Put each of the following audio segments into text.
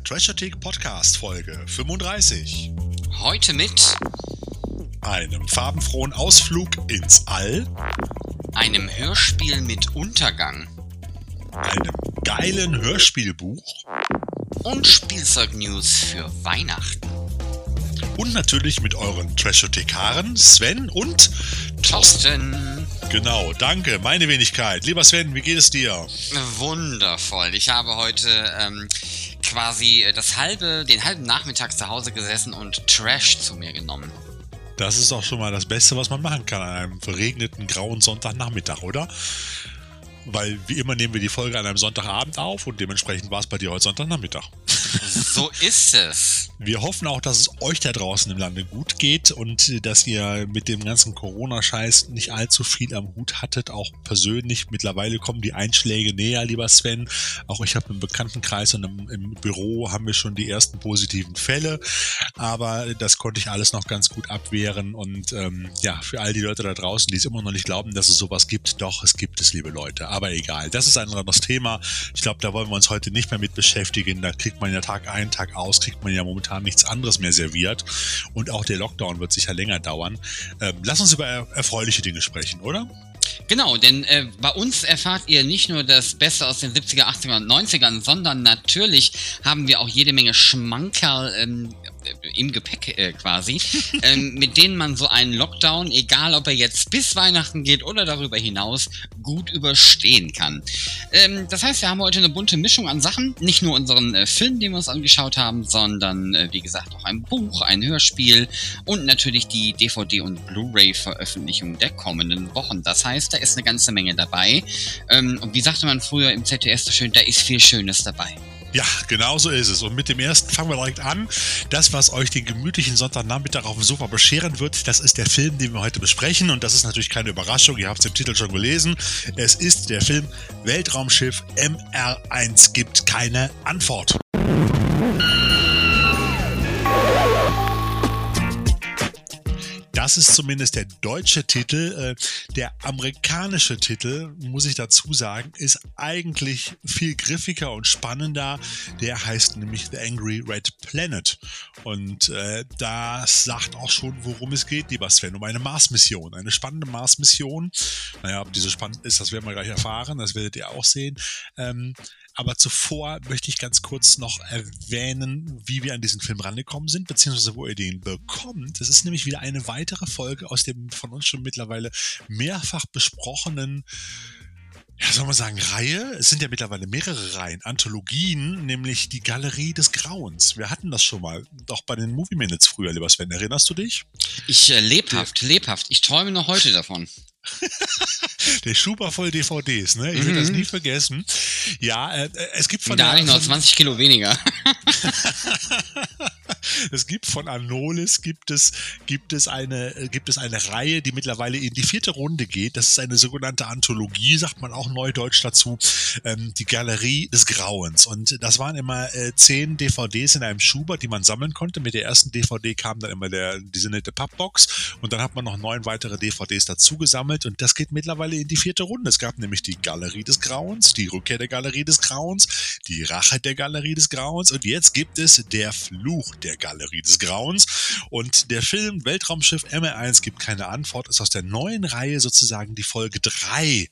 der Treasure Podcast Folge 35. Heute mit einem farbenfrohen Ausflug ins All, einem Hörspiel mit Untergang, einem geilen Hörspielbuch und Spielzeugnews für Weihnachten. Und natürlich mit euren Treasure-Tekaren Sven und Thorsten. Genau, danke, meine Wenigkeit. Lieber Sven, wie geht es dir? Wundervoll. Ich habe heute ähm, quasi das halbe, den halben Nachmittag zu Hause gesessen und Trash zu mir genommen. Das ist auch schon mal das Beste, was man machen kann an einem verregneten, grauen Sonntagnachmittag, oder? Weil wie immer nehmen wir die Folge an einem Sonntagabend auf und dementsprechend war es bei dir heute Sonntagnachmittag. So ist es. Wir hoffen auch, dass es euch da draußen im Lande gut geht und dass ihr mit dem ganzen Corona-Scheiß nicht allzu viel am Hut hattet, auch persönlich. Mittlerweile kommen die Einschläge näher, lieber Sven. Auch ich habe im Bekanntenkreis und im, im, Büro haben wir schon die ersten positiven Fälle, aber das konnte ich alles noch ganz gut abwehren und ähm, ja, für all die Leute da draußen, die es immer noch nicht glauben, dass es sowas gibt, doch, es gibt es, liebe Leute. Aber egal, das ist ein anderes Thema. Ich glaube, da wollen wir uns heute nicht mehr mit beschäftigen. Da kriegt man ja Tag ein, Tag aus, kriegt man ja momentan nichts anderes mehr serviert. Und auch der Lockdown wird sicher länger dauern. Ähm, lass uns über er erfreuliche Dinge sprechen, oder? Genau, denn äh, bei uns erfahrt ihr nicht nur das Beste aus den 70er, 80er und 90ern, sondern natürlich haben wir auch jede Menge Schmankerl ähm, im Gepäck äh, quasi, ähm, mit denen man so einen Lockdown, egal ob er jetzt bis Weihnachten geht oder darüber hinaus, gut überstehen kann. Ähm, das heißt, wir haben heute eine bunte Mischung an Sachen, nicht nur unseren äh, Film, den wir uns angeschaut haben, sondern äh, wie gesagt auch ein Buch, ein Hörspiel und natürlich die DVD- und Blu-ray-Veröffentlichung der kommenden Wochen. Das heißt, da ist eine ganze Menge dabei. Ähm, und wie sagte man früher im ZDS so schön, da ist viel Schönes dabei. Ja, genau so ist es. Und mit dem ersten fangen wir direkt an. Das, was euch den gemütlichen Sonntagnachmittag auf dem Sofa bescheren wird, das ist der Film, den wir heute besprechen. Und das ist natürlich keine Überraschung. Ihr habt es im Titel schon gelesen. Es ist der Film Weltraumschiff MR1 gibt keine Antwort. Das ist zumindest der deutsche Titel. Äh, der amerikanische Titel, muss ich dazu sagen, ist eigentlich viel griffiger und spannender. Der heißt nämlich The Angry Red Planet. Und äh, das sagt auch schon, worum es geht, lieber Sven. Um eine Mars-Mission. Eine spannende Mars-Mission. Naja, ob diese spannend ist, das werden wir gleich erfahren. Das werdet ihr auch sehen. Ähm, aber zuvor möchte ich ganz kurz noch erwähnen, wie wir an diesen Film rangekommen sind, beziehungsweise wo ihr den bekommt. Es ist nämlich wieder eine weitere Folge aus dem von uns schon mittlerweile mehrfach besprochenen ja, soll man sagen, Reihe. Es sind ja mittlerweile mehrere Reihen, Anthologien, nämlich die Galerie des Grauens. Wir hatten das schon mal, auch bei den Movie Minutes früher, lieber Sven. Erinnerst du dich? Ich äh, lebhaft, lebhaft. Ich träume noch heute davon. Der Schuber voll DVDs, ne? Ich will das mhm. nie vergessen. Ja, äh, es gibt von Da habe ich noch 20 Kilo weniger. es gibt von Anolis gibt es gibt es eine äh, gibt es eine Reihe, die mittlerweile in die vierte Runde geht. Das ist eine sogenannte Anthologie, sagt man auch neudeutsch dazu, ähm, die Galerie des Grauens. Und das waren immer äh, zehn DVDs in einem Schuber, die man sammeln konnte. Mit der ersten DVD kam dann immer der diese nette Pappbox und dann hat man noch neun weitere DVDs dazu gesammelt und das geht mittlerweile in die vierte Runde. Es gab nämlich die Galerie des Grauens, die Rückkehr der Galerie des Grauens, die Rache der Galerie des Grauens und jetzt gibt es der Fluch der Galerie des Grauens. Und der Film Weltraumschiff MR1 gibt keine Antwort, ist aus der neuen Reihe sozusagen die Folge 3.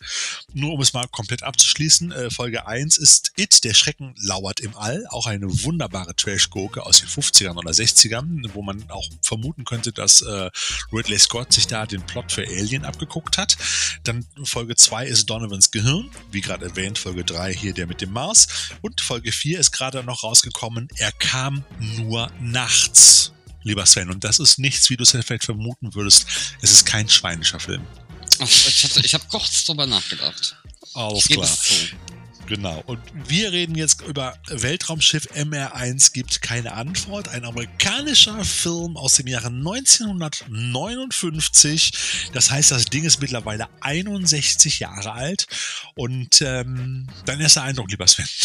Nur um es mal komplett abzuschließen, äh, Folge 1 ist It, der Schrecken lauert im All, auch eine wunderbare Trash-Gurke aus den 50ern oder 60ern, wo man auch vermuten könnte, dass äh, Ridley Scott sich da den Plot für Alien abgeguckt hat. Dann Folge 2 ist Donovans Gehirn, wie gerade erwähnt, Folge 3 hier der mit dem Mars. Und Folge 4 ist gerade noch rausgekommen, er kam nur nachts, lieber Sven. Und das ist nichts, wie du es vielleicht vermuten würdest. Es ist kein schweinischer Film. Ich, ich habe kurz drüber nachgedacht. Alles klar. Genau. Und wir reden jetzt über Weltraumschiff MR1 gibt keine Antwort. Ein amerikanischer Film aus dem Jahre 1959. Das heißt, das Ding ist mittlerweile 61 Jahre alt. Und ähm, dein erster Eindruck, lieber Sven.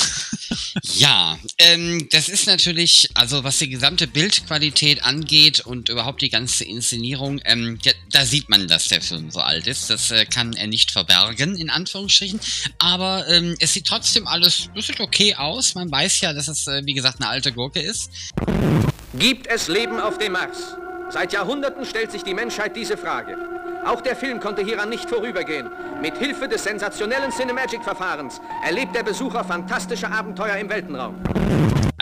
Ja, ähm, das ist natürlich, also was die gesamte Bildqualität angeht und überhaupt die ganze Inszenierung, ähm, ja, da sieht man, dass der Film so alt ist. Das äh, kann er nicht verbergen, in Anführungsstrichen. Aber ähm, es sieht trotzdem alles, das sieht okay aus. Man weiß ja, dass es, äh, wie gesagt, eine alte Gurke ist. Gibt es Leben auf dem Mars? Seit Jahrhunderten stellt sich die Menschheit diese Frage. Auch der Film konnte hieran nicht vorübergehen. Mit Hilfe des sensationellen Cinemagic-Verfahrens erlebt der Besucher fantastische Abenteuer im Weltenraum.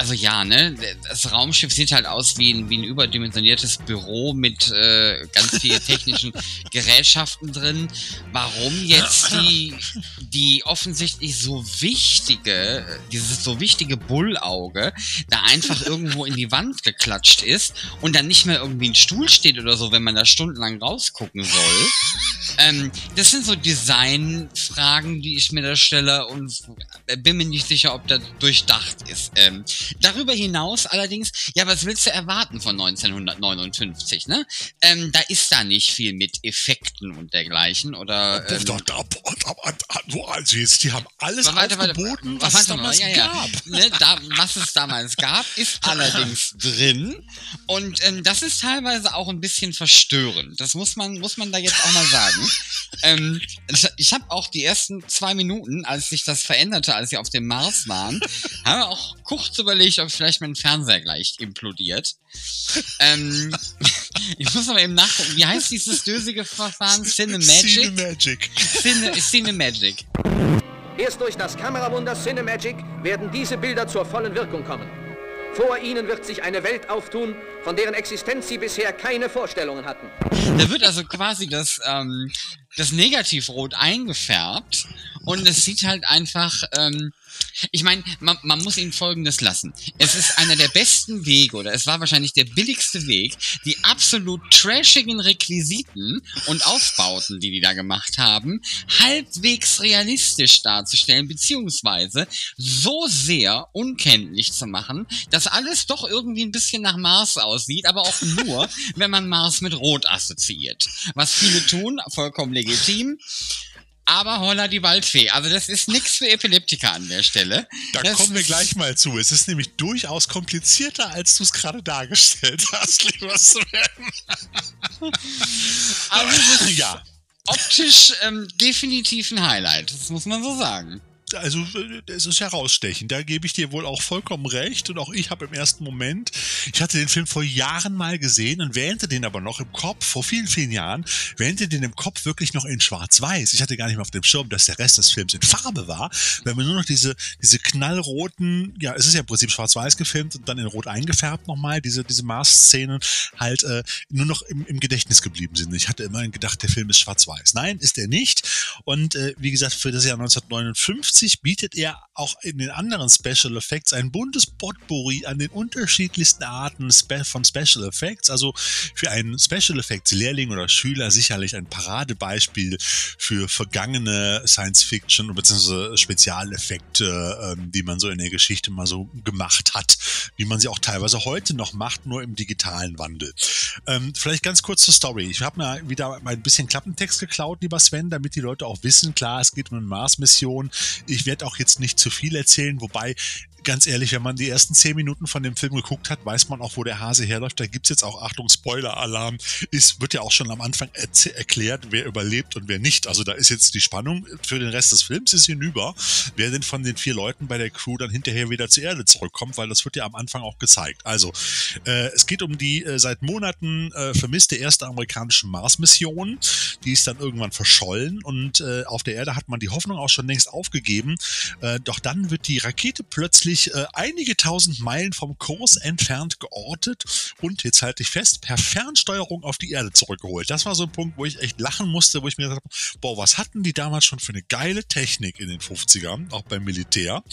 Also ja, ne, das Raumschiff sieht halt aus wie ein, wie ein überdimensioniertes Büro mit äh, ganz vielen technischen Gerätschaften drin. Warum jetzt die, die offensichtlich so wichtige, dieses so wichtige Bullauge da einfach irgendwo in die Wand geklatscht ist und dann nicht mehr irgendwie ein Stuhl steht oder so, wenn man da stundenlang rausgucken soll. Ähm, das sind so Designfragen, die ich mir da stelle und bin mir nicht sicher, ob das durchdacht ist. Ähm, Darüber hinaus allerdings, ja, was willst du erwarten von 1959, ne? Ähm, da ist da nicht viel mit Effekten und dergleichen, oder? Ähm, da, da, da, also jetzt, die haben alles warte, aufgeboten, warte, was es damals mal, ja, ja. gab. Ne, da, was es damals gab, ist allerdings drin und ähm, das ist teilweise auch ein bisschen verstörend. Das muss man, muss man da jetzt auch mal sagen. ähm, ich habe auch die ersten zwei Minuten, als sich das veränderte, als sie auf dem Mars waren, habe auch kurz über überlegt, ob vielleicht mein Fernseher gleich implodiert. ähm, ich muss aber eben nachgucken, wie heißt dieses dösige Verfahren? Cinemagic? Cinemagic. Cine Cinemagic. Erst durch das Kamerawunder Cinemagic werden diese Bilder zur vollen Wirkung kommen. Vor ihnen wird sich eine Welt auftun, von deren Existenz sie bisher keine Vorstellungen hatten. Da wird also quasi das, ähm, das Negativrot eingefärbt und es sieht halt einfach ähm, ich meine, man, man muss ihnen Folgendes lassen. Es ist einer der besten Wege, oder es war wahrscheinlich der billigste Weg, die absolut trashigen Requisiten und Aufbauten, die die da gemacht haben, halbwegs realistisch darzustellen, beziehungsweise so sehr unkenntlich zu machen, dass alles doch irgendwie ein bisschen nach Mars aussieht, aber auch nur, wenn man Mars mit Rot assoziiert. Was viele tun, vollkommen legitim aber holla die Waldfee. Also das ist nichts für Epileptiker an der Stelle. Da das kommen wir gleich mal zu. Es ist nämlich durchaus komplizierter, als du es gerade dargestellt hast, lieber Sven. also ja. optisch ähm, definitiv ein Highlight, das muss man so sagen also äh, es ist herausstechend. Da gebe ich dir wohl auch vollkommen recht. Und auch ich habe im ersten Moment, ich hatte den Film vor Jahren mal gesehen und wähnte den aber noch im Kopf, vor vielen, vielen Jahren, wähnte den im Kopf wirklich noch in Schwarz-Weiß. Ich hatte gar nicht mehr auf dem Schirm, dass der Rest des Films in Farbe war, weil mir nur noch diese, diese knallroten, ja, es ist ja im Prinzip Schwarz-Weiß gefilmt und dann in Rot eingefärbt nochmal, diese, diese Mars-Szenen halt äh, nur noch im, im Gedächtnis geblieben sind. Ich hatte immerhin gedacht, der Film ist Schwarz-Weiß. Nein, ist er nicht. Und äh, wie gesagt, für das Jahr 1959 Zusätzlich bietet er auch in den anderen Special Effects ein buntes Potpourri an den unterschiedlichsten Arten von Special Effects. Also für einen Special Effects Lehrling oder Schüler sicherlich ein Paradebeispiel für vergangene Science Fiction bzw. Spezialeffekte, ähm, die man so in der Geschichte mal so gemacht hat, wie man sie auch teilweise heute noch macht, nur im digitalen Wandel. Ähm, vielleicht ganz kurz zur Story. Ich habe mir wieder ein bisschen Klappentext geklaut, lieber Sven, damit die Leute auch wissen, klar, es geht um eine Mars-Mission ich werde auch jetzt nicht zu viel erzählen, wobei ganz ehrlich, wenn man die ersten zehn Minuten von dem Film geguckt hat, weiß man auch, wo der Hase herläuft. Da gibt's jetzt auch, Achtung, Spoiler-Alarm, ist, wird ja auch schon am Anfang erklärt, wer überlebt und wer nicht. Also da ist jetzt die Spannung für den Rest des Films ist hinüber, wer denn von den vier Leuten bei der Crew dann hinterher wieder zur Erde zurückkommt, weil das wird ja am Anfang auch gezeigt. Also, äh, es geht um die äh, seit Monaten äh, vermisste erste amerikanische Mars-Mission. Die ist dann irgendwann verschollen und äh, auf der Erde hat man die Hoffnung auch schon längst aufgegeben. Äh, doch dann wird die Rakete plötzlich tatsächlich äh, einige tausend Meilen vom Kurs entfernt geortet und jetzt halte ich fest, per Fernsteuerung auf die Erde zurückgeholt. Das war so ein Punkt, wo ich echt lachen musste, wo ich mir gesagt habe, boah, was hatten die damals schon für eine geile Technik in den 50ern, auch beim Militär.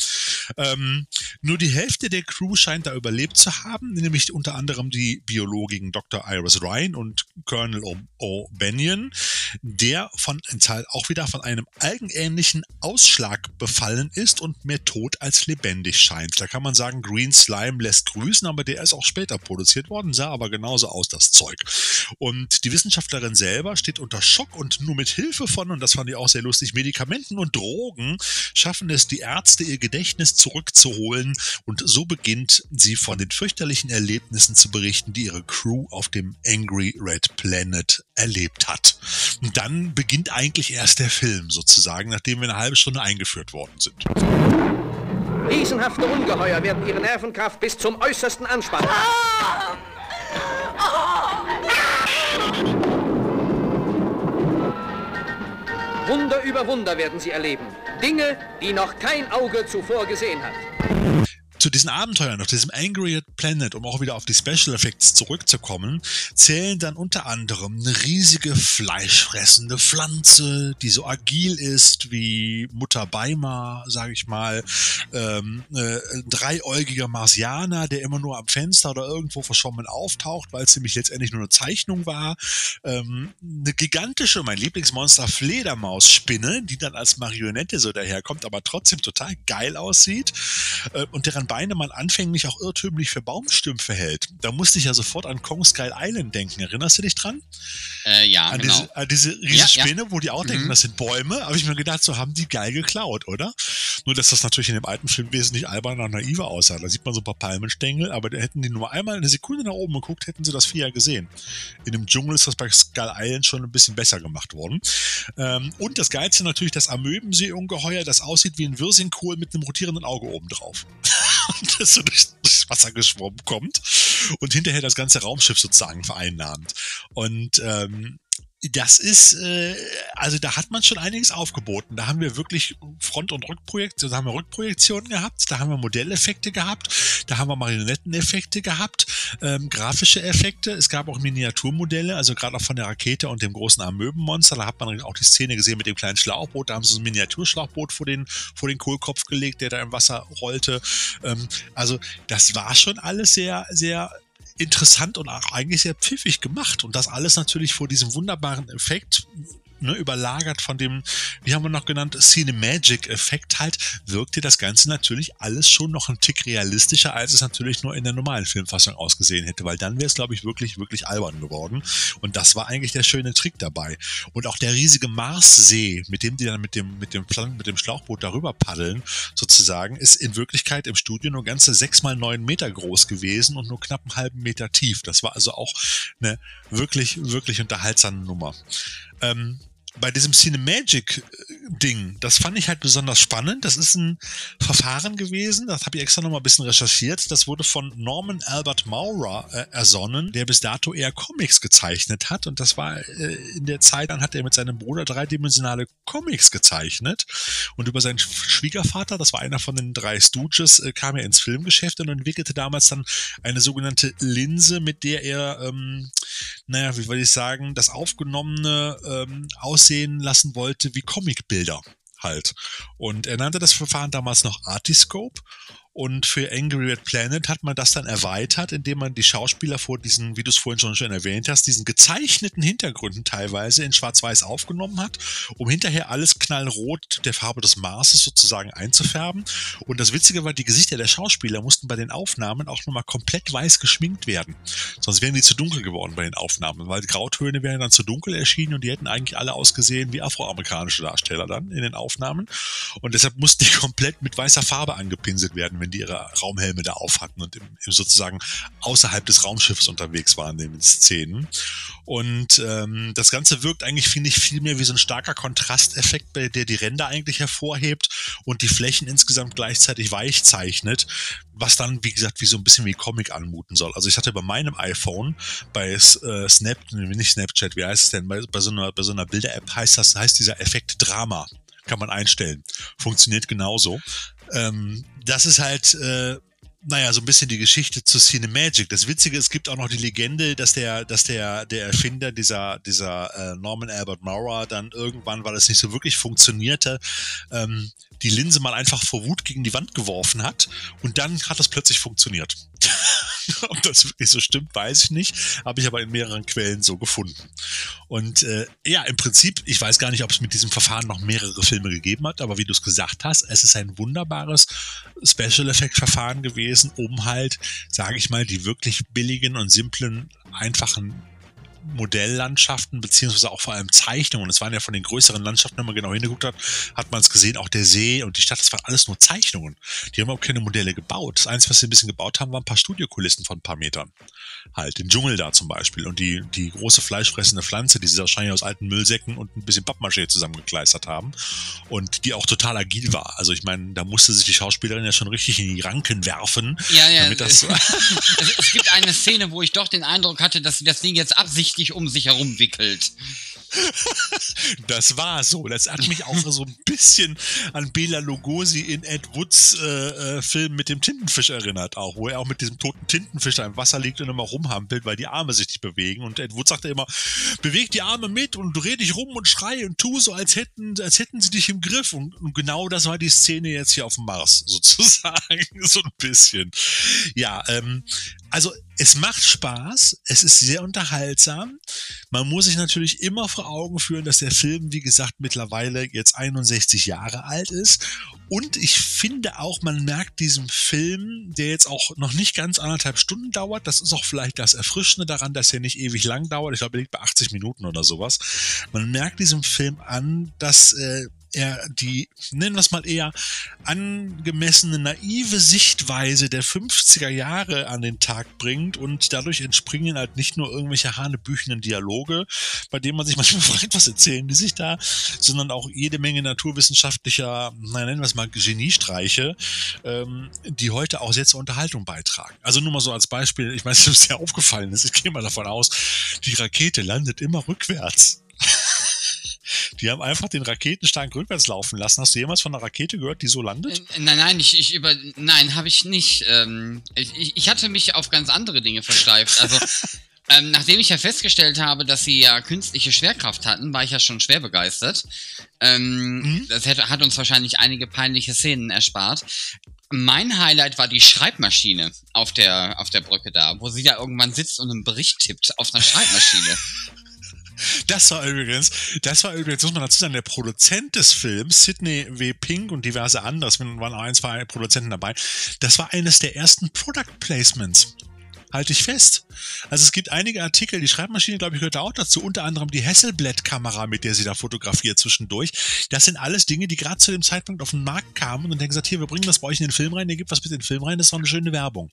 Ähm, nur die Hälfte der Crew scheint da überlebt zu haben, nämlich unter anderem die Biologin Dr. Iris Ryan und Colonel O'Banion, der von auch wieder von einem algenähnlichen Ausschlag befallen ist und mehr tot als lebendig scheint. Da kann man sagen, Green Slime lässt grüßen, aber der ist auch später produziert worden, sah aber genauso aus, das Zeug. Und die Wissenschaftlerin selber steht unter Schock und nur mit Hilfe von, und das fand ich auch sehr lustig, Medikamenten und Drogen schaffen es die Ärzte, ihr Gedächtnis zurückzuholen. Und so beginnt sie von den fürchterlichen Erlebnissen zu berichten, die ihre Crew auf dem Angry Red Planet erlebt hat. Und dann beginnt eigentlich erst der Film sozusagen, nachdem wir eine halbe Stunde eingeführt worden sind. Riesenhafte Ungeheuer werden ihre Nervenkraft bis zum äußersten anspannen. Wunder über Wunder werden sie erleben. Dinge, die noch kein Auge zuvor gesehen hat zu diesen Abenteuern auf diesem Angry Planet, um auch wieder auf die Special Effects zurückzukommen, zählen dann unter anderem eine riesige fleischfressende Pflanze, die so agil ist wie Mutter Beima, sage ich mal, ähm, äh, ein dreiäugiger Marsianer, der immer nur am Fenster oder irgendwo verschwommen auftaucht, weil es nämlich letztendlich nur eine Zeichnung war, ähm, eine gigantische, mein Lieblingsmonster Fledermausspinne, die dann als Marionette so daherkommt, aber trotzdem total geil aussieht äh, und deren Beine man anfänglich auch irrtümlich für Baumstümpfe hält. Da musste ich ja sofort an Kong Skull Island denken. Erinnerst du dich dran? Äh, ja, an genau. Diese, an diese riesige ja, Spinne, ja. wo die auch denken, mhm. das sind Bäume. Habe ich mir gedacht, so haben die geil geklaut, oder? Nur, dass das natürlich in dem alten Film wesentlich alberner und naiver aussah. Da sieht man so ein paar Palmenstängel, aber da hätten die nur einmal eine Sekunde nach oben geguckt, hätten sie das Vieh ja gesehen. In dem Dschungel ist das bei Skull Island schon ein bisschen besser gemacht worden. Ähm, und das Geilste natürlich das Amöbenseeungeheuer, das aussieht wie ein Wirsingkohl mit einem rotierenden Auge oben drauf. das so durchs, durchs Wasser geschwommen kommt und hinterher das ganze Raumschiff sozusagen vereinnahmt. Und ähm, das ist, äh, also da hat man schon einiges aufgeboten. Da haben wir wirklich Front- und Rückprojektionen, da haben wir Rückprojektionen gehabt, da haben wir Modelleffekte gehabt, da haben wir Marionetteneffekte gehabt, ähm, grafische Effekte. Es gab auch Miniaturmodelle, also gerade auch von der Rakete und dem großen Amöbenmonster. Da hat man auch die Szene gesehen mit dem kleinen Schlauchboot. Da haben sie so ein Miniaturschlauchboot vor den, vor den Kohlkopf gelegt, der da im Wasser rollte. Ähm, also das war schon alles sehr, sehr interessant und auch eigentlich sehr pfiffig gemacht. Und das alles natürlich vor diesem wunderbaren Effekt ne, überlagert von dem, wie haben wir noch genannt, Cinemagic-Effekt halt, wirkte das Ganze natürlich alles schon noch ein Tick realistischer, als es natürlich nur in der normalen Filmfassung ausgesehen hätte, weil dann wäre es, glaube ich, wirklich, wirklich albern geworden. Und das war eigentlich der schöne Trick dabei. Und auch der riesige Marssee, mit dem die dann mit dem, mit dem, mit dem Schlauchboot darüber paddeln, sozusagen, ist in Wirklichkeit im Studio nur ganze sechs mal neun Meter groß gewesen und nur knapp einen halben Meter tief. Das war also auch eine wirklich, wirklich unterhaltsame Nummer. Ähm, bei diesem Cinemagic-Ding, das fand ich halt besonders spannend. Das ist ein Verfahren gewesen, das habe ich extra noch mal ein bisschen recherchiert. Das wurde von Norman Albert Maurer äh, ersonnen, der bis dato eher Comics gezeichnet hat. Und das war äh, in der Zeit, dann hat er mit seinem Bruder dreidimensionale Comics gezeichnet. Und über seinen Schwiegervater, das war einer von den drei Stooges, äh, kam er ins Filmgeschäft und entwickelte damals dann eine sogenannte Linse, mit der er, ähm, naja, wie soll ich sagen, das aufgenommene ähm, aus aussehen lassen wollte wie Comicbilder halt. Und er nannte das Verfahren damals noch Artiscope und für Angry Red Planet hat man das dann erweitert, indem man die Schauspieler vor diesen, wie du es vorhin schon, schon erwähnt hast, diesen gezeichneten Hintergründen teilweise in Schwarz-Weiß aufgenommen hat, um hinterher alles knallrot der Farbe des Marses sozusagen einzufärben. Und das Witzige war, die Gesichter der Schauspieler mussten bei den Aufnahmen auch nochmal komplett weiß geschminkt werden. Sonst wären die zu dunkel geworden bei den Aufnahmen, weil die Grautöne wären dann zu dunkel erschienen und die hätten eigentlich alle ausgesehen wie afroamerikanische Darsteller dann in den Aufnahmen. Und deshalb mussten die komplett mit weißer Farbe angepinselt werden, wenn die ihre Raumhelme da auf hatten und im, sozusagen außerhalb des Raumschiffs unterwegs waren in den Szenen. Und ähm, das Ganze wirkt eigentlich, finde ich, viel mehr wie so ein starker Kontrasteffekt, der die Ränder eigentlich hervorhebt und die Flächen insgesamt gleichzeitig weich zeichnet, was dann, wie gesagt, wie so ein bisschen wie Comic anmuten soll. Also ich hatte bei meinem iPhone, bei äh, Snap, nicht Snapchat, wie heißt es denn, bei, bei so einer, so einer Bilder-App heißt das, heißt dieser Effekt Drama kann man einstellen. Funktioniert genauso. Ähm, das ist halt, äh, naja, so ein bisschen die Geschichte zu Cinemagic. Das Witzige, es gibt auch noch die Legende, dass der, dass der, der Erfinder dieser, dieser äh, Norman Albert Maurer dann irgendwann, weil es nicht so wirklich funktionierte, ähm, die Linse mal einfach vor Wut gegen die Wand geworfen hat und dann hat das plötzlich funktioniert. Ob das wirklich so stimmt, weiß ich nicht, habe ich aber in mehreren Quellen so gefunden. Und äh, ja, im Prinzip, ich weiß gar nicht, ob es mit diesem Verfahren noch mehrere Filme gegeben hat, aber wie du es gesagt hast, es ist ein wunderbares Special Effect Verfahren gewesen, um halt, sage ich mal, die wirklich billigen und simplen, einfachen Modelllandschaften, beziehungsweise auch vor allem Zeichnungen. Es waren ja von den größeren Landschaften, wenn man genau hingeguckt hat, hat man es gesehen, auch der See und die Stadt, das waren alles nur Zeichnungen. Die haben auch keine Modelle gebaut. Das Einzige, was sie ein bisschen gebaut haben, waren ein paar Studiokulissen von ein paar Metern. Halt, den Dschungel da zum Beispiel und die, die große fleischfressende Pflanze, die sie wahrscheinlich aus alten Müllsäcken und ein bisschen Pappmaché zusammengekleistert haben und die auch total agil war. Also ich meine, da musste sich die Schauspielerin ja schon richtig in die Ranken werfen. Ja, ja. Damit das es, es gibt eine Szene, wo ich doch den Eindruck hatte, dass sie das Ding jetzt absichtlich um sich herum wickelt. Das war so. Das hat mich auch so ein bisschen an Bela Lugosi in Ed Woods äh, äh, Film mit dem Tintenfisch erinnert, auch, wo er auch mit diesem toten Tintenfisch da im Wasser liegt und immer rumhampelt, weil die Arme sich nicht bewegen. Und Ed Wood sagte immer, beweg die Arme mit und dreh dich rum und schrei und tu so, als hätten, als hätten sie dich im Griff. Und, und genau das war die Szene jetzt hier auf dem Mars, sozusagen. so ein bisschen. Ja, ähm, also es macht Spaß, es ist sehr unterhaltsam. Man muss sich natürlich immer vor Augen führen, dass der Film, wie gesagt, mittlerweile jetzt 61 Jahre alt ist. Und ich finde auch, man merkt diesem Film, der jetzt auch noch nicht ganz anderthalb Stunden dauert, das ist auch vielleicht das Erfrischende daran, dass er nicht ewig lang dauert. Ich glaube, er liegt bei 80 Minuten oder sowas. Man merkt diesem Film an, dass äh, er die, nennen wir es mal eher, angemessene, naive Sichtweise der 50er Jahre an den Tag bringt und dadurch entspringen halt nicht nur irgendwelche hanebüchenden Dialoge, bei denen man sich manchmal fragt, was erzählen die sich da, sondern auch jede Menge naturwissenschaftlicher, nein, nennen wir es mal Geniestreiche, ähm, die heute auch sehr zur Unterhaltung beitragen. Also nur mal so als Beispiel, ich weiß es dir aufgefallen ist, ich gehe mal davon aus, die Rakete landet immer rückwärts. Die haben einfach den Raketenstein rückwärts laufen lassen. Hast du jemals von einer Rakete gehört, die so landet? Äh, nein, nein, ich, ich über, nein, habe ich nicht. Ähm, ich, ich hatte mich auf ganz andere Dinge versteift. Also, ähm, nachdem ich ja festgestellt habe, dass sie ja künstliche Schwerkraft hatten, war ich ja schon schwer begeistert. Ähm, mhm. Das hätte, hat uns wahrscheinlich einige peinliche Szenen erspart. Mein Highlight war die Schreibmaschine auf der, auf der Brücke da, wo sie da irgendwann sitzt und einen Bericht tippt auf einer Schreibmaschine. Das war übrigens, das war übrigens, muss man dazu sagen, der Produzent des Films, Sidney W. Pink und diverse andere, es waren ein, zwei Produzenten dabei, das war eines der ersten Product Placements halte ich fest. Also es gibt einige Artikel, die Schreibmaschine, glaube ich, gehört auch dazu, unter anderem die Hasselblad-Kamera, mit der sie da fotografiert zwischendurch. Das sind alles Dinge, die gerade zu dem Zeitpunkt auf den Markt kamen und dann gesagt, hier, wir bringen das bei euch in den Film rein, ihr gebt was mit in den Film rein, das war eine schöne Werbung.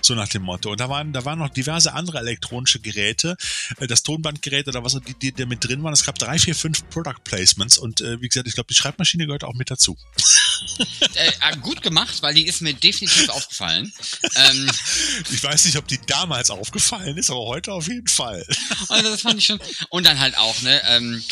So nach dem Motto. Und da waren, da waren noch diverse andere elektronische Geräte, äh, das Tonbandgerät oder was, die, die, die mit drin waren. Es gab drei, vier, fünf Product Placements und äh, wie gesagt, ich glaube, die Schreibmaschine gehört auch mit dazu. Äh, äh, gut gemacht, weil die ist mir definitiv aufgefallen. Ähm, ich weiß nicht, ob die damals aufgefallen ist, aber heute auf jeden Fall. Also das fand ich schon. Und dann halt auch, ne, ähm,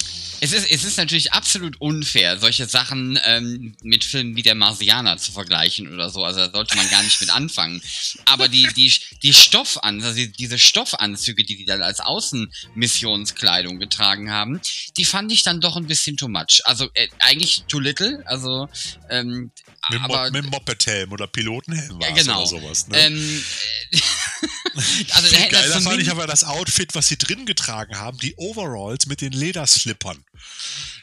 es ist, es ist natürlich absolut unfair, solche Sachen ähm, mit Filmen wie der Marsianer zu vergleichen oder so. Also da sollte man gar nicht mit anfangen. Aber die, die, die Stoffan, also diese Stoffanzüge, die die dann als Außenmissionskleidung getragen haben, die fand ich dann doch ein bisschen too much. Also äh, eigentlich too little. Also ähm, mit, aber, mit Mopedhelm oder Pilotenhelm war ja, genau. oder sowas. Ne? Ähm, also Viel geiler fand ich aber das Outfit, was sie drin getragen haben, die Overalls mit den Lederslippern.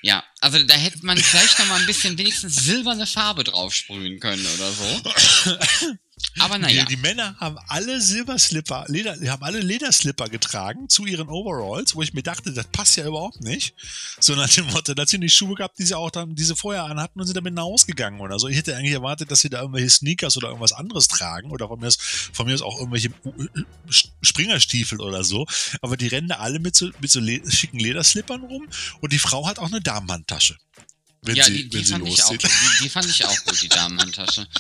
Ja, also da hätte man vielleicht noch mal ein bisschen wenigstens silberne Farbe drauf sprühen können oder so. Aber naja. Die, die, Männer haben alle Silberslipper, Leder, haben alle Lederslipper getragen zu ihren Overalls, wo ich mir dachte, das passt ja überhaupt nicht. So nach dem Motto, da sind die Schuhe gehabt, die sie auch dann, diese vorher anhatten und sind damit nach Hause gegangen oder so. Ich hätte eigentlich erwartet, dass sie da irgendwelche Sneakers oder irgendwas anderes tragen oder von mir aus, von mir aus auch irgendwelche Springerstiefel oder so. Aber die rennen da alle mit so, mit so le schicken Lederslippern rum und die Frau hat auch eine Damenhandtasche. Wenn ja, sie, die, die, fand ich auch, die, die fand ich auch gut, die Damenhandtasche.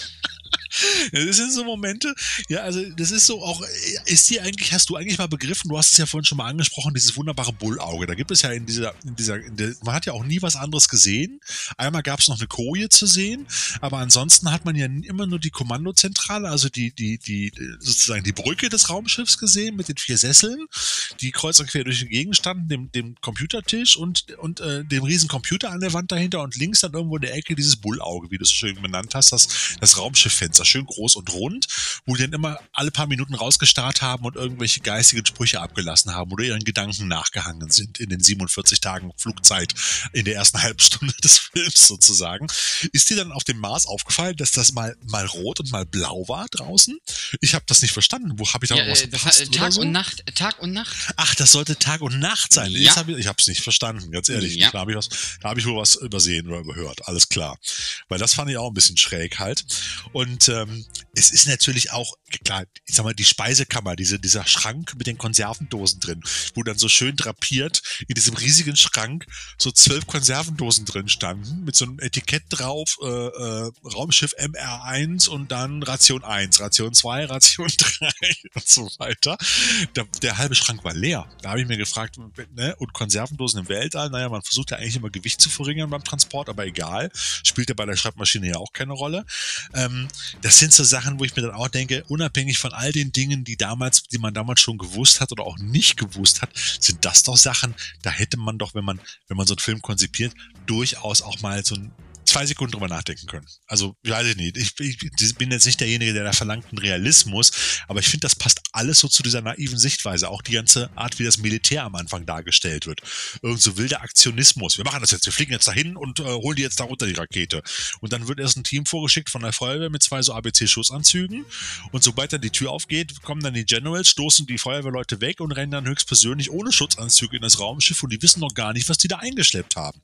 Das sind so Momente, ja, also das ist so auch, ist dir eigentlich, hast du eigentlich mal begriffen, du hast es ja vorhin schon mal angesprochen, dieses wunderbare Bullauge. Da gibt es ja in dieser, in dieser, in der, man hat ja auch nie was anderes gesehen. Einmal gab es noch eine Koje zu sehen, aber ansonsten hat man ja immer nur die Kommandozentrale, also die, die, die, sozusagen die Brücke des Raumschiffs gesehen mit den vier Sesseln, die kreuz und quer durch den Gegend standen, dem, dem Computertisch und, und äh, dem riesen Computer an der Wand dahinter und links dann irgendwo in der Ecke dieses Bullauge, wie du es so schön benannt hast, das, das Raumschifffenster schön groß und rund, wo die dann immer alle paar Minuten rausgestarrt haben und irgendwelche geistigen Sprüche abgelassen haben oder ihren Gedanken nachgehangen sind in den 47 Tagen Flugzeit in der ersten Halbstunde des Films sozusagen. Ist dir dann auf dem Mars aufgefallen, dass das mal, mal rot und mal blau war draußen? Ich habe das nicht verstanden. Wo habe ich da Ja, was äh, verpasst äh, Tag so? und Nacht, Tag und Nacht. Ach, das sollte Tag und Nacht sein. Ja. Hab ich ich habe es nicht verstanden, ganz ehrlich. Ja. Da habe ich, was- da hab ich wohl was übersehen oder überhört. Alles klar. Weil das fand ich auch ein bisschen schräg halt. Und ähm, es ist natürlich auch, klar, ich sag mal, die Speisekammer, diese, dieser Schrank mit den Konservendosen drin, wo dann so schön drapiert in diesem riesigen Schrank so zwölf Konservendosen drin standen, mit so einem Etikett drauf, äh, äh, Raumschiff MR1 und dann Ration 1, Ration 2, Ration 3 und so weiter. Der, der halbe Schrank war leer. Da habe ich mir gefragt, ne, und Konservendosen im Weltall, naja, man versucht ja eigentlich immer Gewicht zu verringern beim Transport, aber egal, spielt ja bei der Schreibmaschine ja auch keine Rolle. Ähm, das sind so Sachen, wo ich mir dann auch denke, unabhängig von all den Dingen, die damals, die man damals schon gewusst hat oder auch nicht gewusst hat, sind das doch Sachen, da hätte man doch, wenn man, wenn man so einen Film konzipiert, durchaus auch mal so ein zwei Sekunden drüber nachdenken können. Also, weiß ich nicht. Ich, ich bin jetzt nicht derjenige, der da verlangt einen Realismus, aber ich finde, das passt alles so zu dieser naiven Sichtweise. Auch die ganze Art, wie das Militär am Anfang dargestellt wird. Irgend so wilder Aktionismus. Wir machen das jetzt, wir fliegen jetzt dahin und äh, holen die jetzt da runter, die Rakete. Und dann wird erst ein Team vorgeschickt von der Feuerwehr mit zwei so ABC-Schussanzügen. Und sobald dann die Tür aufgeht, kommen dann die Generals, stoßen die Feuerwehrleute weg und rennen dann höchstpersönlich ohne Schutzanzüge in das Raumschiff und die wissen noch gar nicht, was die da eingeschleppt haben.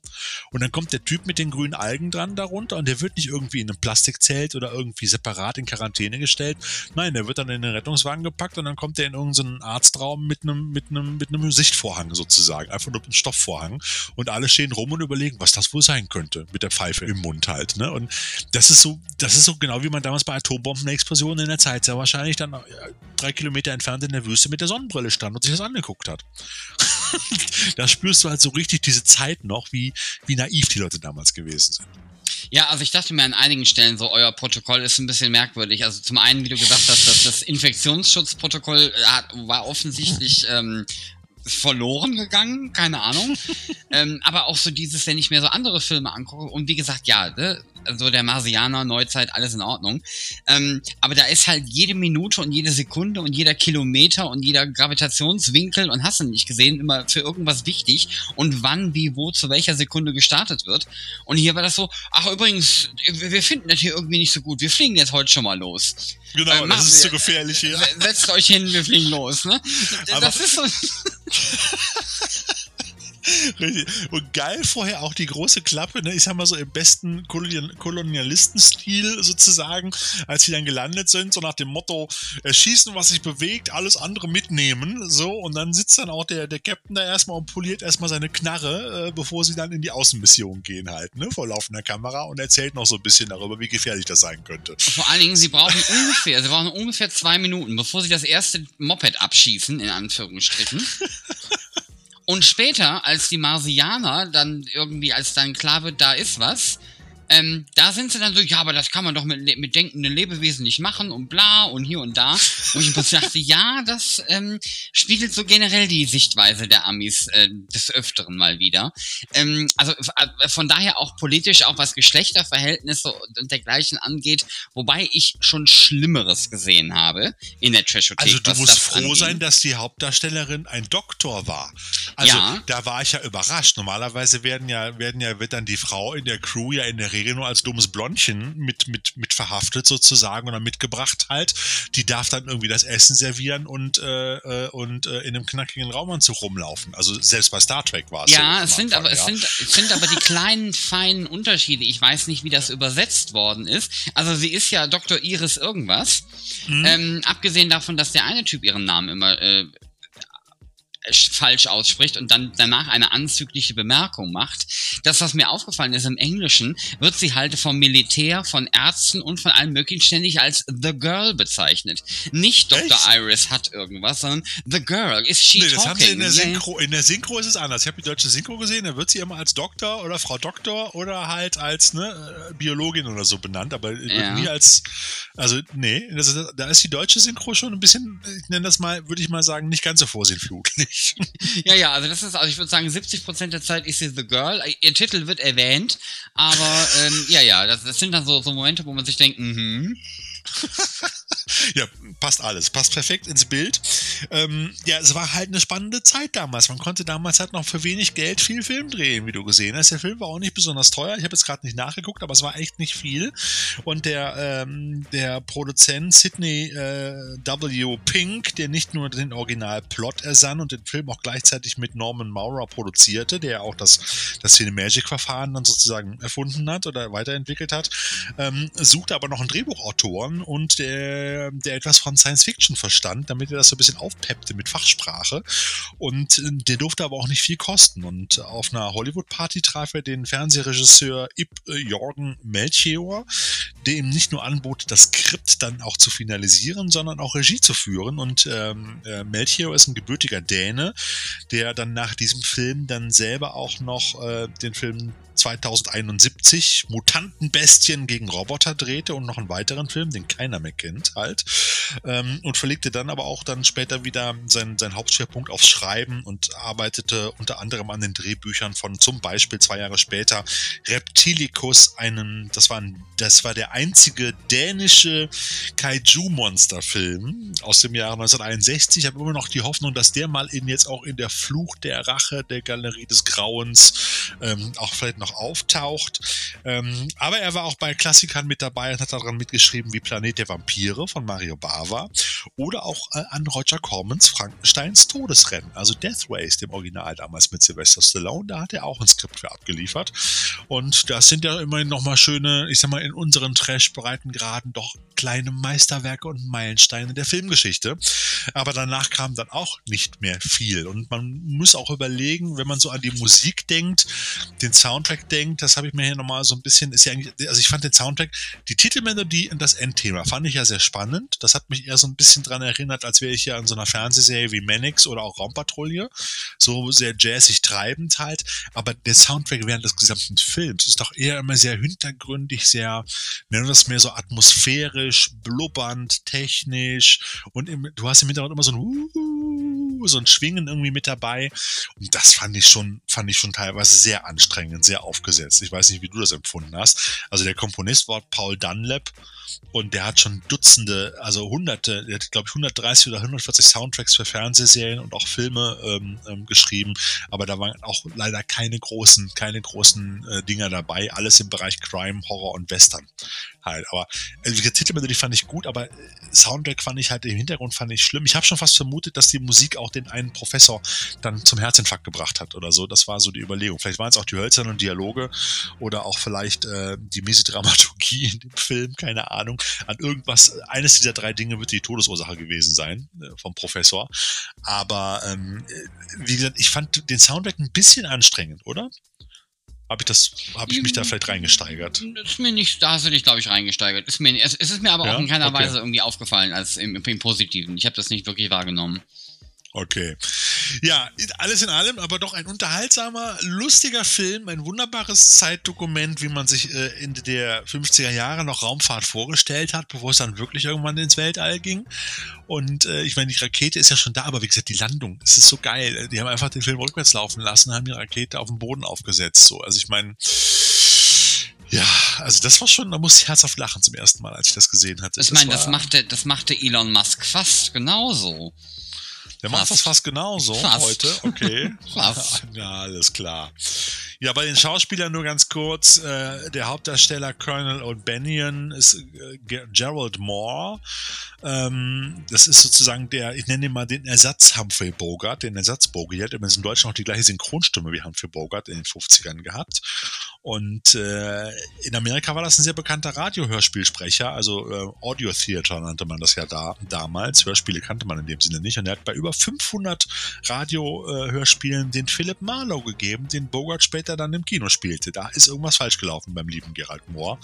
Und dann kommt der Typ mit den grünen Algen dran darunter und der wird nicht irgendwie in einem Plastikzelt oder irgendwie separat in Quarantäne gestellt. Nein, der wird dann in den Rettungswagen gepackt und dann kommt der in irgendeinen Arztraum mit einem, mit einem, mit einem Sichtvorhang sozusagen. Einfach nur mit einem Stoffvorhang. Und alle stehen rum und überlegen, was das wohl sein könnte. Mit der Pfeife im Mund halt, ne? Und das ist so, das ist so genau wie man damals bei Atombombenexplosionen in der Zeit sehr wahrscheinlich dann äh, drei Kilometer entfernt in der Wüste mit der Sonnenbrille stand und sich das angeguckt hat. da spürst du halt so richtig diese Zeit noch, wie, wie naiv die Leute damals gewesen sind. Ja, also ich dachte mir an einigen Stellen so, euer Protokoll ist ein bisschen merkwürdig. Also zum einen, wie du gesagt hast, dass das Infektionsschutzprotokoll äh, war offensichtlich ähm, verloren gegangen, keine Ahnung. ähm, aber auch so dieses, wenn ich mir so andere Filme angucke, und wie gesagt, ja, ne, so der Marsianer, Neuzeit, alles in Ordnung. Ähm, aber da ist halt jede Minute und jede Sekunde und jeder Kilometer und jeder Gravitationswinkel und hast du nicht gesehen, immer für irgendwas wichtig und wann, wie, wo, zu welcher Sekunde gestartet wird. Und hier war das so, ach übrigens, wir finden das hier irgendwie nicht so gut, wir fliegen jetzt heute schon mal los. Genau, Äh, das ist zu gefährlich hier. Se- Setzt euch hin, wir fliegen los, ne? Aber- das ist so. Richtig. Und geil vorher auch die große Klappe, ne? ich sag mal so im besten Kolonial Kolonialistenstil sozusagen, als sie dann gelandet sind, so nach dem Motto, erschießen, was sich bewegt, alles andere mitnehmen, so, und dann sitzt dann auch der, der Captain da erstmal und poliert erstmal seine Knarre, äh, bevor sie dann in die Außenmission gehen halt, ne, vor laufender Kamera und erzählt noch so ein bisschen darüber, wie gefährlich das sein könnte. Vor allen Dingen, sie brauchen ungefähr, sie brauchen ungefähr zwei Minuten, bevor sie das erste Moped abschießen, in Anführungsstrichen. Und später, als die Marsianer dann irgendwie, als dann klar wird, da ist was, ähm, da sind sie dann so, ja, aber das kann man doch mit, mit denkenden Lebewesen nicht machen und bla und hier und da. Wo ich dachte, ja, das ähm, spiegelt so generell die Sichtweise der Amis äh, des Öfteren mal wieder. Ähm, also äh, von daher auch politisch, auch was Geschlechterverhältnisse und, und dergleichen angeht, wobei ich schon Schlimmeres gesehen habe in der Trashothek. Also du musst froh angeht. sein, dass die Hauptdarstellerin ein Doktor war. Also Ja. da war ich ja überrascht. Normalerweise werden ja, werden ja, wird dann die Frau in der Crew ja in der Regel nur als dummes Blondchen mit, mit, mit verhaftet sozusagen oder mitgebracht halt. Die darf dann irgendwie das Essen servieren und, äh, äh, und äh, in einem knackigen Raumanzug rumlaufen. Also selbst bei Star Trek war es Ja, so. es sind Anfang, aber, es ja. sind, es sind aber die kleinen, feinen Unterschiede. Ich weiß nicht, wie das übersetzt worden ist. Also sie ist ja Dr. Iris irgendwas. Mhm. Ähm, abgesehen davon, dass der eine Typ ihren Namen immer äh, falsch ausspricht und dann danach eine anzügliche Bemerkung macht. Das, was mir aufgefallen ist im Englischen, wird sie halt vom Militär, von Ärzten und von allen möglichen ständig als The Girl bezeichnet. Nicht Dr. Echt? Iris hat irgendwas, sondern The Girl. Is she Nee, das haben sie in talking? der. Synchro. In der Synchro ist es anders. Ich habe die deutsche Synchro gesehen, da wird sie immer als Doktor oder Frau Doktor oder halt als ne, äh, Biologin oder so benannt, aber Ja. nie als, also nee, das, da ist die deutsche Synchro schon ein bisschen, ich nenne das mal, würde ich mal sagen, nicht ganz so vorsinnflutlich. Ja, ja, also das ist, also ich würde sagen, 70% der Zeit ist sie The Girl. Ihr Titel wird erwähnt, aber ähm, ja, ja, das, das sind dann so, so Momente, wo man sich denkt, mhm. ja, passt alles. Passt perfekt ins Bild. Ähm, ja, es war halt eine spannende Zeit damals. Man konnte damals halt noch für wenig Geld viel Film drehen, wie du gesehen hast. Der Film war auch nicht besonders teuer. Ich habe jetzt gerade nicht nachgeguckt, aber es war echt nicht viel. Und der, ähm, der Produzent Sidney äh, W. Pink, der nicht nur den Originalplot ersann und den Film auch gleichzeitig mit Norman Maurer produzierte, der auch das, das Cinemagic-Verfahren dann sozusagen erfunden hat oder weiterentwickelt hat, ähm, suchte aber noch einen Drehbuchautoren und der, der etwas von Science Fiction verstand, damit er das so ein bisschen aufpeppte mit Fachsprache. Und äh, der durfte aber auch nicht viel kosten. Und auf einer Hollywood-Party traf er den Fernsehregisseur Ib äh, Jorgen Melchior, der ihm nicht nur anbot, das Skript dann auch zu finalisieren, sondern auch Regie zu führen. Und ähm, äh, Melchior ist ein gebürtiger Däne, der dann nach diesem Film dann selber auch noch äh, den Film 2071 Mutantenbestien gegen Roboter drehte und noch einen weiteren Film, den keiner mehr kennt, halt. Ähm, und verlegte dann aber auch dann später wieder seinen sein Hauptschwerpunkt aufs Schreiben und arbeitete unter anderem an den Drehbüchern von zum Beispiel zwei Jahre später Reptilicus, einen, das war, ein, das war der einzige dänische Kaiju-Monster-Film aus dem Jahre 1961. Ich habe immer noch die Hoffnung, dass der mal in jetzt auch in der Fluch der Rache der Galerie des Grauens ähm, auch vielleicht noch auftaucht. Ähm, aber er war auch bei Klassikern mit dabei und hat daran mitgeschrieben wie Planet der Vampire von Mario Bava oder auch äh, an Roger Cormans Frankensteins Todesrennen, also Death Race, dem Original damals mit Sylvester Stallone. Da hat er auch ein Skript für abgeliefert. Und das sind ja immerhin nochmal schöne, ich sag mal, in unseren Trash-Breitengraden doch kleine Meisterwerke und Meilensteine der Filmgeschichte. Aber danach kam dann auch nicht mehr viel. Und man muss auch überlegen, wenn man so an die Musik denkt, den Soundtrack denkt, das habe ich mir hier nochmal so ein bisschen, ist ja eigentlich, also ich fand den Soundtrack, die Titelmelodie und das Endthema fand ich ja sehr spannend. Das hat mich eher so ein bisschen dran erinnert, als wäre ich ja an so einer Fernsehserie wie Mannix oder auch Raumpatrouille. So sehr jazzig treibend halt. Aber der Soundtrack während des gesamten Films ist doch eher immer sehr hintergründig, sehr, nennen wir das mehr so atmosphärisch, blubbernd, technisch und im, du hast im Hintergrund immer so ein so ein Schwingen irgendwie mit dabei. Und das fand ich schon, fand ich schon teilweise sehr anstrengend, sehr aufgesetzt. Ich weiß nicht, wie du das empfunden hast. Also der Komponist war Paul Dunlap und der hat schon Dutzende, also hunderte, glaube ich 130 oder 140 Soundtracks für Fernsehserien und auch Filme ähm, ähm, geschrieben, aber da waren auch leider keine großen, keine großen äh, Dinger dabei, alles im Bereich Crime, Horror und Western halt. Aber also die Titelmelodie fand ich gut, aber äh, Soundtrack fand ich halt im Hintergrund fand ich schlimm. Ich habe schon fast vermutet, dass die Musik auch den einen Professor dann zum Herzinfarkt gebracht hat oder so. Das war so die Überlegung. Vielleicht waren es auch die hölzernen Dialoge oder auch vielleicht äh, die Mesodramaturgie in dem Film, keine Ahnung. An irgendwas, eines dieser drei Dinge wird die Todesursache gewesen sein äh, vom Professor. Aber ähm, wie gesagt, ich fand den Soundtrack ein bisschen anstrengend, oder? Habe ich das, habe ich mich da vielleicht reingesteigert? Ist mir nicht, da hast du dich, glaube ich, reingesteigert. Ist mir, es, ist mir aber ja? auch in keiner okay. Weise irgendwie aufgefallen als im, im Positiven. Ich habe das nicht wirklich wahrgenommen. Okay. Ja, alles in allem, aber doch ein unterhaltsamer, lustiger Film, ein wunderbares Zeitdokument, wie man sich äh, Ende der 50er Jahre noch Raumfahrt vorgestellt hat, bevor es dann wirklich irgendwann ins Weltall ging. Und äh, ich meine, die Rakete ist ja schon da, aber wie gesagt, die Landung, es ist so geil. Die haben einfach den Film rückwärts laufen lassen, haben die Rakete auf den Boden aufgesetzt. So, also ich meine, ja, also das war schon, da muss ich herzhaft lachen zum ersten Mal, als ich das gesehen hatte. Ich meine, das machte, das machte Elon Musk fast genauso. Der macht das fast genauso fast. heute. Okay. Fast. Ja, alles klar. Ja, bei den Schauspielern nur ganz kurz. Äh, der Hauptdarsteller Colonel O'Banion ist äh, Gerald Moore. Ähm, das ist sozusagen der, ich nenne ihn mal den Ersatz Humphrey Bogart, den Ersatz Bogart. Er hat übrigens in Deutschland auch die gleiche Synchronstimme wie Humphrey Bogart in den 50ern gehabt. Und äh, in Amerika war das ein sehr bekannter Radiohörspielsprecher, also äh, Audio Theater nannte man das ja da damals. Hörspiele kannte man in dem Sinne nicht. Und er hat bei über 500 Radiohörspielen den Philip Marlowe gegeben, den Bogart später dann im Kino spielte. Da ist irgendwas falsch gelaufen beim lieben Gerald Moore.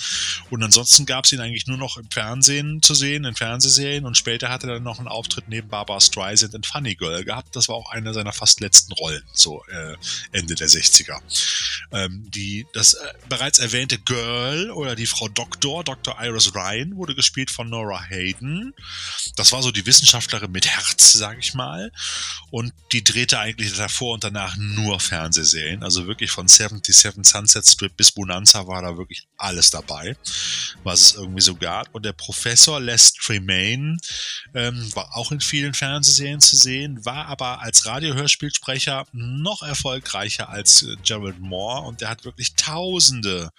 Und ansonsten gab es ihn eigentlich nur noch im Fernsehen zu sehen, in Fernsehserien. Und später hat er dann noch einen Auftritt neben Barbara Streisand in Funny Girl gehabt. Das war auch eine seiner fast letzten Rollen, so äh, Ende der 60er. Ähm, die, das das äh, bereits erwähnte Girl oder die Frau Doktor, Dr. Iris Ryan, wurde gespielt von Nora Hayden. Das war so die Wissenschaftlerin mit Herz, sag ich mal. Und die drehte eigentlich davor und danach nur Fernsehserien. Also wirklich von 77 Sunset Strip bis Bonanza war da wirklich alles dabei, was es irgendwie so gab. Und der Professor Les Tremaine ähm, war auch in vielen Fernsehserien zu sehen, war aber als Radiohörspielsprecher noch erfolgreicher als äh, Gerald Moore und der hat wirklich tausende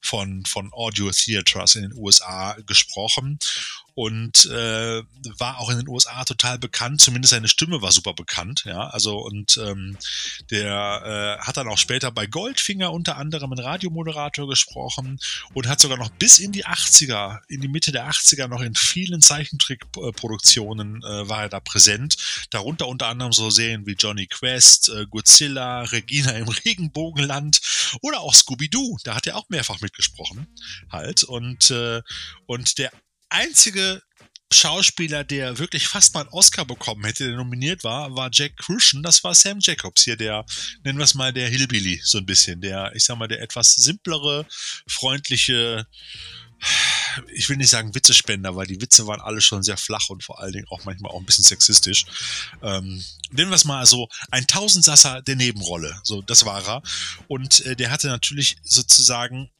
von, von Audio Theaters in den USA gesprochen und äh, war auch in den USA total bekannt, zumindest seine Stimme war super bekannt, ja, also und ähm, der äh, hat dann auch später bei Goldfinger unter anderem einen Radiomoderator gesprochen und hat sogar noch bis in die 80er, in die Mitte der 80er noch in vielen Zeichentrickproduktionen äh, war er da präsent, darunter unter anderem so Serien wie Johnny Quest, äh, Godzilla, Regina im Regenbogenland oder auch Scooby-Doo, da hat er auch mehrfach mitgesprochen halt. Und äh, und der einzige Schauspieler, der wirklich fast mal einen Oscar bekommen hätte, der nominiert war, war Jack Crucian. Das war Sam Jacobs hier, der, nennen wir es mal, der Hillbilly, so ein bisschen. Der, ich sag mal, der etwas simplere, freundliche, ich will nicht sagen Witzespender, weil die Witze waren alle schon sehr flach und vor allen Dingen auch manchmal auch ein bisschen sexistisch. Ähm, nennen wir es mal so, ein Tausendsasser der Nebenrolle. So, das war er. Und äh, der hatte natürlich sozusagen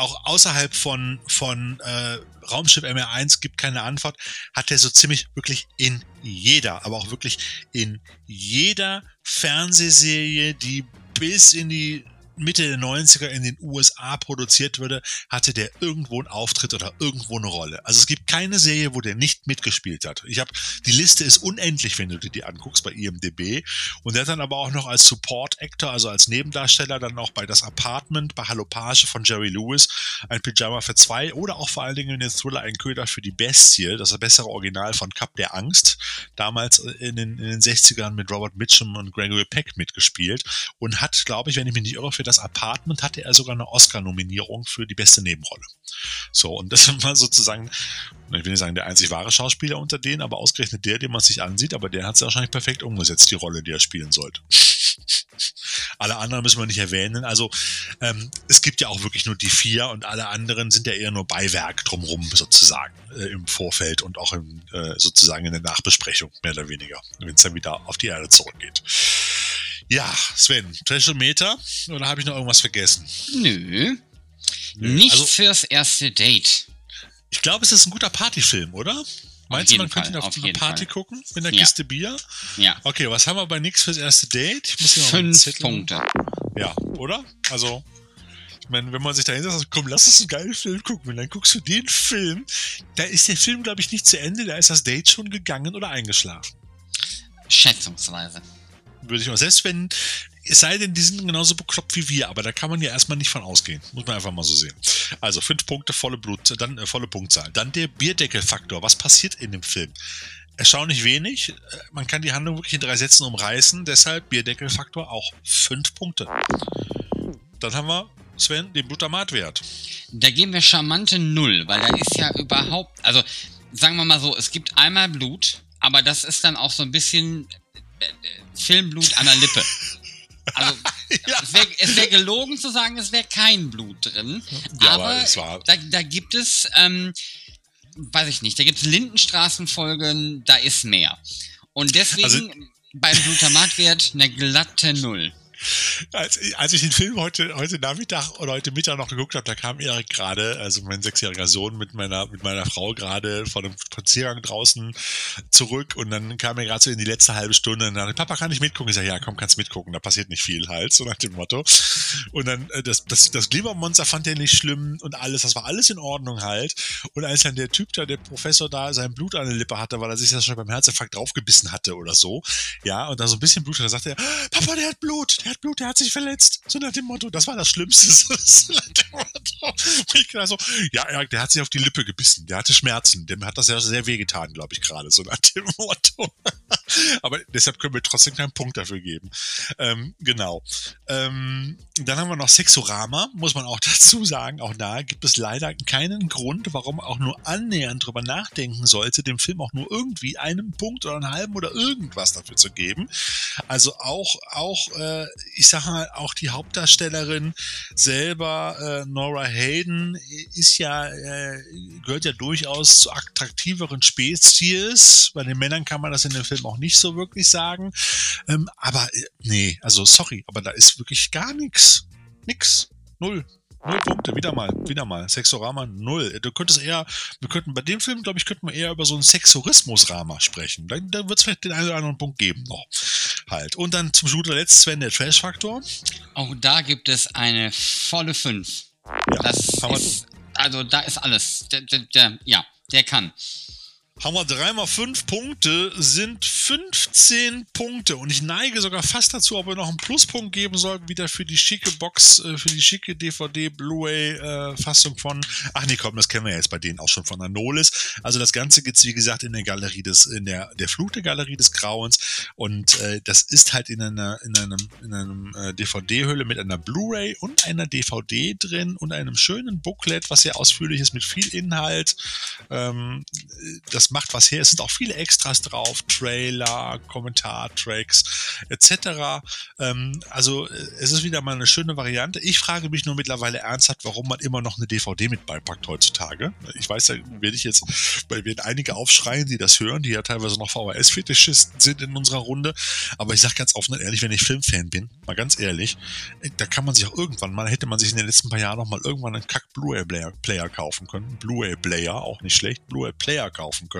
auch außerhalb von, von äh, Raumschiff MR1 gibt keine Antwort, hat er so ziemlich wirklich in jeder, aber auch wirklich in jeder Fernsehserie, die bis in die Mitte der 90er in den USA produziert wurde, hatte der irgendwo einen Auftritt oder irgendwo eine Rolle. Also es gibt keine Serie, wo der nicht mitgespielt hat. Ich habe die Liste ist unendlich, wenn du dir die anguckst bei IMDb und der hat dann aber auch noch als Support Actor, also als Nebendarsteller dann auch bei Das Apartment, bei Halopage von Jerry Lewis, ein Pyjama für zwei oder auch vor allen Dingen in den Thriller Ein Köder für die Bestie, das das bessere Original von Cup der Angst, damals in den, in den 60ern mit Robert Mitchum und Gregory Peck mitgespielt und hat, glaube ich, wenn ich mich nicht irre, für das Apartment hatte er sogar eine Oscar-Nominierung für die beste Nebenrolle. So, und das war sozusagen, ich will nicht sagen, der einzig wahre Schauspieler unter denen, aber ausgerechnet der, den man sich ansieht, aber der hat es wahrscheinlich perfekt umgesetzt, die Rolle, die er spielen sollte. alle anderen müssen wir nicht erwähnen. Also ähm, es gibt ja auch wirklich nur die vier und alle anderen sind ja eher nur Beiwerk drumrum sozusagen äh, im Vorfeld und auch im, äh, sozusagen in der Nachbesprechung mehr oder weniger, wenn es dann wieder auf die Erde zurückgeht. Ja, Sven, Trashometer oder habe ich noch irgendwas vergessen? Nö. Nö. Nicht also, fürs erste Date. Ich glaube, es ist ein guter Partyfilm, oder? Meinst du, man könnte ihn auf, auf eine Party Fall. gucken mit einer ja. Kiste Bier? Ja. Okay, was haben wir bei nix fürs erste Date? Ich muss hier Fünf Punkte. Ja, oder? Also, ich meine, wenn man sich da hinsetzt und sagt, komm, lass uns einen geilen Film gucken, und dann guckst du den Film, da ist der Film, glaube ich, nicht zu Ende, da ist das Date schon gegangen oder eingeschlafen. Schätzungsweise würde ich mal. Selbst wenn, es sei denn, die sind genauso bekloppt wie wir, aber da kann man ja erstmal nicht von ausgehen. Muss man einfach mal so sehen. Also fünf Punkte, volle Blut, dann äh, volle Punktzahl. Dann der Bierdeckelfaktor. Was passiert in dem Film? Erstaunlich wenig. Äh, man kann die Handlung wirklich in drei Sätzen umreißen, deshalb Bierdeckelfaktor auch fünf Punkte. Dann haben wir Sven, den Glutamatwert. Da geben wir charmante Null, weil da ist ja überhaupt, also sagen wir mal so, es gibt einmal Blut, aber das ist dann auch so ein bisschen Filmblut an der Lippe. Also, ja. es wäre wär gelogen zu sagen, es wäre kein Blut drin. Ja, aber, aber da, da, gibt es, ähm, weiß ich nicht, da gibt es Lindenstraßenfolgen, da ist mehr. Und deswegen also, beim Glutamatwert eine glatte Null. Als, als ich den Film heute, heute Nachmittag oder heute Mittag noch geguckt habe, da kam Erik gerade, also mein sechsjähriger Sohn mit meiner, mit meiner Frau gerade von einem Spaziergang draußen zurück und dann kam er gerade so in die letzte halbe Stunde und dachte, Papa, kann ich mitgucken? Ich sage, ja, komm, kannst mitgucken, da passiert nicht viel halt, so nach dem Motto. Und dann, äh, das, das, das Glibermonster fand er nicht schlimm und alles, das war alles in Ordnung halt. Und als dann der Typ da, der Professor da, sein Blut an der Lippe hatte, weil er sich das schon beim Herzinfarkt draufgebissen hatte oder so, ja, und da so ein bisschen Blut hat, da sagte er, Papa, der hat Blut, der hat Blut, der hat sich verletzt. So nach dem Motto, das war das Schlimmste. so nach dem Motto. ich so, ja, der hat sich auf die Lippe gebissen, der hatte Schmerzen, dem hat das ja sehr wehgetan, glaube ich, gerade, so nach dem Motto. Aber deshalb können wir trotzdem keinen Punkt dafür geben. Ähm, genau. Ähm, dann haben wir noch Sexorama, muss man auch dazu sagen. Auch da gibt es leider keinen Grund, warum auch nur annähernd drüber nachdenken sollte, dem Film auch nur irgendwie einen Punkt oder einen halben oder irgendwas dafür zu geben. Also auch, auch äh, ich sag mal, auch die Hauptdarstellerin selber, äh, Nora Hayden, ist ja, äh, gehört ja durchaus zu attraktiveren Spezies. Bei den Männern kann man das in dem Film auch nicht so wirklich sagen. Ähm, aber äh, nee, also sorry, aber da ist wirklich gar nichts. Nix. Null. Null Punkte, wieder mal, wieder mal. Sexorama null. Du könntest eher, wir könnten bei dem Film, glaube ich, könnten wir eher über so ein Sexorismus-Rama sprechen. Da, da wird es vielleicht den einen oder anderen Punkt geben noch. Halt. Und dann zum guter Letzt Sven, der Trash-Faktor. Auch da gibt es eine volle 5. Ja, Das ist, also da ist alles. Der, der, der, ja, der kann. Haben wir dreimal fünf Punkte, sind 15 Punkte. Und ich neige sogar fast dazu, ob wir noch einen Pluspunkt geben sollten, wieder für die schicke Box, äh, für die schicke DVD, Blu-ray-Fassung von, ach nee, komm, das kennen wir jetzt bei denen auch schon von Anolis. Also das Ganze gibt's wie gesagt, in der Galerie des, in der, der Flut der Galerie des Grauens. Und äh, das ist halt in einer, in einem, in einem äh, DVD-Hülle mit einer Blu-ray und einer DVD drin und einem schönen Booklet, was sehr ausführlich ist, mit viel Inhalt. Ähm, das macht was her. Es sind auch viele Extras drauf, Trailer, Kommentartracks etc. Ähm, also äh, es ist wieder mal eine schöne Variante. Ich frage mich nur mittlerweile ernsthaft, warum man immer noch eine DVD mit beipackt heutzutage. Ich weiß, da werde ich jetzt, weil werden einige aufschreien, die das hören, die ja teilweise noch VHS-Fetischisten sind in unserer Runde. Aber ich sage ganz offen und ehrlich, wenn ich Filmfan bin, mal ganz ehrlich, äh, da kann man sich auch irgendwann mal, hätte man sich in den letzten paar Jahren noch mal irgendwann einen Kack Blu-ray-Player Player kaufen können. Blu-ray-Player, auch nicht schlecht, Blu-ray-Player kaufen können.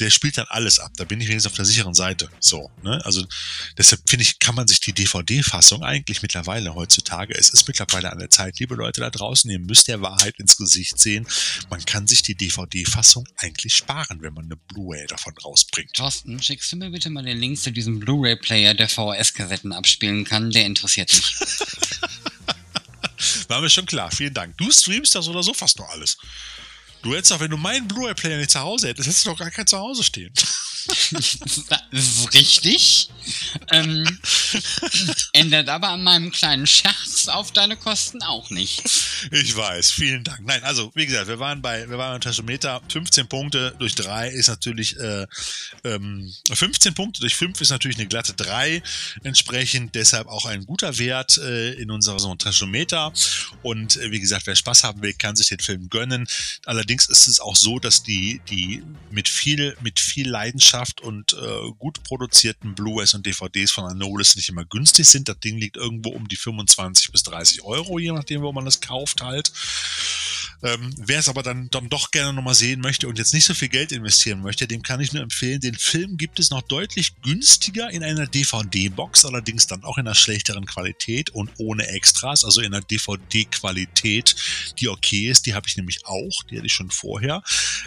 Der spielt dann alles ab. Da bin ich wenigstens auf der sicheren Seite. So, ne? Also deshalb finde ich, kann man sich die DVD-Fassung eigentlich mittlerweile heutzutage, es ist mittlerweile an der Zeit, liebe Leute da draußen, ihr müsst der Wahrheit ins Gesicht sehen. Man kann sich die DVD-Fassung eigentlich sparen, wenn man eine Blu-ray davon rausbringt. Thorsten, schickst du mir bitte mal den Link zu diesem Blu-ray-Player, der VHS-Kassetten abspielen kann? Der interessiert mich. War mir schon klar, vielen Dank. Du streamst das oder so fast nur alles. Du hättest doch, wenn du meinen Blu-ray-Player nicht zu Hause hättest, hättest du doch gar kein Zuhause stehen. Richtig. Ähm, ändert aber an meinem kleinen Scherz auf deine Kosten auch nichts. Ich weiß, vielen Dank. Nein, also wie gesagt, wir waren bei, wir waren beim Tachometer. 15 Punkte durch 3 ist natürlich, äh, ähm, 15 Punkte durch 5 ist natürlich eine glatte 3. Entsprechend deshalb auch ein guter Wert äh, in unserer so Tachometer. Und äh, wie gesagt, wer Spaß haben will, kann sich den Film gönnen. Allerdings ist es auch so, dass die, die mit viel, mit viel Leidenschaft und äh, gut produzierten Blu-rays und DVDs von Anolis nicht immer günstig sind. Das Ding liegt irgendwo um die 25 bis 30 Euro, je nachdem, wo man das kauft halt. Ähm, Wer es aber dann, dann doch gerne nochmal sehen möchte und jetzt nicht so viel Geld investieren möchte, dem kann ich nur empfehlen, den Film gibt es noch deutlich günstiger in einer DVD-Box, allerdings dann auch in einer schlechteren Qualität und ohne Extras, also in einer DVD-Qualität, die okay ist. Die habe ich nämlich auch, die hatte ich schon vorher.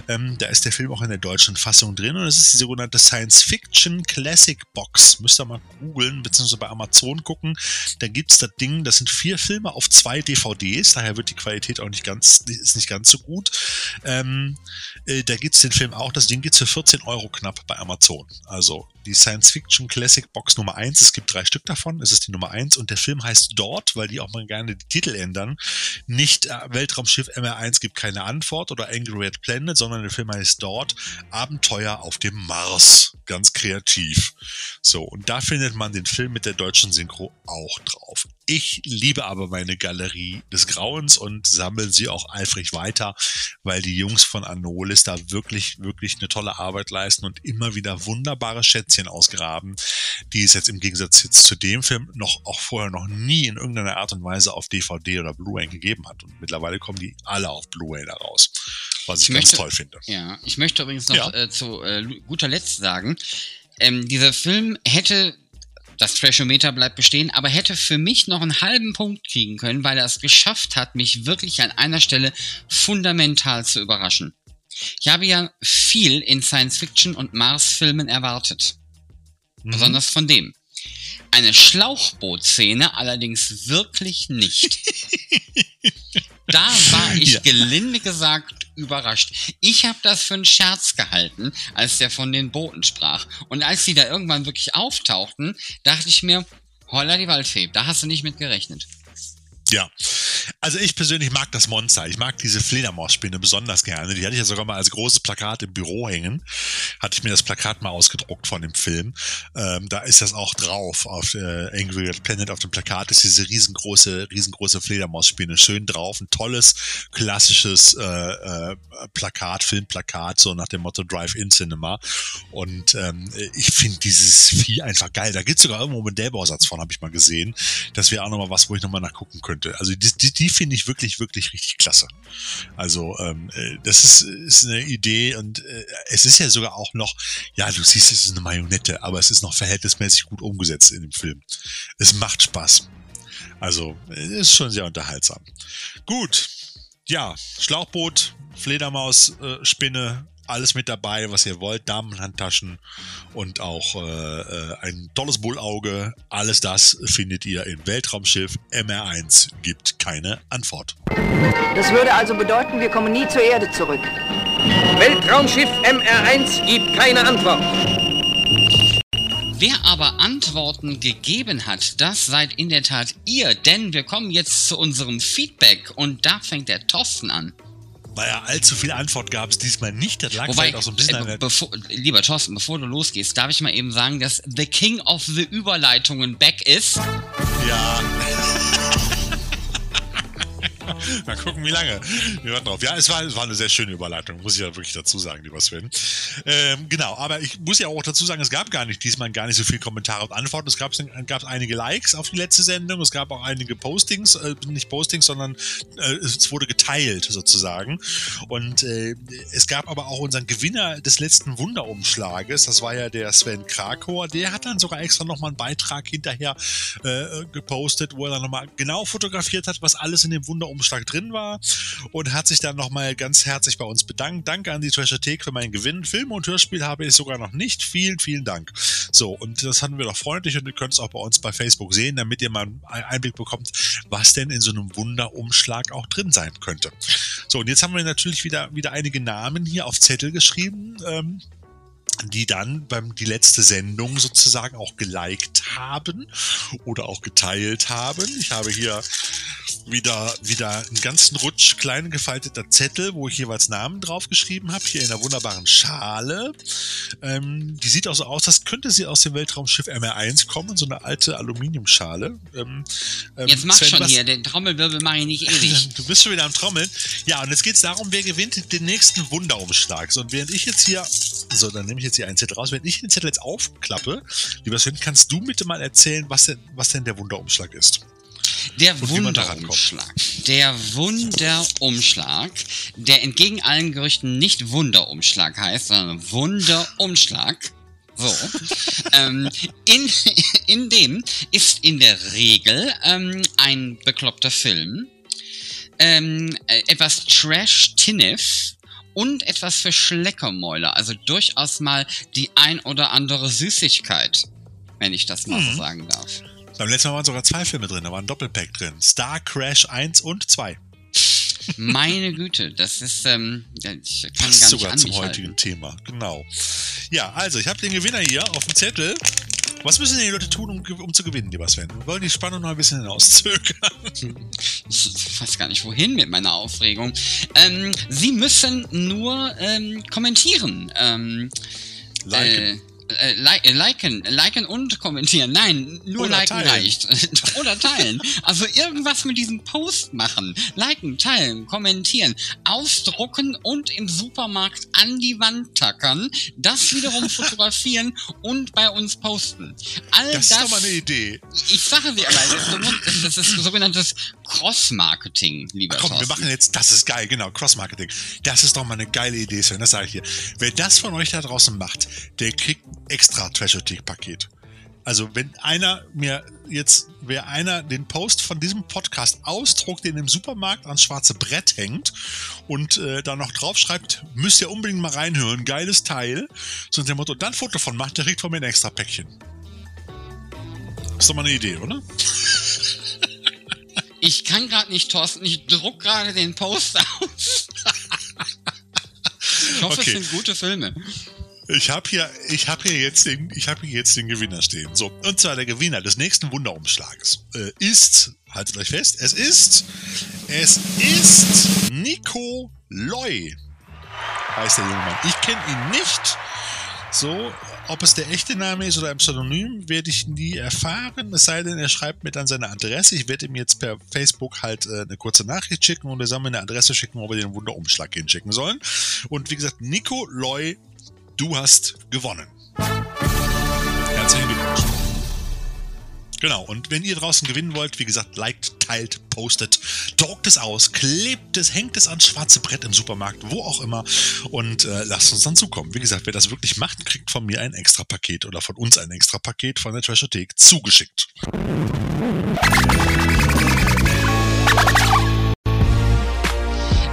Ähm, da ist der Film auch in der deutschen Fassung drin und es ist die sogenannte Science Fiction Classic Box. Müsst ihr mal googeln, beziehungsweise bei Amazon gucken. Da gibt's das Ding, das sind vier Filme auf zwei DVDs, daher wird die Qualität auch nicht ganz, ist nicht ganz so gut. Ähm, äh, da gibt's den Film auch, das Ding gibt's für 14 Euro knapp bei Amazon. Also die Science Fiction Classic Box Nummer 1, es gibt drei Stück davon, es ist die Nummer 1 und der Film heißt dort, weil die auch mal gerne die Titel ändern, nicht äh, Weltraumschiff MR1 gibt keine Antwort oder Angry Red Planet, sondern der Film heißt dort Abenteuer auf dem Mars. Ganz kreativ. So, und da findet man den Film mit der deutschen Synchro auch drauf. Ich liebe aber meine Galerie des Grauens und sammle sie auch eifrig weiter, weil die Jungs von Anolis da wirklich, wirklich eine tolle Arbeit leisten und immer wieder wunderbare Schätzchen ausgraben, die es jetzt im Gegensatz jetzt zu dem Film noch auch vorher noch nie in irgendeiner Art und Weise auf DVD oder Blu-ray gegeben hat. Und mittlerweile kommen die alle auf Blu-ray da raus, was ich, Ich ganz möchte- toll finde. Ja, ich möchte übrigens noch Ja. äh, zu äh, guter Letzt sagen, ähm, dieser Film hätte, das Trashometer bleibt bestehen, aber hätte für mich noch einen halben Punkt kriegen können, weil er es geschafft hat, mich wirklich an einer Stelle fundamental zu überraschen. Ich habe ja viel in Science-Fiction und Mars-Filmen erwartet. Mhm. Besonders von dem. Eine Schlauchbootszene allerdings wirklich nicht. da war ich Ja. gelinde gesagt überrascht. Ich habe das für einen Scherz gehalten, als der von den Booten sprach. Und als die da irgendwann wirklich auftauchten, dachte ich mir, holla die Waldfee, da hast du nicht mit gerechnet. Ja, Also ich persönlich mag das Monster. Ich mag diese Fledermausspinne besonders gerne. Die hatte ich ja sogar mal als großes Plakat im Büro hängen. Hatte ich mir das Plakat mal ausgedruckt von dem Film. Ähm, da ist das auch drauf. Auf äh, Angry Planet auf dem Plakat ist diese riesengroße, riesengroße Fledermausspinne schön drauf. Ein tolles, klassisches äh, äh, Plakat, Filmplakat, so nach dem Motto Drive-In Cinema. Und ähm, ich finde dieses Vieh einfach geil. Da gibt's sogar irgendwo einen Modellbausatz von, habe ich mal gesehen. Das wäre auch nochmal was, wo ich nochmal nachgucken könnte. Also die, die, die finde ich wirklich, wirklich richtig klasse. Also ähm, äh, das ist, ist eine Idee und äh, es ist ja sogar auch noch, ja, du siehst, es ist eine Marionette, aber es ist noch verhältnismäßig gut umgesetzt in dem Film. Es macht Spaß. Also, es ist schon sehr unterhaltsam. Gut. Ja, Schlauchboot, Fledermaus, äh, Spinne, alles mit dabei, was ihr wollt. Damenhandtaschen und auch äh, äh, ein tolles Bullauge. Alles das findet ihr im Weltraumschiff MR1. Gibt keine Antwort. Das würde also bedeuten, wir kommen nie zur Erde zurück. Weltraumschiff MR1 gibt keine Antwort. Wer aber Antworten gegeben hat, das seid in der Tat ihr, denn wir kommen jetzt zu unserem Feedback und da fängt der Thorsten an. Naja, allzu viele Antwort gab es diesmal nicht. Das lag Wobei, vielleicht auch so ein bisschen äh, bevor, lieber Thorsten, bevor du losgehst, darf ich mal eben sagen, dass The King of the Überleitungen back ist. Ja. Mal gucken, wie lange. Wir warten drauf. Ja, es war, es war eine sehr schöne Überleitung, muss ich ja wirklich dazu sagen, lieber Sven. Ähm, genau, aber ich muss ja auch dazu sagen, es gab gar nicht diesmal gar nicht so viele Kommentare und Antworten. Es gab, gab einige Likes auf die letzte Sendung, es gab auch einige Postings, äh, nicht Postings, sondern äh, es wurde geteilt sozusagen. Und äh, es gab aber auch unseren Gewinner des letzten Wunderumschlages, das war ja der Sven Krakor, der hat dann sogar extra nochmal einen Beitrag hinterher äh, gepostet, wo er dann nochmal genau fotografiert hat, was alles in dem Wunderumschlag drin war und hat sich dann nochmal ganz herzlich bei uns bedankt. Danke an die Treasure-Thek für meinen Gewinn. Film und Hörspiel habe ich sogar noch nicht. Vielen, vielen Dank. So, und das hatten wir doch freundlich und ihr könnt es auch bei uns bei Facebook sehen, damit ihr mal einen Einblick bekommt, was denn in so einem Wunderumschlag auch drin sein könnte. So, und jetzt haben wir natürlich wieder, wieder einige Namen hier auf Zettel geschrieben. Ähm, die dann beim die letzte Sendung sozusagen auch geliked haben oder auch geteilt haben. Ich habe hier wieder wieder einen ganzen Rutsch klein gefalteter Zettel, wo ich jeweils Namen draufgeschrieben habe, hier in einer wunderbaren Schale. Ähm, die sieht auch so aus, als könnte sie aus dem Weltraumschiff MR1 kommen, so eine alte Aluminiumschale. Ähm, ähm, Jetzt mach Sven, schon was- hier, den Trommelwirbel mache ich nicht ewig. Du bist schon wieder am Trommeln. Ja, und jetzt geht's darum, wer gewinnt den nächsten Wunderumschlag. So, und während ich jetzt hier, so, dann nehme ich jetzt hier einen Zettel raus. Während ich den Zettel jetzt aufklappe, lieber Sven, kannst du bitte mal erzählen, was denn, was denn der Wunderumschlag ist? Der. Wunderumschlag. Der Wunderumschlag, der entgegen allen Gerüchten nicht Wunderumschlag heißt, sondern Wunderumschlag. So. ähm, in, in dem ist in der Regel ähm, ein bekloppter Film, ähm, äh, etwas Trash-Tinnef und etwas für Schleckermäuler. Also durchaus mal die ein oder andere Süßigkeit, wenn ich das mal so sagen darf. Beim letzten Mal waren sogar zwei Filme drin, da war ein Doppelpack drin. Star Crash 1 und 2. Meine Güte, das ist, ähm, ich kann Passt gar nicht sogar zum heutigen halten. Thema. Genau. Ja, also ich habe den Gewinner hier auf dem Zettel. Was müssen denn die Leute tun, um, um zu gewinnen, lieber Sven? Wir wollen die Spannung noch ein bisschen hinauszögern. Ich weiß gar nicht, wohin mit meiner Aufregung. Ähm, Sie müssen nur ähm, kommentieren. Ähm, Liken. Äh, äh, li äh, liken, liken und kommentieren. Nein, nur Oder liken teilen. reicht. Oder teilen. Also irgendwas mit diesem Post machen. Liken, teilen, kommentieren, ausdrucken und im Supermarkt an die Wand tackern, das wiederum fotografieren und bei uns posten. All das das, ist doch mal eine Idee. ich sage dir aber, das ist, sogenanntes Cross-Marketing, lieber Komm, wir Thorsten. machen jetzt, das ist geil, genau, Cross-Marketing. Das ist doch mal eine geile Idee, Sven, das sage ich hier. Wer das von euch da draußen macht, der kriegt extra Treasure Tick Paket. Also, wenn einer mir jetzt, wer einer den Post von diesem Podcast ausdruckt, den im Supermarkt ans schwarze Brett hängt und äh, da noch draufschreibt, müsst ihr unbedingt mal reinhören, geiles Teil, so dem Motto, dann ein Foto von macht, der kriegt von mir ein extra Päckchen. Ist doch mal eine Idee, oder? Ich kann gerade nicht, Thorsten. Ich druck gerade den Post aus. ich hoffe, Okay. es sind gute Filme. Ich habe hier, ich habe hier jetzt den, ich habe hier jetzt den Gewinner stehen. So, und zwar der Gewinner des nächsten Wunderumschlages äh, ist, haltet euch fest, es ist, es ist Nico Loy, heißt der junge Mann. Ich kenne ihn nicht. So, ob es der echte Name ist oder ein Pseudonym, werde ich nie erfahren. Es sei denn, er schreibt mir dann seine Adresse. Ich werde ihm jetzt per Facebook halt äh, eine kurze Nachricht schicken und er soll mir eine Adresse schicken, wo wir den Wunderumschlag hinschicken sollen. Und wie gesagt, Nico Loy du hast gewonnen. Herzlichen Glückwunsch. Genau, und wenn ihr draußen gewinnen wollt, wie gesagt, liked, teilt, postet, druckt es aus, klebt es, hängt es ans schwarze Brett im Supermarkt, wo auch immer und äh, lasst uns dann zukommen. Wie gesagt, wer das wirklich macht, kriegt von mir ein extra Paket oder von uns ein extra Paket von der Trashothek zugeschickt.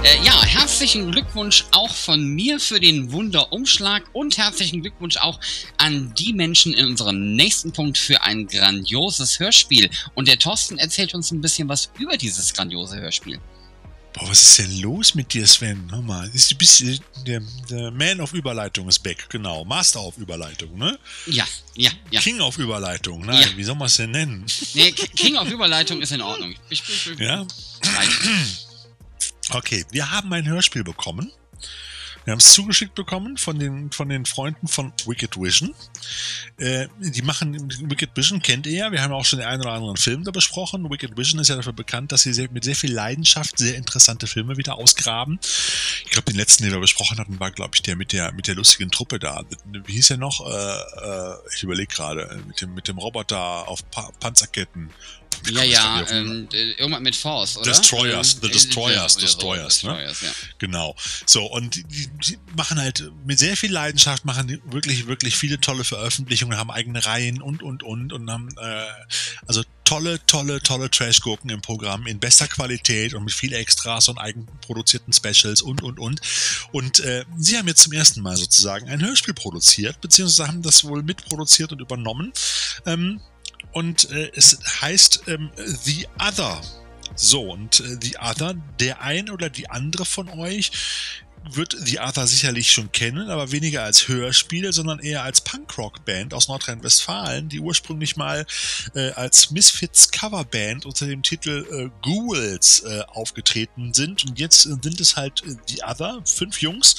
Äh, ja, herzlichen Glückwunsch auch von mir für den Wunderumschlag und herzlichen Glückwunsch auch an die Menschen in unserem nächsten Punkt für ein grandioses Hörspiel. Und der Thorsten erzählt uns ein bisschen was über dieses grandiose Hörspiel. Boah, was ist denn los mit dir, Sven? Hör mal, ist ein bisschen, der, der Man of Überleitung ist back, genau. Master auf Überleitung, ne? Ja, ja, ja. King of Überleitung, nein, Ja. wie soll man es denn nennen? Nee, King of Überleitung ist in Ordnung. Ich, ich, ich, Ja? Reicht. Okay, wir haben ein Hörspiel bekommen. Wir haben es zugeschickt bekommen von den, von den Freunden von Wicked Vision. Äh, die machen, Wicked Vision kennt ihr ja, wir haben auch schon den einen oder anderen Film da besprochen. Wicked Vision ist ja dafür bekannt, dass sie sehr, mit sehr viel Leidenschaft sehr interessante Filme wieder ausgraben. Ich glaube, den letzten, den wir besprochen hatten, war, glaube ich, der mit der, mit der lustigen Truppe da. Wie hieß er noch? Äh, äh, ich überlege gerade, mit dem, mit dem Roboter auf pa Panzerketten. Ja, ja, ähm, äh, irgendwas mit Force, oder? Destroyers, Ähm, The äh, Destroyers, ja, oder so, Destroyers, ne? Destroyers, ja. Genau. So, und die, die machen halt mit sehr viel Leidenschaft, machen wirklich, wirklich viele tolle Veröffentlichungen, haben eigene Reihen und, und, und, und haben, äh, also tolle, tolle, tolle Trash-Gurken im Programm in bester Qualität und mit viel Extras und eigenproduzierten Specials und, und, und. Und äh, sie haben jetzt zum ersten Mal sozusagen ein Hörspiel produziert, beziehungsweise haben das wohl mitproduziert und übernommen. Ähm, und äh, es heißt ähm, The Other. So, und äh, The Other, der ein oder die andere von euch wird The Other sicherlich schon kennen, aber weniger als Hörspiel, sondern eher als Punkrock-Band aus Nordrhein-Westfalen, die ursprünglich mal äh, als Misfits Coverband unter dem Titel äh, Ghouls äh, aufgetreten sind. Und jetzt äh, sind es halt äh, The Other, fünf Jungs,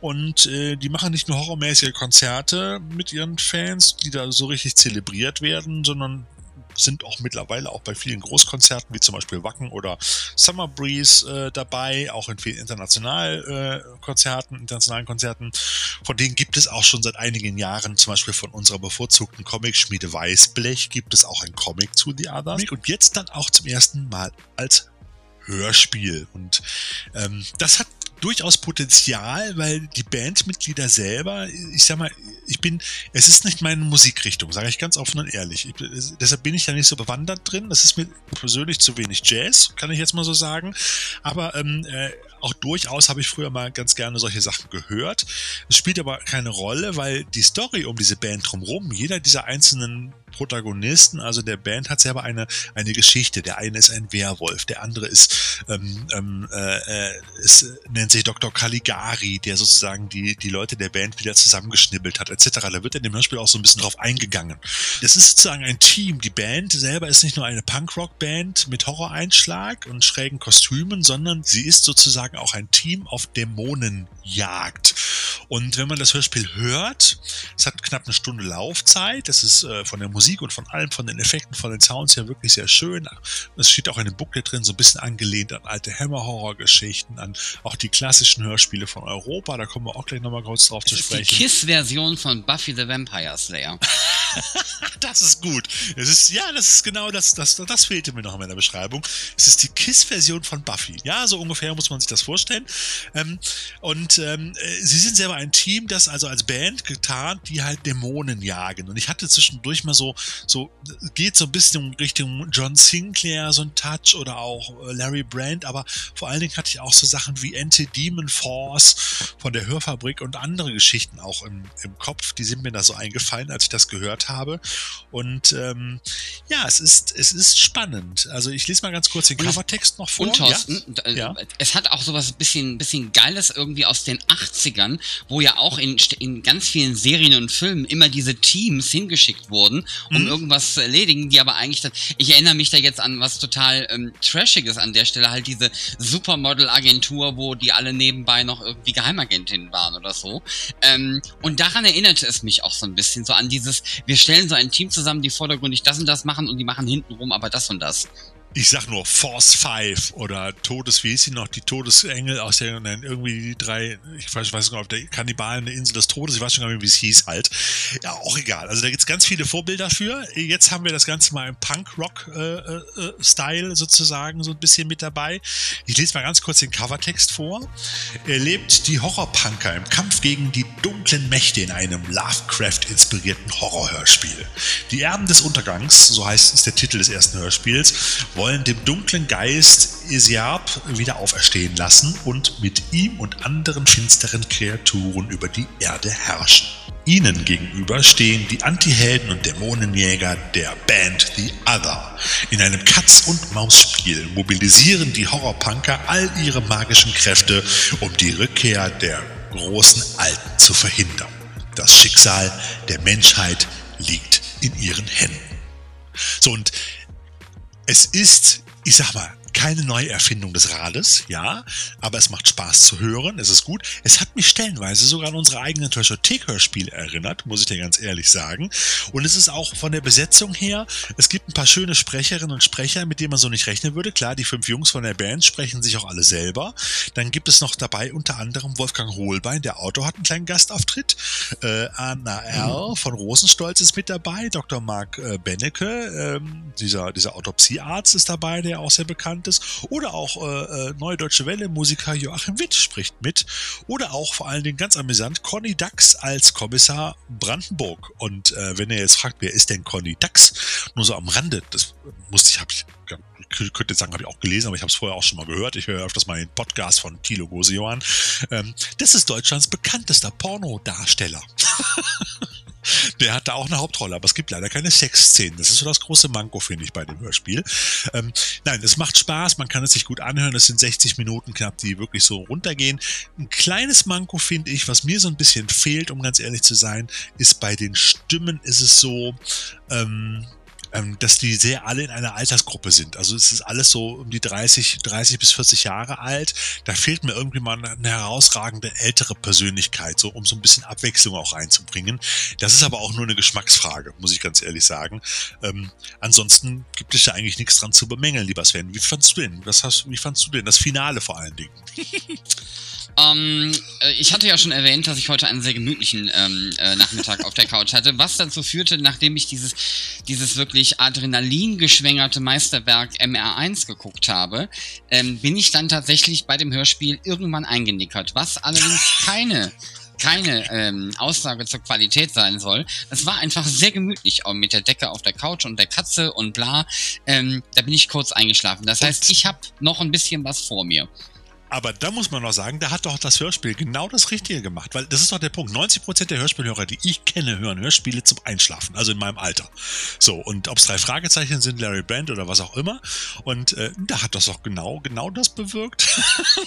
und äh, die machen nicht nur horrormäßige Konzerte mit ihren Fans, die da so richtig zelebriert werden, sondern sind auch mittlerweile auch bei vielen Großkonzerten, wie zum Beispiel Wacken oder Summer Breeze äh, dabei, auch in vielen internationalen äh, Konzerten, internationalen Konzerten. Von denen gibt es auch schon seit einigen Jahren, zum Beispiel von unserer bevorzugten Comic-Schmiede Weißblech, gibt es auch ein Comic zu The Others. Und jetzt dann auch zum ersten Mal als Hörspiel. Und ähm, das hat durchaus Potenzial, weil die Bandmitglieder selber, ich sag mal, ich bin, es ist nicht meine Musikrichtung, sage ich ganz offen und ehrlich. Ich, es- deshalb bin ich da nicht so bewandert drin. Das ist mir persönlich zu wenig Jazz, kann ich jetzt mal so sagen. Aber ähm, äh, auch durchaus habe ich früher mal ganz gerne solche Sachen gehört. Es spielt aber keine Rolle, weil die Story um diese Band drumherum, jeder dieser einzelnen Protagonisten, also der Band, hat selber eine, eine Geschichte. Der eine ist ein Werwolf, der andere ist, ähm, ähm, äh, ist äh, nennt sich Dr. Caligari, der sozusagen die, die Leute der Band wieder zusammengeschnibbelt hat, etc. Da wird in dem Hörspiel auch so ein bisschen drauf eingegangen. Das ist sozusagen ein Team. Die Band selber ist nicht nur eine Punkrock-Band mit Horroreinschlag und schrägen Kostümen, sondern sie ist sozusagen auch ein Team auf Dämonenjagd. Und wenn man das Hörspiel hört, es hat knapp eine Stunde Laufzeit, das ist äh, von der Musik und von allem, von den Effekten, von den Sounds her wirklich sehr schön. Es steht auch in dem Booklet drin, so ein bisschen angelehnt an alte Hammer-Horror-Geschichten, an auch die klassischen Hörspiele von Europa, da kommen wir auch gleich nochmal kurz drauf zu Das ist die sprechen. KISS-Version von Buffy the Vampire Slayer. Das ist gut. Es ist, ja, das ist genau das, das, das fehlte mir noch in meiner Beschreibung. Es ist die KISS-Version von Buffy. Ja, so ungefähr muss man sich das vorstellen. Ähm, und ähm, äh, sie sind selber ein Team, das also als Band getarnt, die halt Dämonen jagen. Und ich hatte zwischendurch mal so, so, geht so ein bisschen Richtung John Sinclair, so ein Touch oder auch äh, Larry Brand, aber vor allen Dingen hatte ich auch so Sachen wie Anti-Demon Force von der Hörfabrik und andere Geschichten auch im, im Kopf. Die sind mir da so eingefallen, als ich das gehört gehört habe. Und ähm, ja, es ist, es ist spannend. Also ich lese mal ganz kurz den Covertext noch vor. Und Thorsten, ja? ja? es hat auch sowas bisschen, bisschen Geiles irgendwie aus den 80ern, wo ja auch in, in ganz vielen Serien und Filmen immer diese Teams hingeschickt wurden, um mhm. irgendwas zu erledigen, die aber eigentlich dann, ich erinnere mich da jetzt an was total ähm, Trashiges an der Stelle, halt diese Supermodel-Agentur, wo die alle nebenbei noch irgendwie Geheimagentinnen waren oder so. Ähm, und daran erinnerte es mich auch so ein bisschen, so an dieses, wir stellen so ein Team zusammen, die vordergründig das und das machen und die machen hintenrum aber das und das ich sag nur Force 5 oder Todes, wie hieß sie noch, die Todesengel aus der, irgendwie die drei, ich weiß, weiß nicht, auf der Kannibalen der Insel des Todes, ich weiß schon gar nicht, wie es hieß halt. Ja, auch egal. Also da gibt's ganz viele Vorbilder für. Jetzt haben wir das Ganze mal im Punk-Rock-Style äh, äh, sozusagen so ein bisschen mit dabei. Ich lese mal ganz kurz den Covertext vor. Er lebt die Horrorpunker im Kampf gegen die dunklen Mächte in einem Lovecraft-inspirierten Horrorhörspiel. Die Erben des Untergangs, so heißt es der Titel des ersten Hörspiels, wollen dem dunklen Geist Isiab wieder auferstehen lassen und mit ihm und anderen finsteren Kreaturen über die Erde herrschen. Ihnen gegenüber stehen die Antihelden und Dämonenjäger der Band The Other. In einem Katz-und-Maus-Spiel mobilisieren die Horrorpunker all ihre magischen Kräfte, um die Rückkehr der großen Alten zu verhindern. Das Schicksal der Menschheit liegt in ihren Händen. So, und es ist, ich sag mal, keine Neuerfindung des Rades, ja, aber es macht Spaß zu hören, es ist gut. Es hat mich stellenweise sogar an unsere eigenen Treasure-Take-Hörspiele erinnert, muss ich dir ganz ehrlich sagen. Und es ist auch von der Besetzung her, es gibt ein paar schöne Sprecherinnen und Sprecher, mit denen man so nicht rechnen würde. Klar, die fünf Jungs von der Band sprechen sich auch alle selber. Dann gibt es noch dabei unter anderem Wolfgang Hohlbein, der Autor hat einen kleinen Gastauftritt. Äh, Anna R. von Rosenstolz ist mit dabei, Dr. Mark äh, Bennecke, ähm, dieser, dieser Autopsiearzt ist dabei, der auch sehr bekannt ist. Oder auch äh, äh, Neue Deutsche Welle Musiker Joachim Witt spricht mit. Oder auch vor allen Dingen ganz amüsant Conny Dax als Kommissar Brandenburg. Und äh, wenn ihr jetzt fragt, wer ist denn Conny Dax? Nur so am Rande, das musste ich, habe ich ich könnte jetzt sagen, habe ich auch gelesen, aber ich habe es vorher auch schon mal gehört. Ich höre öfters mal den Podcast von Thilo Gosejohann. Ähm, das ist Deutschlands bekanntester Pornodarsteller. Der hat da auch eine Hauptrolle, aber es gibt leider keine Sexszenen. Das ist so das große Manko, finde ich, bei dem Hörspiel. Ähm, nein, es macht Spaß, man kann es sich gut anhören. Es sind 60 Minuten knapp, die wirklich so runtergehen. Ein kleines Manko, finde ich, was mir so ein bisschen fehlt, um ganz ehrlich zu sein, ist bei den Stimmen ist es so, ähm, ähm, dass die sehr alle in einer Altersgruppe sind. Also es ist alles so um die 30, 30 bis 40 Jahre alt. Da fehlt mir irgendwie mal eine herausragende ältere Persönlichkeit, so um so ein bisschen Abwechslung auch reinzubringen. Das ist aber auch nur eine Geschmacksfrage, muss ich ganz ehrlich sagen. Ähm, ansonsten gibt es ja eigentlich nichts dran zu bemängeln, lieber Sven. Wie fandst du denn? Was hast, wie fandst du denn das Finale vor allen Dingen? Ähm, äh, ich hatte ja schon erwähnt, dass ich heute einen sehr gemütlichen ähm, äh, Nachmittag auf der Couch hatte, was dazu führte, nachdem ich dieses, dieses wirklich adrenalingeschwängerte Meisterwerk MR1 geguckt habe, ähm, bin ich dann tatsächlich bei dem Hörspiel irgendwann eingenickert, was allerdings keine keine ähm, Aussage zur Qualität sein soll. Es war einfach sehr gemütlich, auch mit der Decke auf der Couch und der Katze und bla. Ähm, da bin ich kurz eingeschlafen. Das heißt, ich habe noch ein bisschen was vor mir. Aber da muss man noch sagen, da hat doch das Hörspiel genau das Richtige gemacht, weil das ist doch der Punkt. 90% der Hörspielhörer, die ich kenne, hören Hörspiele zum Einschlafen, also in meinem Alter. So, und ob es drei Fragezeichen sind, Larry Brand oder was auch immer. Und äh, da hat das doch genau, genau das bewirkt.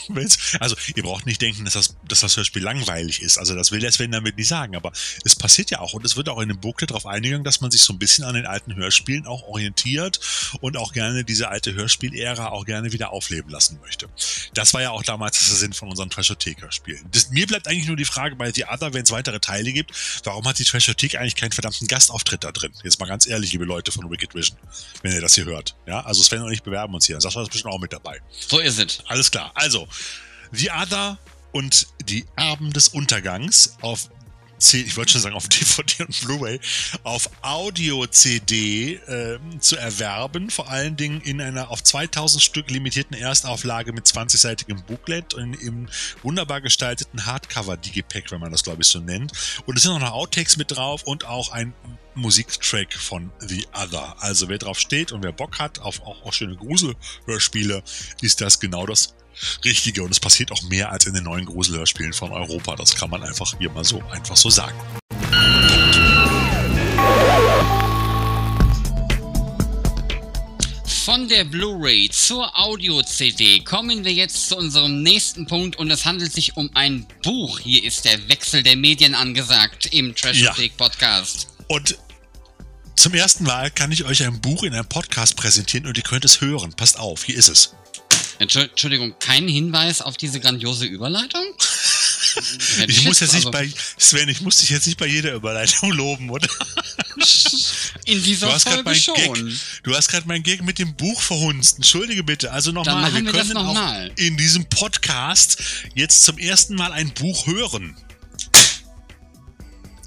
also, ihr braucht nicht denken, dass das, dass das Hörspiel langweilig ist. Also, das will der Sven damit nicht sagen, aber es passiert ja auch und es wird auch in dem Booklet darauf eingegangen, dass man sich so ein bisschen an den alten Hörspielen auch orientiert und auch gerne diese alte Hörspielära auch gerne wieder aufleben lassen möchte. Das war ja auch damals der Sinn von unseren Trashotheka-Spielen. Mir bleibt eigentlich nur die Frage bei The Other, wenn es weitere Teile gibt, warum hat die Trashothek eigentlich keinen verdammten Gastauftritt da drin? Jetzt mal ganz ehrlich, liebe Leute von Wicked Vision, wenn ihr das hier hört. Ja, also Sven und ich bewerben uns hier. Sascha ist bestimmt auch mit dabei. So ist es. Alles klar. Also, The Other und die Erben des Untergangs auf ich wollte schon sagen auf DVD und Blu-ray, auf Audio-CD äh, zu erwerben, vor allen Dingen in einer auf 2000 Stück limitierten Erstauflage mit 20-seitigem Booklet und im wunderbar gestalteten Hardcover-Digipack, wenn man das glaube ich so nennt. Und es sind auch noch Outtakes mit drauf und auch ein Musiktrack von The Other. Also wer drauf steht und wer Bock hat auf auch, auch schöne Gruselhörspiele, ist das genau das richtige. Und es passiert auch mehr als in den neuen Gruselhörspielen von Europa. Das kann man einfach hier mal so einfach so sagen. Von der Blu-ray zur Audio-CD kommen wir jetzt zu unserem nächsten Punkt und es handelt sich um ein Buch. Hier ist der Wechsel der Medien angesagt im Trash ja. Podcast. Und zum ersten Mal kann ich euch ein Buch in einem Podcast präsentieren und ihr könnt es hören. Passt auf, hier ist es. Entschuldigung, kein Hinweis auf diese grandiose Überleitung? ich muss jetzt nicht bei, Sven, ich muss dich jetzt nicht bei jeder Überleitung loben, oder? In dieser du hast Folge schon. Gag, du hast gerade meinen Gag mit dem Buch verhunzt. Entschuldige bitte. Also nochmal, wir, wir können noch auch mal. in diesem Podcast jetzt zum ersten Mal ein Buch hören.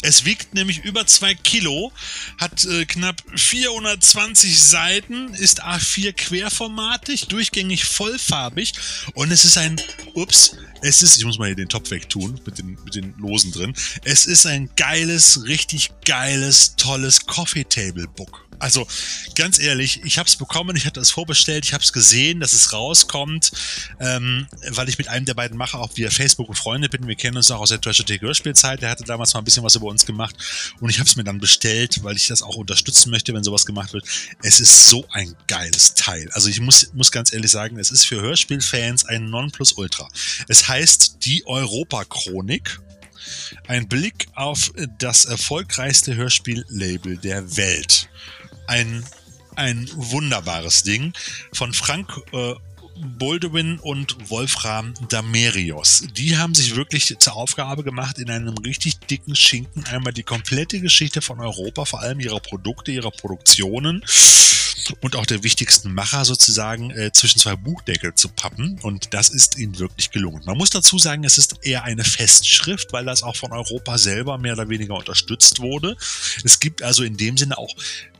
Es wiegt nämlich über zwei Kilo, hat äh, knapp 420 Seiten, ist A4 querformatig, durchgängig vollfarbig und es ist ein, ups, es ist, ich muss mal hier den Topf wegtun mit den, mit den Losen drin. Es ist ein geiles, richtig geiles, tolles Coffee Table Book. Also ganz ehrlich, ich habe es bekommen, ich hatte es vorbestellt, ich habe es gesehen, dass es rauskommt, ähm, weil ich mit einem der beiden Macher auch via Facebook befreundet bin. Wir kennen uns auch aus der Treasure Take Hörspielzeit. Der hatte damals mal ein bisschen was über uns gemacht und ich habe es mir dann bestellt, weil ich das auch unterstützen möchte, wenn sowas gemacht wird. Es ist so ein geiles Teil. Also ich muss, muss ganz ehrlich sagen, es ist für Hörspielfans ein Nonplusultra. Es heißt die Europa-Chronik. Ein Blick auf das erfolgreichste Hörspiellabel der Welt. Ein, ein wunderbares Ding. Von Frank äh, Baldwin und Wolfram Damerios. Die haben sich wirklich zur Aufgabe gemacht, in einem richtig dicken Schinken einmal die komplette Geschichte von Europa, vor allem ihrer Produkte, ihrer Produktionen und auch der wichtigsten Macher sozusagen äh, zwischen zwei Buchdeckel zu pappen. Und das ist ihnen wirklich gelungen. Man muss dazu sagen, es ist eher eine Festschrift, weil das auch von Europa selber mehr oder weniger unterstützt wurde. Es gibt also in dem Sinne auch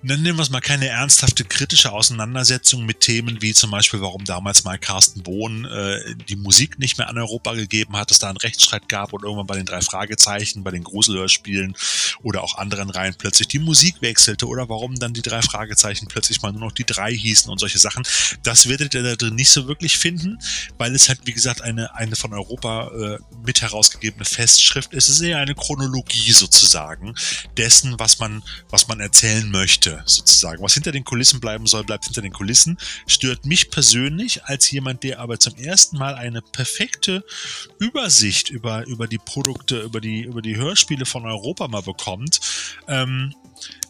dann nehmen wir es mal keine ernsthafte kritische Auseinandersetzung mit Themen wie zum Beispiel, warum damals mal Carsten Bohn äh, die Musik nicht mehr an Europa gegeben hat, dass da einen Rechtsstreit gab und irgendwann bei den drei Fragezeichen, bei den Gruselhörspielen oder auch anderen Reihen plötzlich die Musik wechselte oder warum dann die drei Fragezeichen plötzlich mal nur noch die drei hießen und solche Sachen. Das werdet ihr da drin nicht so wirklich finden, weil es halt, wie gesagt, eine, eine von Europa äh, mit herausgegebene Festschrift ist. Es ist eher eine Chronologie sozusagen dessen, was man, was man erzählen möchte sozusagen. Was hinter den Kulissen bleiben soll, bleibt hinter den Kulissen. Stört mich persönlich als jemand, der aber zum ersten Mal eine perfekte Übersicht über, über die Produkte, über die, über die Hörspiele von Europa mal bekommt. Ähm,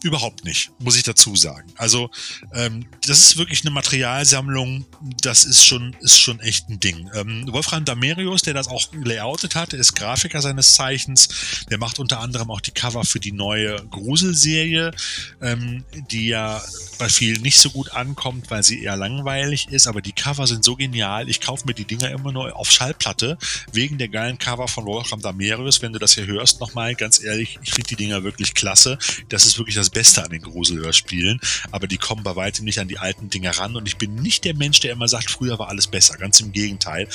Überhaupt nicht, muss ich dazu sagen. Also ähm, das ist wirklich eine Materialsammlung, das ist schon, ist schon echt ein Ding. Ähm, Wolfram Damerius, der das auch layoutet hat, ist Grafiker seines Zeichens. Der macht unter anderem auch die Cover für die neue Gruselserie, ähm, die ja bei vielen nicht so gut ankommt, weil sie eher langweilig ist. Aber die Cover sind so genial. Ich kaufe mir die Dinger immer nur auf Schallplatte wegen der geilen Cover von Wolfram Damerius. Wenn du das hier hörst, nochmal ganz ehrlich, ich finde die Dinger wirklich klasse. Das ist wirklich das Beste an den Gruselhörspielen, aber die kommen bei weitem nicht an die alten Dinger ran und ich bin nicht der Mensch, der immer sagt, früher war alles besser, ganz im Gegenteil.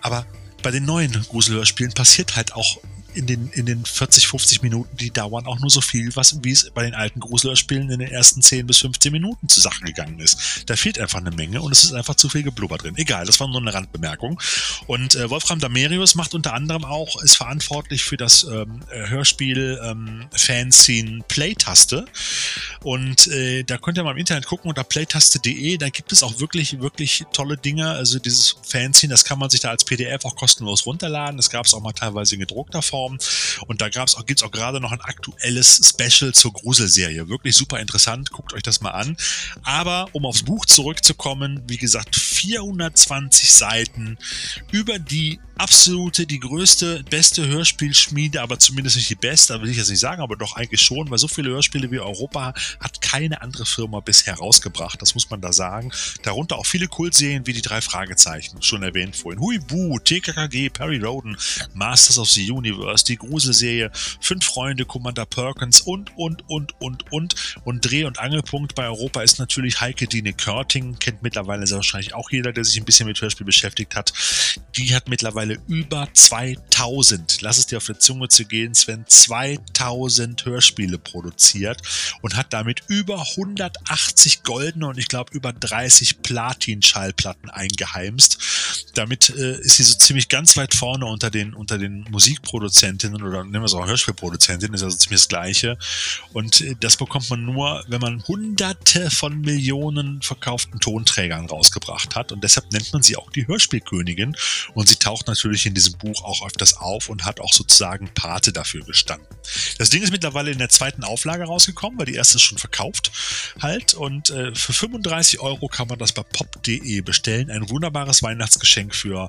Aber bei den neuen Gruselhörspielen passiert halt auch in den, in den 40, 50 Minuten, die dauern auch nur so viel, was, wie es bei den alten Gruselhörspielen in den ersten 10 bis 15 Minuten zu Sachen gegangen ist. Da fehlt einfach eine Menge und es ist einfach zu viel Geblubber drin. Egal, das war nur eine Randbemerkung. Und äh, Wolfram Damerius macht unter anderem auch, ist verantwortlich für das ähm, Hörspiel ähm, Fanscene Playtaste. Und äh, da könnt ihr mal im Internet gucken unter playtaste.de, da gibt es auch wirklich, wirklich tolle Dinge. Also dieses Fanscene, das kann man sich da als PDF auch kostenlos runterladen. Das gab es auch mal teilweise in gedruckter Form. Plattform. Und da gab's auch, gibt's auch gerade noch ein aktuelles Special zur Gruselserie. Wirklich super interessant. Guckt euch das mal an. Aber um aufs Buch zurückzukommen, wie gesagt, 420 Seiten über die absolute, die größte, beste Hörspielschmiede, aber zumindest nicht die beste, will ich jetzt nicht sagen, aber doch eigentlich schon, weil so viele Hörspiele wie Europa hat keine andere Firma bisher rausgebracht. Das muss man da sagen. Darunter auch viele Kultserien wie die drei Fragezeichen, schon erwähnt vorhin. Huibu, TKKG, Perry Roden, Masters of the Universe, die Gruselserie, Fünf Freunde, Commander Perkins und, und, und, und, und. Und Dreh- und Angelpunkt bei Europa ist natürlich Heike Dine Körting, kennt mittlerweile sehr wahrscheinlich auch jeder, der sich ein bisschen mit Hörspiel beschäftigt hat. Die hat mittlerweile über 2000, lass es dir auf der Zunge zu gehen, Sven, 2000 Hörspiele produziert und hat damit über 180 goldene und ich glaube über 30 Platin-Schallplatten eingeheimst. Damit äh, ist sie so ziemlich ganz weit vorne unter den, unter den Musikproduzentinnen oder nehmen wir es auch Hörspielproduzentinnen, ist also ziemlich das Gleiche. Und äh, das bekommt man nur, wenn man hunderte von Millionen verkauften Tonträgern rausgebracht hat. Und deshalb nennt man sie auch die Hörspielkönigin. Und sie taucht natürlich in diesem Buch auch öfters auf und hat auch sozusagen Pate dafür gestanden. Das Ding ist mittlerweile in der zweiten Auflage rausgekommen, weil die erste ist schon verkauft halt. Und äh, für 35 Euro kann man das bei pop.de bestellen. Ein wunderbares Weihnachtsgeschenk für,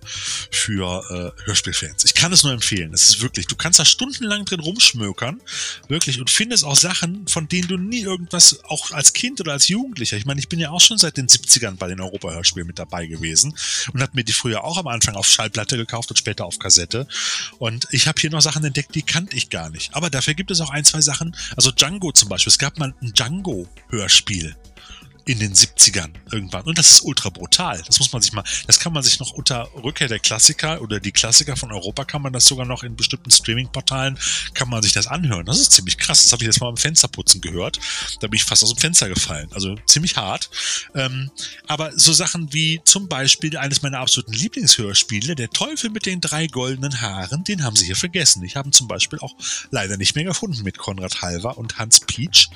für äh, Hörspielfans. Ich kann es nur empfehlen. Es ist wirklich, du kannst da stundenlang drin rumschmökern, wirklich, und findest auch Sachen, von denen du nie irgendwas, auch als Kind oder als Jugendlicher, ich meine, ich bin ja auch schon seit den 70ern bei den Europa-Hörspielen mit dabei gewesen und habe mir die früher auch am Anfang auf Schallplatte gekauft und später auf Kassette. Und ich habe hier noch Sachen entdeckt, die kannte ich gar nicht. Aber dafür gibt es auch ein, zwei Sachen, also Django zum Beispiel. Es gab mal ein Django-Hörspiel in den 70ern irgendwann. Und das ist ultra brutal. Das muss man sich mal, das kann man sich noch unter Rückkehr der Klassiker oder die Klassiker von Europa kann man das sogar noch in bestimmten Streaming-Portalen, kann man sich das anhören. Das ist ziemlich krass. Das habe ich jetzt mal beim Fensterputzen gehört. Da bin ich fast aus dem Fenster gefallen. Also ziemlich hart. Ähm, aber so Sachen wie zum Beispiel eines meiner absoluten Lieblingshörspiele, Der Teufel mit den drei goldenen Haaren, den haben sie hier vergessen. Ich habe zum Beispiel auch leider nicht mehr gefunden mit Konrad Halver und Hans Peach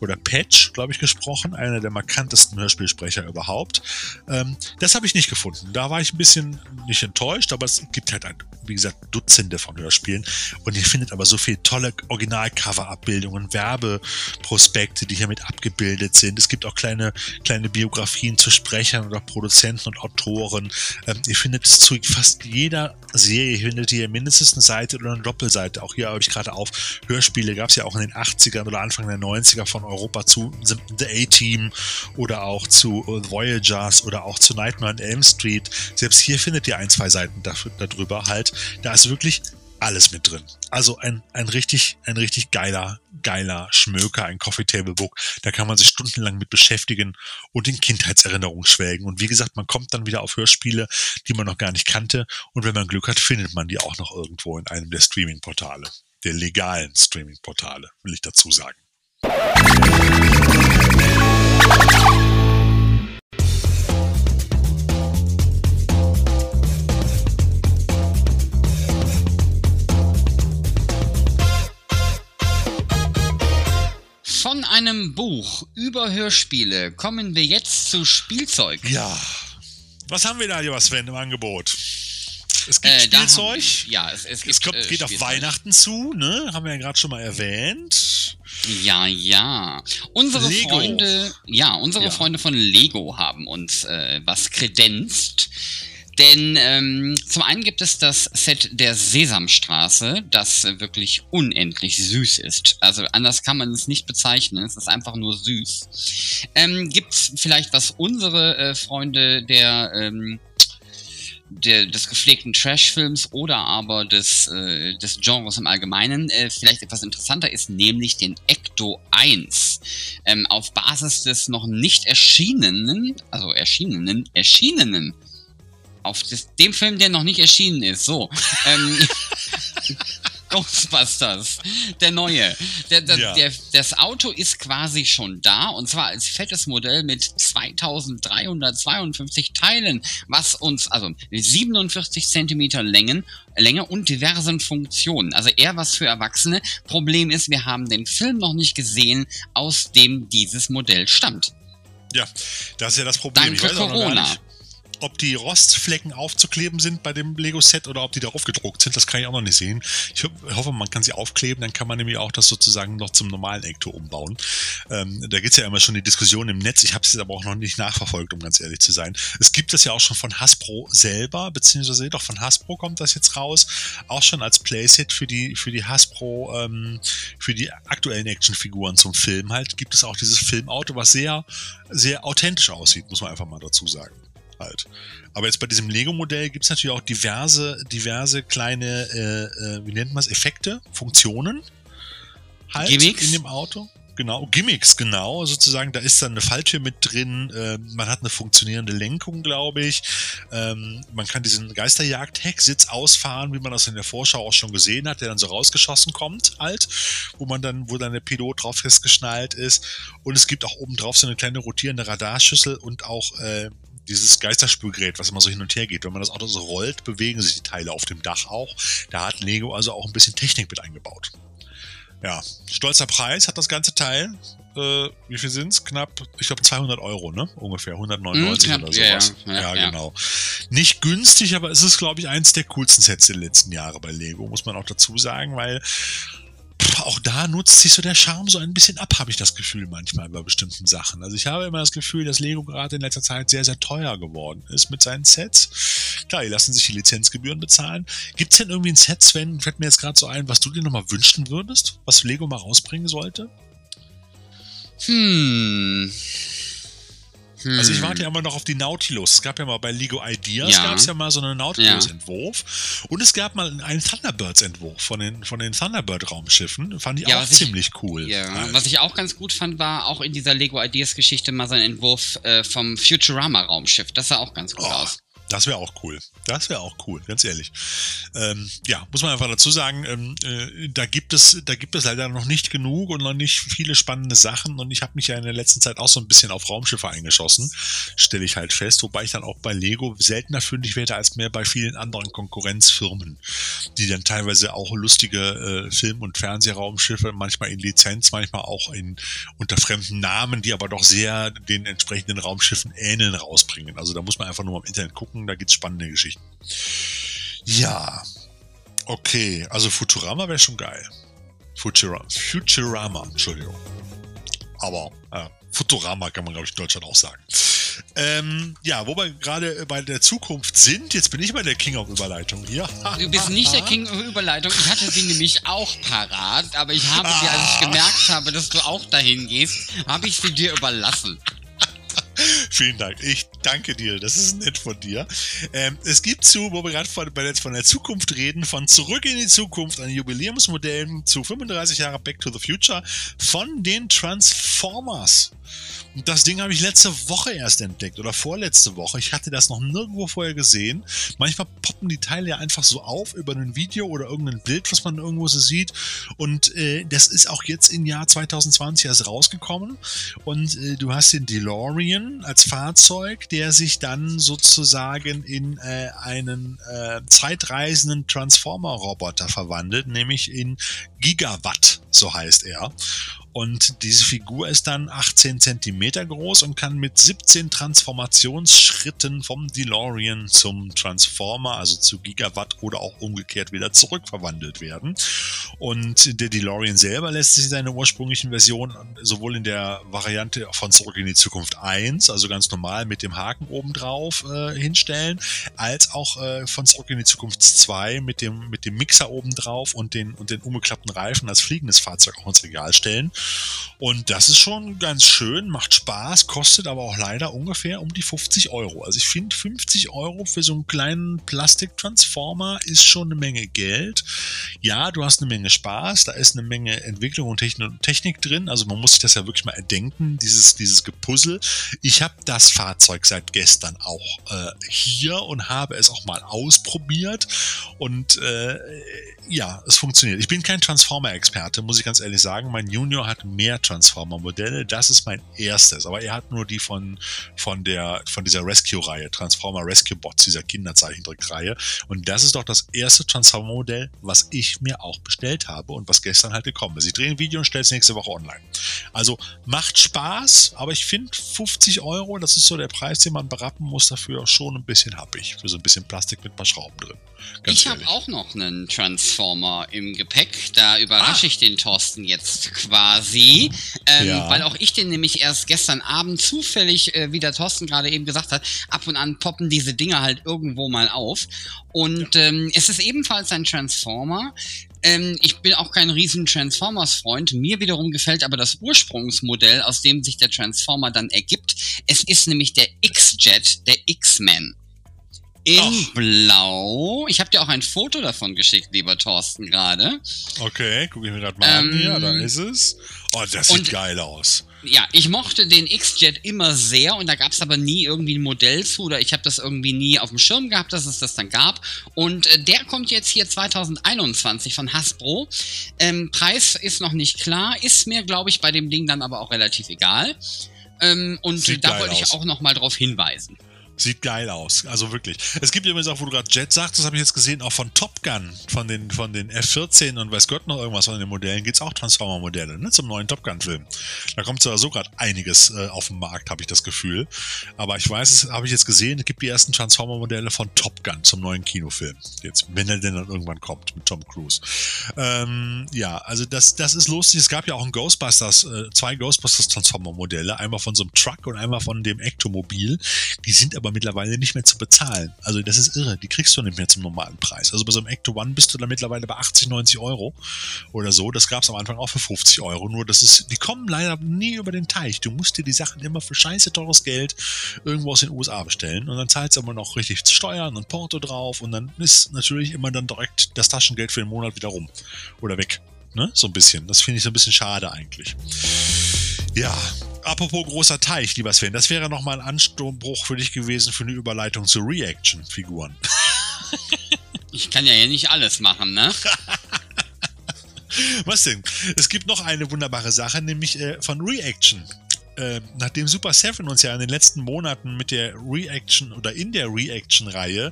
oder Patch, glaube ich, gesprochen. Einer der markanten bekanntesten Hörspielsprecher überhaupt. Ähm, das habe ich nicht gefunden. Da war ich ein bisschen nicht enttäuscht, aber es gibt halt, ein, wie gesagt, Dutzende von Hörspielen. Und ihr findet aber so viele tolle Original-Cover-Abbildungen, Werbeprospekte, die hier mit abgebildet sind. Es gibt auch kleine, kleine Biografien zu Sprechern oder Produzenten und Autoren. Ähm, ihr findet es zu fast jeder Serie, ihr findet hier mindestens eine Seite oder eine Doppelseite. Auch hier habe ich gerade auf Hörspiele, gab es ja auch in den 80ern oder Anfang der 90er von Europa zu The A-Team oder auch zu Voyagers oder auch zu Nightmare on Elm Street. Selbst hier findet ihr ein, zwei Seiten darüber halt. Da ist wirklich alles mit drin. Also ein, ein richtig, ein richtig geiler, geiler Schmöker, ein Coffee Table Book. Da kann man sich stundenlang mit beschäftigen und in Kindheitserinnerungen schwelgen. Und wie gesagt, man kommt dann wieder auf Hörspiele, die man noch gar nicht kannte. Und wenn man Glück hat, findet man die auch noch irgendwo in einem der Streaming-Portale. Der legalen Streaming-Portale, will ich dazu sagen. Von einem Buch über Hörspiele kommen wir jetzt zu Spielzeug. Ja. Was haben wir da, lieber Sven, im Angebot? Es gibt Äh, Spielzeug. haben- ja, es, es, gibt, Es kommt, äh, geht auf Spielzeug. Weihnachten zu, ne? Haben wir ja gerade schon mal erwähnt. Ja, ja. Unsere Lego. Freunde, ja, unsere Ja. Freunde von Lego haben uns äh, was kredenzt. Denn ähm, zum einen gibt es das Set der Sesamstraße, das wirklich unendlich süß ist. Also anders kann man es nicht bezeichnen. Es ist einfach nur süß. Ähm, gibt's vielleicht was unsere äh, Freunde der ähm, der, des gepflegten Trash-Films oder aber des, äh, des Genres im Allgemeinen äh, vielleicht etwas interessanter ist, nämlich den Ecto 1. Ähm, auf Basis des noch nicht erschienenen, also erschienenen, erschienenen, auf des, dem Film, der noch nicht erschienen ist, so. Ähm, Ghostbusters, der neue. Der, der, Ja. der, das Auto ist quasi schon da und zwar als fettes Modell mit 2352 Teilen, was uns, also 47 Zentimeter Längen, Länge und diversen Funktionen. Also eher was für Erwachsene. Problem ist, wir haben den Film noch nicht gesehen, aus dem dieses Modell stammt. Ja, das ist ja das Problem. Danke, Corona. Ob die Rostflecken aufzukleben sind bei dem Lego-Set oder ob die darauf gedruckt sind, das kann ich auch noch nicht sehen. Ich ho- hoffe, man kann sie aufkleben, dann kann man nämlich auch das sozusagen noch zum normalen Ecto umbauen. Ähm, da gibt's ja immer schon die Diskussion im Netz. Ich habe es jetzt aber auch noch nicht nachverfolgt, um ganz ehrlich zu sein. Es gibt das ja auch schon von Hasbro selber, beziehungsweise doch von Hasbro kommt das jetzt raus, auch schon als Playset für die für die Hasbro ähm, für die aktuellen Actionfiguren zum Film halt gibt es auch dieses Filmauto, was sehr sehr authentisch aussieht, muss man einfach mal dazu sagen. Halt. Aber jetzt bei diesem Lego-Modell gibt es natürlich auch diverse, diverse kleine, äh, äh, wie nennt man es, Effekte, Funktionen halt Gimmicks? in dem Auto. genau. Gimmicks, genau. Sozusagen, da ist dann eine Falltür mit drin. Äh, man hat eine funktionierende Lenkung, glaube ich. Ähm, man kann diesen Geisterjagd-Hecksitz ausfahren, wie man das in der Vorschau auch schon gesehen hat, der dann so rausgeschossen kommt, halt, wo man dann, wo dann der Pilot drauf festgeschnallt ist. Und es gibt auch oben drauf so eine kleine rotierende Radarschüssel und auch äh, dieses Geisterspülgerät, was immer so hin und her geht. Wenn man das Auto so rollt, bewegen sich die Teile auf dem Dach auch. Da hat Lego also auch ein bisschen Technik mit eingebaut. Ja, stolzer Preis hat das ganze Teil. Äh, wie viel sind's? Knapp, ich glaube 200 Euro, ne? Ungefähr 199 Mhm, knapp, oder sowas. ja, ja, ja, ja. genau. Nicht günstig, aber es ist, glaube ich, eins der coolsten Sets der letzten Jahre bei Lego, muss man auch dazu sagen, weil auch da nutzt sich so der Charme so ein bisschen ab, habe ich das Gefühl manchmal bei bestimmten Sachen. Also ich habe immer das Gefühl, dass Lego gerade in letzter Zeit sehr, sehr teuer geworden ist mit seinen Sets. Klar, die lassen sich die Lizenzgebühren bezahlen. Gibt es denn irgendwie ein Set, Sven, fällt mir jetzt gerade so ein, was du dir nochmal wünschen würdest, was Lego mal rausbringen sollte? Hm. Hm. Also ich warte ja immer noch auf die Nautilus. Es gab ja mal bei Lego Ideas Ja. gab es ja mal so einen Nautilus-Entwurf. Und es gab mal einen Thunderbirds-Entwurf von den, von den Thunderbird-Raumschiffen. Fand ich Ja, auch was ich- ziemlich cool. Ja, Halt. was ich auch ganz gut fand, war auch in dieser Lego Ideas Geschichte mal sein Entwurf äh, vom Futurama Raumschiff. Das sah auch ganz gut Oh, aus. Das wäre auch cool. Das wäre auch cool, ganz ehrlich. Ähm, ja, muss man einfach dazu sagen, ähm, äh, da gibt es, da gibt es leider noch nicht genug und noch nicht viele spannende Sachen. Und ich habe mich ja in der letzten Zeit auch so ein bisschen auf Raumschiffe eingeschossen, stelle ich halt fest, wobei ich dann auch bei Lego seltener fündig werde als mehr bei vielen anderen Konkurrenzfirmen, die dann teilweise auch lustige äh, Film- und Fernsehraumschiffe, manchmal in Lizenz, manchmal auch in unter fremden Namen, die aber doch sehr den entsprechenden Raumschiffen ähneln, rausbringen. Also da muss man einfach nur mal im Internet gucken, da gibt's spannende Geschichten. Ja, okay, also Futurama wäre schon geil. Futura Futurama, Entschuldigung. Aber äh, Futurama kann man, glaube ich, in Deutschland auch sagen. Ähm, ja, wo wir gerade bei der Zukunft sind, jetzt bin ich bei der King of Überleitung hier. Du bist nicht der King of Überleitung. Ich hatte sie nämlich auch parat, aber ich habe sie, als ich gemerkt habe, dass du auch dahin gehst, habe ich sie dir überlassen. Vielen Dank. Ich danke dir. Das ist nett von dir. Ähm, es gibt zu, wo wir gerade von, der- Zukunft reden, von Zurück in die Zukunft, ein Jubiläumsmodell zu 35 Jahre Back to the Future von den Transformers. Und das Ding habe ich letzte Woche erst entdeckt oder vorletzte Woche. Ich hatte das noch nirgendwo vorher gesehen. Manchmal poppen die Teile ja einfach so auf über ein Video oder irgendein Bild, was man irgendwo so sieht. Und äh, das ist auch jetzt im Jahr 2020 erst rausgekommen. Und äh, du hast den DeLorean als Fahrzeug, der sich dann sozusagen in äh, einen äh, zeitreisenden Transformer-Roboter verwandelt, nämlich in Gigawatt, so heißt er. Und diese Figur ist dann 18 Zentimeter groß und kann mit 17 Transformationsschritten vom DeLorean zum Transformer, also zu Gigawatt oder auch umgekehrt wieder zurückverwandelt werden. Und der DeLorean selber lässt sich seine ursprünglichen Version sowohl in der Variante von Zurück in die Zukunft 1, also ganz normal mit dem Haken oben drauf äh, hinstellen, als auch äh, von Zurück in die Zukunft 2 mit dem, mit dem Mixer oben drauf und den, und den umgeklappten Reifen als fliegendes Fahrzeug auch ins Regal stellen. Und das ist schon ganz schön, macht Spaß, kostet aber auch leider ungefähr um die 50 Euro. Also ich finde 50 Euro für so einen kleinen Plastiktransformer ist schon eine Menge Geld. Ja, du hast eine Menge Spaß, da ist eine Menge Entwicklung und Techn- Technik drin. Also man muss sich das ja wirklich mal erdenken, dieses, dieses Gepuzzle. Ich habe das Fahrzeug seit gestern auch äh, hier und habe es auch mal ausprobiert. Und äh, ja, es funktioniert. Ich bin kein Transformer-Experte, muss ich ganz ehrlich sagen. Mein Junior hat mehr Transformer-Modelle. Das ist mein erstes. Aber er hat nur die von, von, der, von dieser Rescue-Reihe, Transformer Rescue Bots, dieser Kinderzeichentrickreihe. Und das ist doch das erste Transformer-Modell, was ich mir auch bestellt habe und was gestern halt gekommen ist. Ich drehe ein Video und stelle es nächste Woche online. Also macht Spaß, aber ich finde 50 Euro, das ist so der Preis, den man berappen muss, dafür schon ein bisschen happig. Für so ein bisschen Plastik mit ein paar Schrauben drin. Ganz ich habe auch noch einen Transformer im Gepäck. Da überrasche Ah. ich den Thorsten jetzt quasi. Ähm, Ja. Weil auch ich den nämlich erst gestern Abend zufällig, äh, wie der Thorsten gerade eben gesagt hat, ab und an poppen diese Dinger halt irgendwo mal auf. Und ähm, es ist ebenfalls ein Transformer. Ähm, ich bin auch kein riesen Transformers-Freund. Mir wiederum gefällt aber das Ursprungsmodell, aus dem sich der Transformer dann ergibt. Es ist nämlich der X-Jet, der X-Men. In Ach. Blau. Ich habe dir auch ein Foto davon geschickt, lieber Thorsten, gerade. Okay, gucke ich mir gerade mal ähm, an. Ja, da ist es. Oh, das sieht und, geil aus. Ja, ich mochte den X-Jet immer sehr und da gab es aber nie irgendwie ein Modell zu oder ich habe das irgendwie nie auf dem Schirm gehabt, dass es das dann gab. Und äh, der kommt jetzt hier 2021 von Hasbro. Ähm, Preis ist noch nicht klar, ist mir, glaube ich, bei dem Ding dann aber auch relativ egal. Ähm, und Sieht da wollte ich auch noch mal drauf hinweisen. Sieht geil aus. Also wirklich. Es gibt übrigens auch, wo du gerade Jet sagst, das habe ich jetzt gesehen, auch von Top Gun, von den, von den F-14 und weiß Gott noch irgendwas von den Modellen, gibt es auch Transformer-Modelle, ne, zum neuen Top Gun-Film. Da kommt so gerade einiges äh, auf den Markt, habe ich das Gefühl. Aber ich weiß, es habe ich jetzt gesehen, es gibt die ersten Transformer-Modelle von Top Gun zum neuen Kinofilm. Jetzt, wenn er denn dann irgendwann kommt mit Tom Cruise. Ähm, ja, also das, das ist lustig. Es gab ja auch ein Ghostbusters, äh, zwei Ghostbusters Transformer-Modelle, einmal von so einem Truck und einmal von dem Ectomobil. Die sind aber aber mittlerweile nicht mehr zu bezahlen. Also das ist irre, die kriegst du nicht mehr zum normalen Preis. Also bei so einem Ecto One bist du da mittlerweile bei 80, 90 Euro oder so. Das gab es am Anfang auch für 50 Euro. Nur das ist, die kommen leider nie über den Teich. Du musst dir die Sachen immer für scheiße teures Geld irgendwo aus den USA bestellen und dann zahlst du immer noch richtig Steuern und Porto drauf und dann ist natürlich immer dann direkt das Taschengeld für den Monat wieder rum oder weg. Ne? So ein bisschen. Das finde ich so ein bisschen schade eigentlich. Ja, apropos großer Teich, lieber Sven, das wäre nochmal ein Anstoßbruch für dich gewesen für eine Überleitung zu Reaction-Figuren. Ich kann ja hier nicht alles machen, ne? Was denn? Es gibt noch eine wunderbare Sache, nämlich äh, von Reaction. Äh, nachdem Super Seven uns ja in den letzten Monaten mit der Reaction oder in der Reaction-Reihe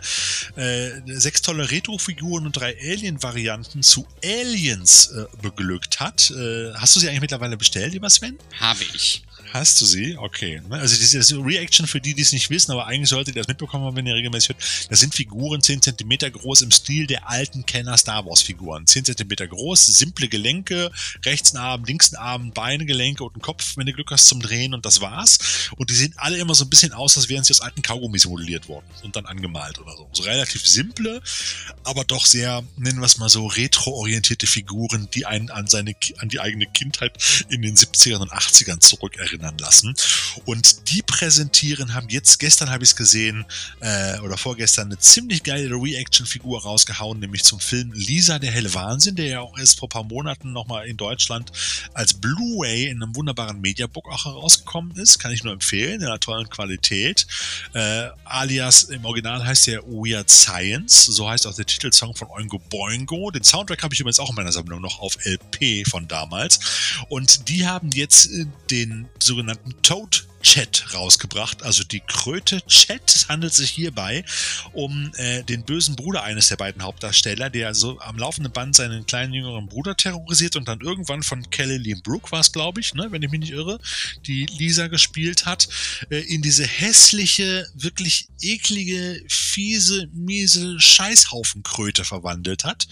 äh, sechs tolle Retro-Figuren und drei Alien-Varianten zu Aliens äh, beglückt hat, äh, hast du sie eigentlich mittlerweile bestellt, lieber Sven? Habe ich. Hast du sie? Okay. Ne, also das ist Reaction für die, die es nicht wissen, aber eigentlich solltet ihr das mitbekommen haben, wenn ihr regelmäßig hört. Das sind Figuren 10 cm groß im Stil der alten Kenner Star Wars Figuren. 10 cm groß, simple Gelenke, rechts ein Arm, links ein Arm, Beine, Gelenke und ein Kopf, wenn du Glück hast, zum Drehen und das war's. Und die sehen alle immer so ein bisschen aus, als wären sie aus alten Kaugummis modelliert worden und dann angemalt oder so. So relativ simple, aber doch sehr, nennen wir es mal so, retro-orientierte Figuren, die einen an seine, an die eigene Kindheit in den 70ern und 80ern zurückerinnern erinnern lassen. Und die präsentieren, haben jetzt, gestern habe ich es gesehen, äh, oder vorgestern, eine ziemlich geile Reaction-Figur rausgehauen, nämlich zum Film Lisa, der helle Wahnsinn, der ja auch erst vor paar Monaten nochmal in Deutschland als Blu-ray in einem wunderbaren Mediabook auch herausgekommen ist. Kann ich nur empfehlen, in einer tollen Qualität. Äh, alias im Original heißt der Weird Science, so heißt auch der Titelsong von Oingo Boingo. Den Soundtrack habe ich übrigens auch in meiner Sammlung noch auf LP von damals. Und die haben jetzt äh, den sogenannten Toad Chat rausgebracht, also die Kröte Chat. Es handelt sich hierbei um äh, den bösen Bruder eines der beiden Hauptdarsteller, der also am laufenden Band seinen kleinen jüngeren Bruder terrorisiert und dann irgendwann von Kelly Lee Brooke war es, glaube ich, ne, wenn ich mich nicht irre, die Lisa gespielt hat, äh, in diese hässliche, wirklich eklige, fiese, miese Scheißhaufenkröte verwandelt hat,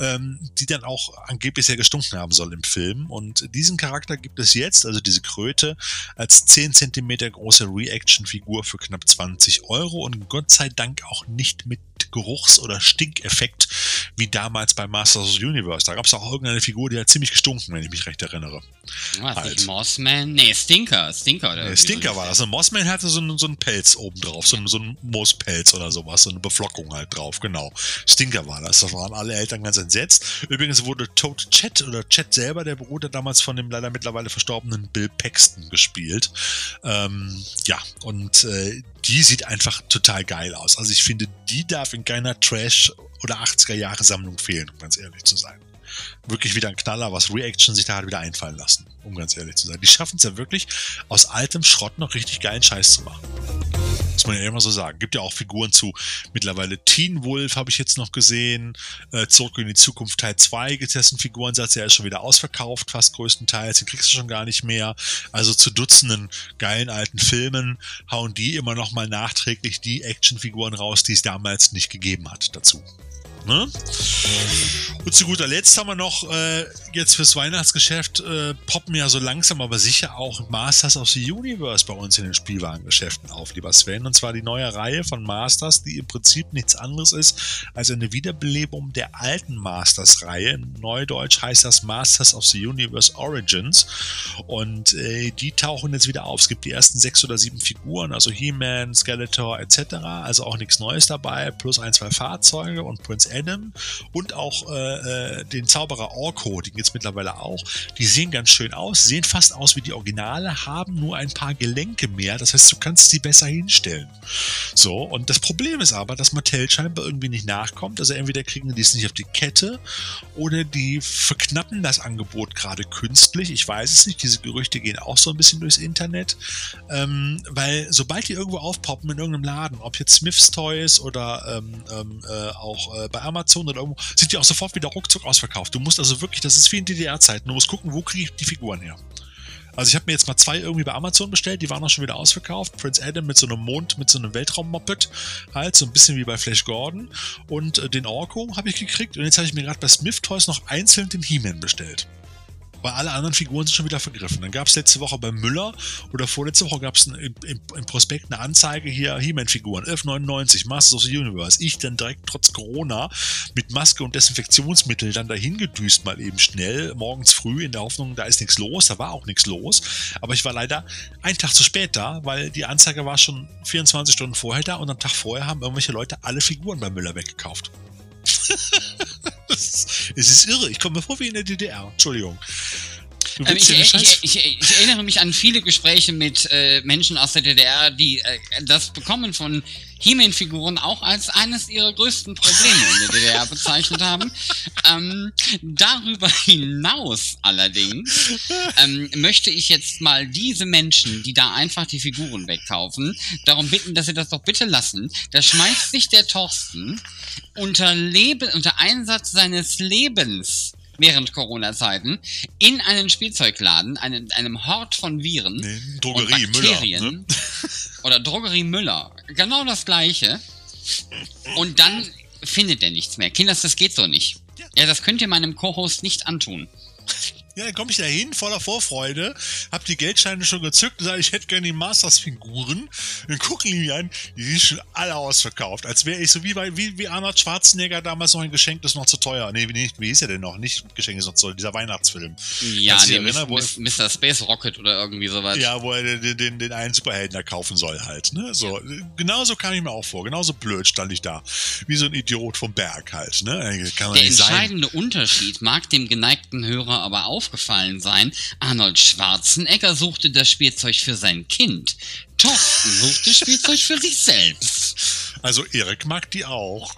ähm, die dann auch angeblich sehr gestunken haben soll im Film. Und diesen Charakter gibt es jetzt, also diese Kröte, als 10 cm große Reaction-Figur für knapp 20 Euro und Gott sei Dank auch nicht mit Geruchs- oder Stinkeffekt wie damals bei Masters of the Universe. Da gab es auch irgendeine Figur, die hat ziemlich gestunken, wenn ich mich recht erinnere. Was, halt. nicht Mossman? Nee, Stinker. Stinker, oder nee, Stinker war das. Und Mossman hatte so einen, so einen Pelz oben drauf, so, einen, so einen Moospelz oder sowas, so eine Beflockung halt drauf, genau. Stinker war das. Da waren alle Eltern ganz entsetzt. Übrigens wurde Toad Chat oder Chat selber, der Bruder, damals von dem leider mittlerweile verstorbenen Bill Paxton gespielt. Ähm, ja, und äh, die sieht einfach total geil aus. Also ich finde, die darf in keiner Trash- oder 80er-Jahre-Sammlung fehlen, um ganz ehrlich zu sein. Wirklich wieder ein Knaller, was Reaction sich da hat wieder einfallen lassen, um ganz ehrlich zu sein. Die schaffen es ja wirklich, aus altem Schrott noch richtig geilen Scheiß zu machen. Muss man ja immer so sagen. Gibt ja auch Figuren zu. Mittlerweile Teen Wolf habe ich jetzt noch gesehen. Äh, Zurück in die Zukunft Teil 2 gibt es einen Figurensatz, der ist schon wieder ausverkauft, fast größtenteils. Den kriegst du schon gar nicht mehr. Also zu Dutzenden geilen alten Filmen hauen die immer noch mal nachträglich die Actionfiguren raus, die es damals nicht gegeben hat dazu. Ne? Und zu guter Letzt haben wir noch äh, jetzt fürs Weihnachtsgeschäft äh, poppen ja so langsam, aber sicher auch Masters of the Universe bei uns in den Spielwarengeschäften auf, lieber Sven. Und zwar die neue Reihe von Masters, die im Prinzip nichts anderes ist als eine Wiederbelebung der alten Masters-Reihe. Neudeutsch heißt das Masters of the Universe Origins. Und äh, die tauchen jetzt wieder auf. Es gibt die ersten sechs oder sieben Figuren, also He-Man, Skeletor etc. Also auch nichts Neues dabei, plus ein, zwei Fahrzeuge und Prince Adam und auch äh, äh, den Zauberer Orko, den gibt's mittlerweile auch. Die sehen ganz schön aus, sehen fast aus wie die Originale, haben nur ein paar Gelenke mehr. Das heißt, du kannst sie besser hinstellen. So, und das Problem ist aber, dass Mattel scheinbar irgendwie nicht nachkommt. Also entweder kriegen die es nicht auf die Kette oder die verknappen das Angebot gerade künstlich. Ich weiß es nicht. Diese Gerüchte gehen auch so ein bisschen durchs Internet. Ähm, weil sobald die irgendwo aufpoppen in irgendeinem Laden, ob jetzt Smith's Toys oder ähm, ähm, äh, auch äh, bei Amazon oder irgendwo, sind die auch sofort wieder ruckzuck ausverkauft. Du musst also wirklich, das ist wie in DDR-Zeiten, du musst gucken, wo kriege ich die Figuren her. Also ich habe mir jetzt mal zwei irgendwie bei Amazon bestellt, die waren auch schon wieder ausverkauft. Prince Adam mit so einem Mond, mit so einem Weltraum-Moped, halt so ein bisschen wie bei Flash Gordon. Und äh, den Orko habe ich gekriegt und jetzt habe ich mir gerade bei Smith Toys noch einzeln den He-Man bestellt weil alle anderen Figuren sind schon wieder vergriffen. Dann gab es letzte Woche bei Müller oder vorletzte Woche gab es im, im, Prospekt eine Anzeige hier, He-Man-Figuren, 11,99, Masters of the Universe. Ich dann direkt trotz Corona mit Maske und Desinfektionsmittel dann dahin gedüst mal eben schnell, morgens früh in der Hoffnung, da ist nichts los, da war auch nichts los. Aber ich war leider einen Tag zu spät da, weil die Anzeige war schon 24 Stunden vorher da und am Tag vorher haben irgendwelche Leute alle Figuren bei Müller weggekauft. es ist irre. Ich komme mir vor wie in der DDR. Entschuldigung. Ähm, ich, ich, ich, ich, erinnere mich an viele Gespräche mit äh, Menschen aus der DDR, die äh, das Bekommen von He-Man-Figuren auch als eines ihrer größten Probleme in der DDR bezeichnet haben. Ähm, darüber hinaus allerdings ähm, möchte ich jetzt mal diese Menschen, die da einfach die Figuren wegkaufen, darum bitten, dass sie das doch bitte lassen. Da schmeißt sich der Thorsten unter, Leben, unter Einsatz seines Lebens während Corona-Zeiten in einen Spielzeugladen, einen, einem Hort von Viren nee, Drogerie und Bakterien Müller, ne? oder Drogerie Müller, genau das gleiche. Und dann findet er nichts mehr. Kinders, das geht so nicht. Ja, das könnt ihr meinem Co-Host nicht antun. Ja, dann komme ich da hin, voller Vorfreude, hab die Geldscheine schon gezückt und sage, ich hätte gerne die Masters-Figuren. Dann gucken die mich an, die sind schon alle ausverkauft. Als wäre ich so wie bei wie, wie Arnold Schwarzenegger damals noch ein Geschenk, das ist noch zu teuer. Nee, wie, wie ist er denn noch? Nicht Geschenk ist noch zu teuer, dieser Weihnachtsfilm. Ja, nee, erinnern, wo Mr. Space Rocket oder irgendwie sowas. Ja, wo er den, den, den einen Superhelden da kaufen soll halt. Ne? So, ja. Genauso kam ich mir auch vor. Genauso blöd stand ich da. Wie so ein Idiot vom Berg halt. Ne? Der entscheidende sein. Unterschied mag dem geneigten Hörer aber auch aufgefallen sein. Arnold Schwarzenegger suchte das Spielzeug für sein Kind. Thorsten suchte Spielzeug für sich selbst. Also Erik mag die auch.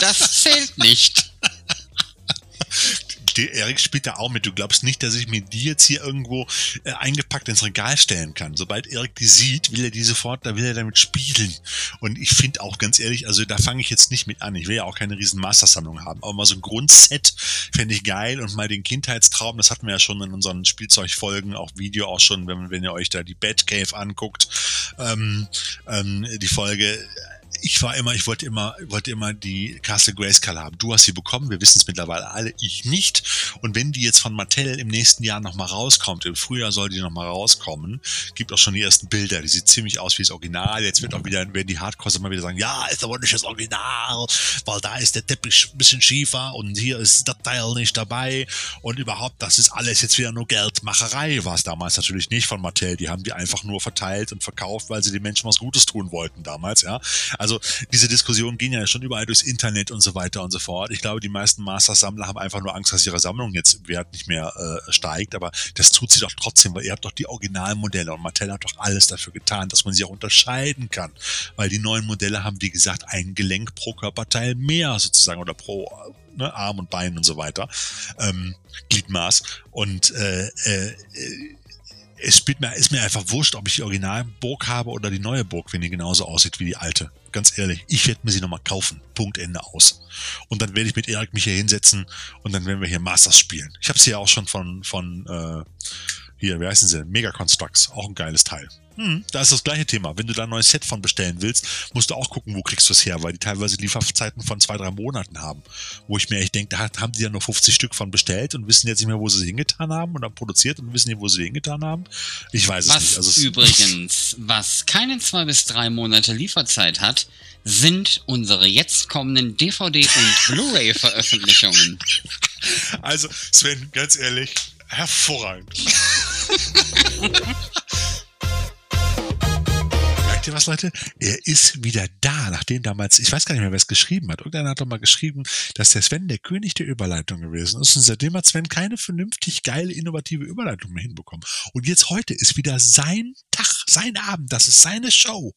Das zählt nicht Erik spielt da auch mit. Du glaubst nicht, dass ich mir die jetzt hier irgendwo äh, eingepackt ins Regal stellen kann. Sobald Erik die sieht, will er die sofort, da will er damit spielen. Und ich finde auch ganz ehrlich, also da fange ich jetzt nicht mit an. Ich will ja auch keine riesen Mastersammlung haben. Aber mal so ein Grundset fände ich geil und mal den Kindheitstraum, das hatten wir ja schon in unseren Spielzeugfolgen, auch Video auch schon, wenn, wenn ihr euch da die Batcave anguckt, ähm, ähm, die Folge ich war immer, ich wollte immer, wollte immer die Castle Grayskull haben. Du hast sie bekommen, wir wissen es mittlerweile alle, ich nicht. Und wenn die jetzt von Mattel im nächsten Jahr nochmal rauskommt, im Frühjahr soll die nochmal rauskommen, gibt auch schon die ersten Bilder, die sieht ziemlich aus wie das Original. Jetzt wird auch wieder, werden die Hardcore immer wieder sagen, ja, ist aber nicht das Original, weil da ist der Teppich ein bisschen schiefer und hier ist das Teil nicht dabei und überhaupt, das ist alles jetzt wieder nur Geldmacherei, war es damals natürlich nicht von Mattel. Die haben die einfach nur verteilt und verkauft, weil sie den Menschen was Gutes tun wollten damals, ja. Also also diese Diskussionen gehen ja schon überall durchs Internet und so weiter und so fort. Ich glaube, die meisten Masters-Sammler haben einfach nur Angst, dass ihre Sammlung jetzt Wert nicht mehr äh, steigt, aber das tut sie doch trotzdem, weil ihr habt doch die Originalmodelle und Mattel hat doch alles dafür getan, dass man sie auch unterscheiden kann, weil die neuen Modelle haben, wie gesagt, ein Gelenk pro Körperteil mehr sozusagen oder pro ne, Arm und Bein und so weiter, ähm, Gliedmaß und äh, äh, es spielt mir, ist mir einfach wurscht, ob ich die Originalburg habe oder die neue Burg, wenn die genauso aussieht wie die alte. Ganz ehrlich, ich werde mir sie nochmal kaufen. Punkt Ende aus. Und dann werde ich mit Erik mich hier hinsetzen und dann werden wir hier Masters spielen. Ich habe sie ja auch schon von, von äh, Hier, wie heißen sie? Mega Constructs, auch ein geiles Teil. Hm, da ist das gleiche Thema. Wenn du da ein neues Set von bestellen willst, musst du auch gucken, wo kriegst du es her, weil die teilweise Lieferzeiten von zwei, drei Monaten haben. Wo ich mir echt denke, da haben die ja nur 50 Stück von bestellt und wissen jetzt nicht mehr, wo sie sie hingetan haben und dann produziert und wissen nicht, wo sie sie hingetan haben. Ich weiß was es nicht. Also übrigens, was keine zwei bis drei Monate Lieferzeit hat, sind unsere jetzt kommenden DVD- und Blu-ray-Veröffentlichungen. Also, Sven, ganz ehrlich, hervorragend. Merkt ihr was, Leute? Er ist wieder da, nachdem damals, ich weiß gar nicht mehr, wer es geschrieben hat. Irgendeiner hat doch mal geschrieben, dass der Sven der König der Überleitung gewesen ist. Und seitdem hat Sven keine vernünftig geile, innovative Überleitung mehr hinbekommen. Und jetzt heute ist wieder sein Tag, sein Abend, das ist seine Show.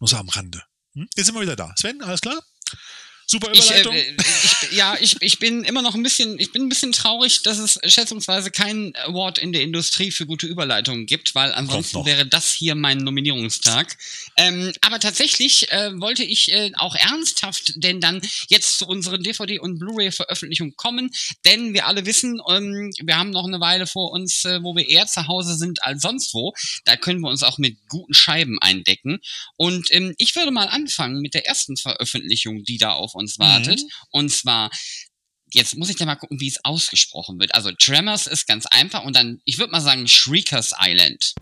Nur so am Rande. Hm? Jetzt sind wir wieder da. Sven, alles klar? Super Überleitung. Ich, äh, ich, ja, ich, ich bin immer noch ein bisschen, ich bin ein bisschen traurig, dass es schätzungsweise keinen Award in der Industrie für gute Überleitungen gibt, weil ansonsten wäre das hier mein Nominierungstag. Ähm, aber tatsächlich äh, wollte ich äh, auch ernsthaft denn dann jetzt zu unseren DVD- und Blu-ray-Veröffentlichungen kommen, denn wir alle wissen, ähm, wir haben noch eine Weile vor uns, äh, wo wir eher zu Hause sind als sonst wo. Da können wir uns auch mit guten Scheiben eindecken. Und ähm, ich würde mal anfangen mit der ersten Veröffentlichung, die da auf uns wartet. Mhm. Und zwar, jetzt muss ich da mal gucken, wie es ausgesprochen wird. Also Tremors ist ganz einfach und dann, ich würde mal sagen, Shriekers Island.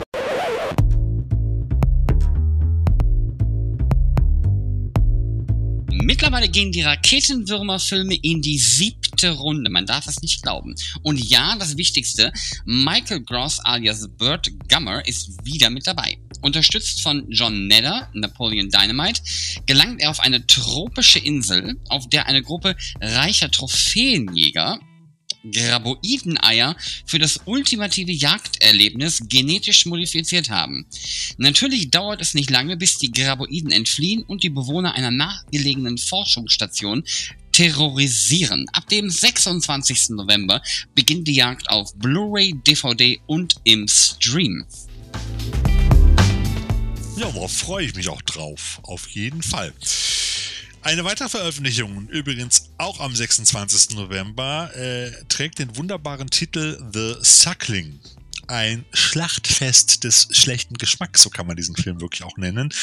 Mittlerweile gehen die Raketenwürmerfilme in die siebte Runde. Man darf es nicht glauben. Und ja, das Wichtigste, Michael Gross alias Burt Gummer ist wieder mit dabei. Unterstützt von John Nedder, Napoleon Dynamite, gelangt er auf eine tropische Insel, auf der eine Gruppe reicher Trophäenjäger Graboideneier für das ultimative Jagderlebnis genetisch modifiziert haben. Natürlich dauert es nicht lange, bis die Graboiden entfliehen und die Bewohner einer nachgelegenen Forschungsstation terrorisieren. Ab dem 26. November beginnt die Jagd auf Blu-ray, DVD und im Stream. Ja, da freue ich mich auch drauf. Auf jeden Fall. Eine weitere Veröffentlichung, übrigens auch am 26. November, äh, trägt den wunderbaren Titel The Suckling. Ein Schlachtfest des schlechten Geschmacks, so kann man diesen Film wirklich auch nennen.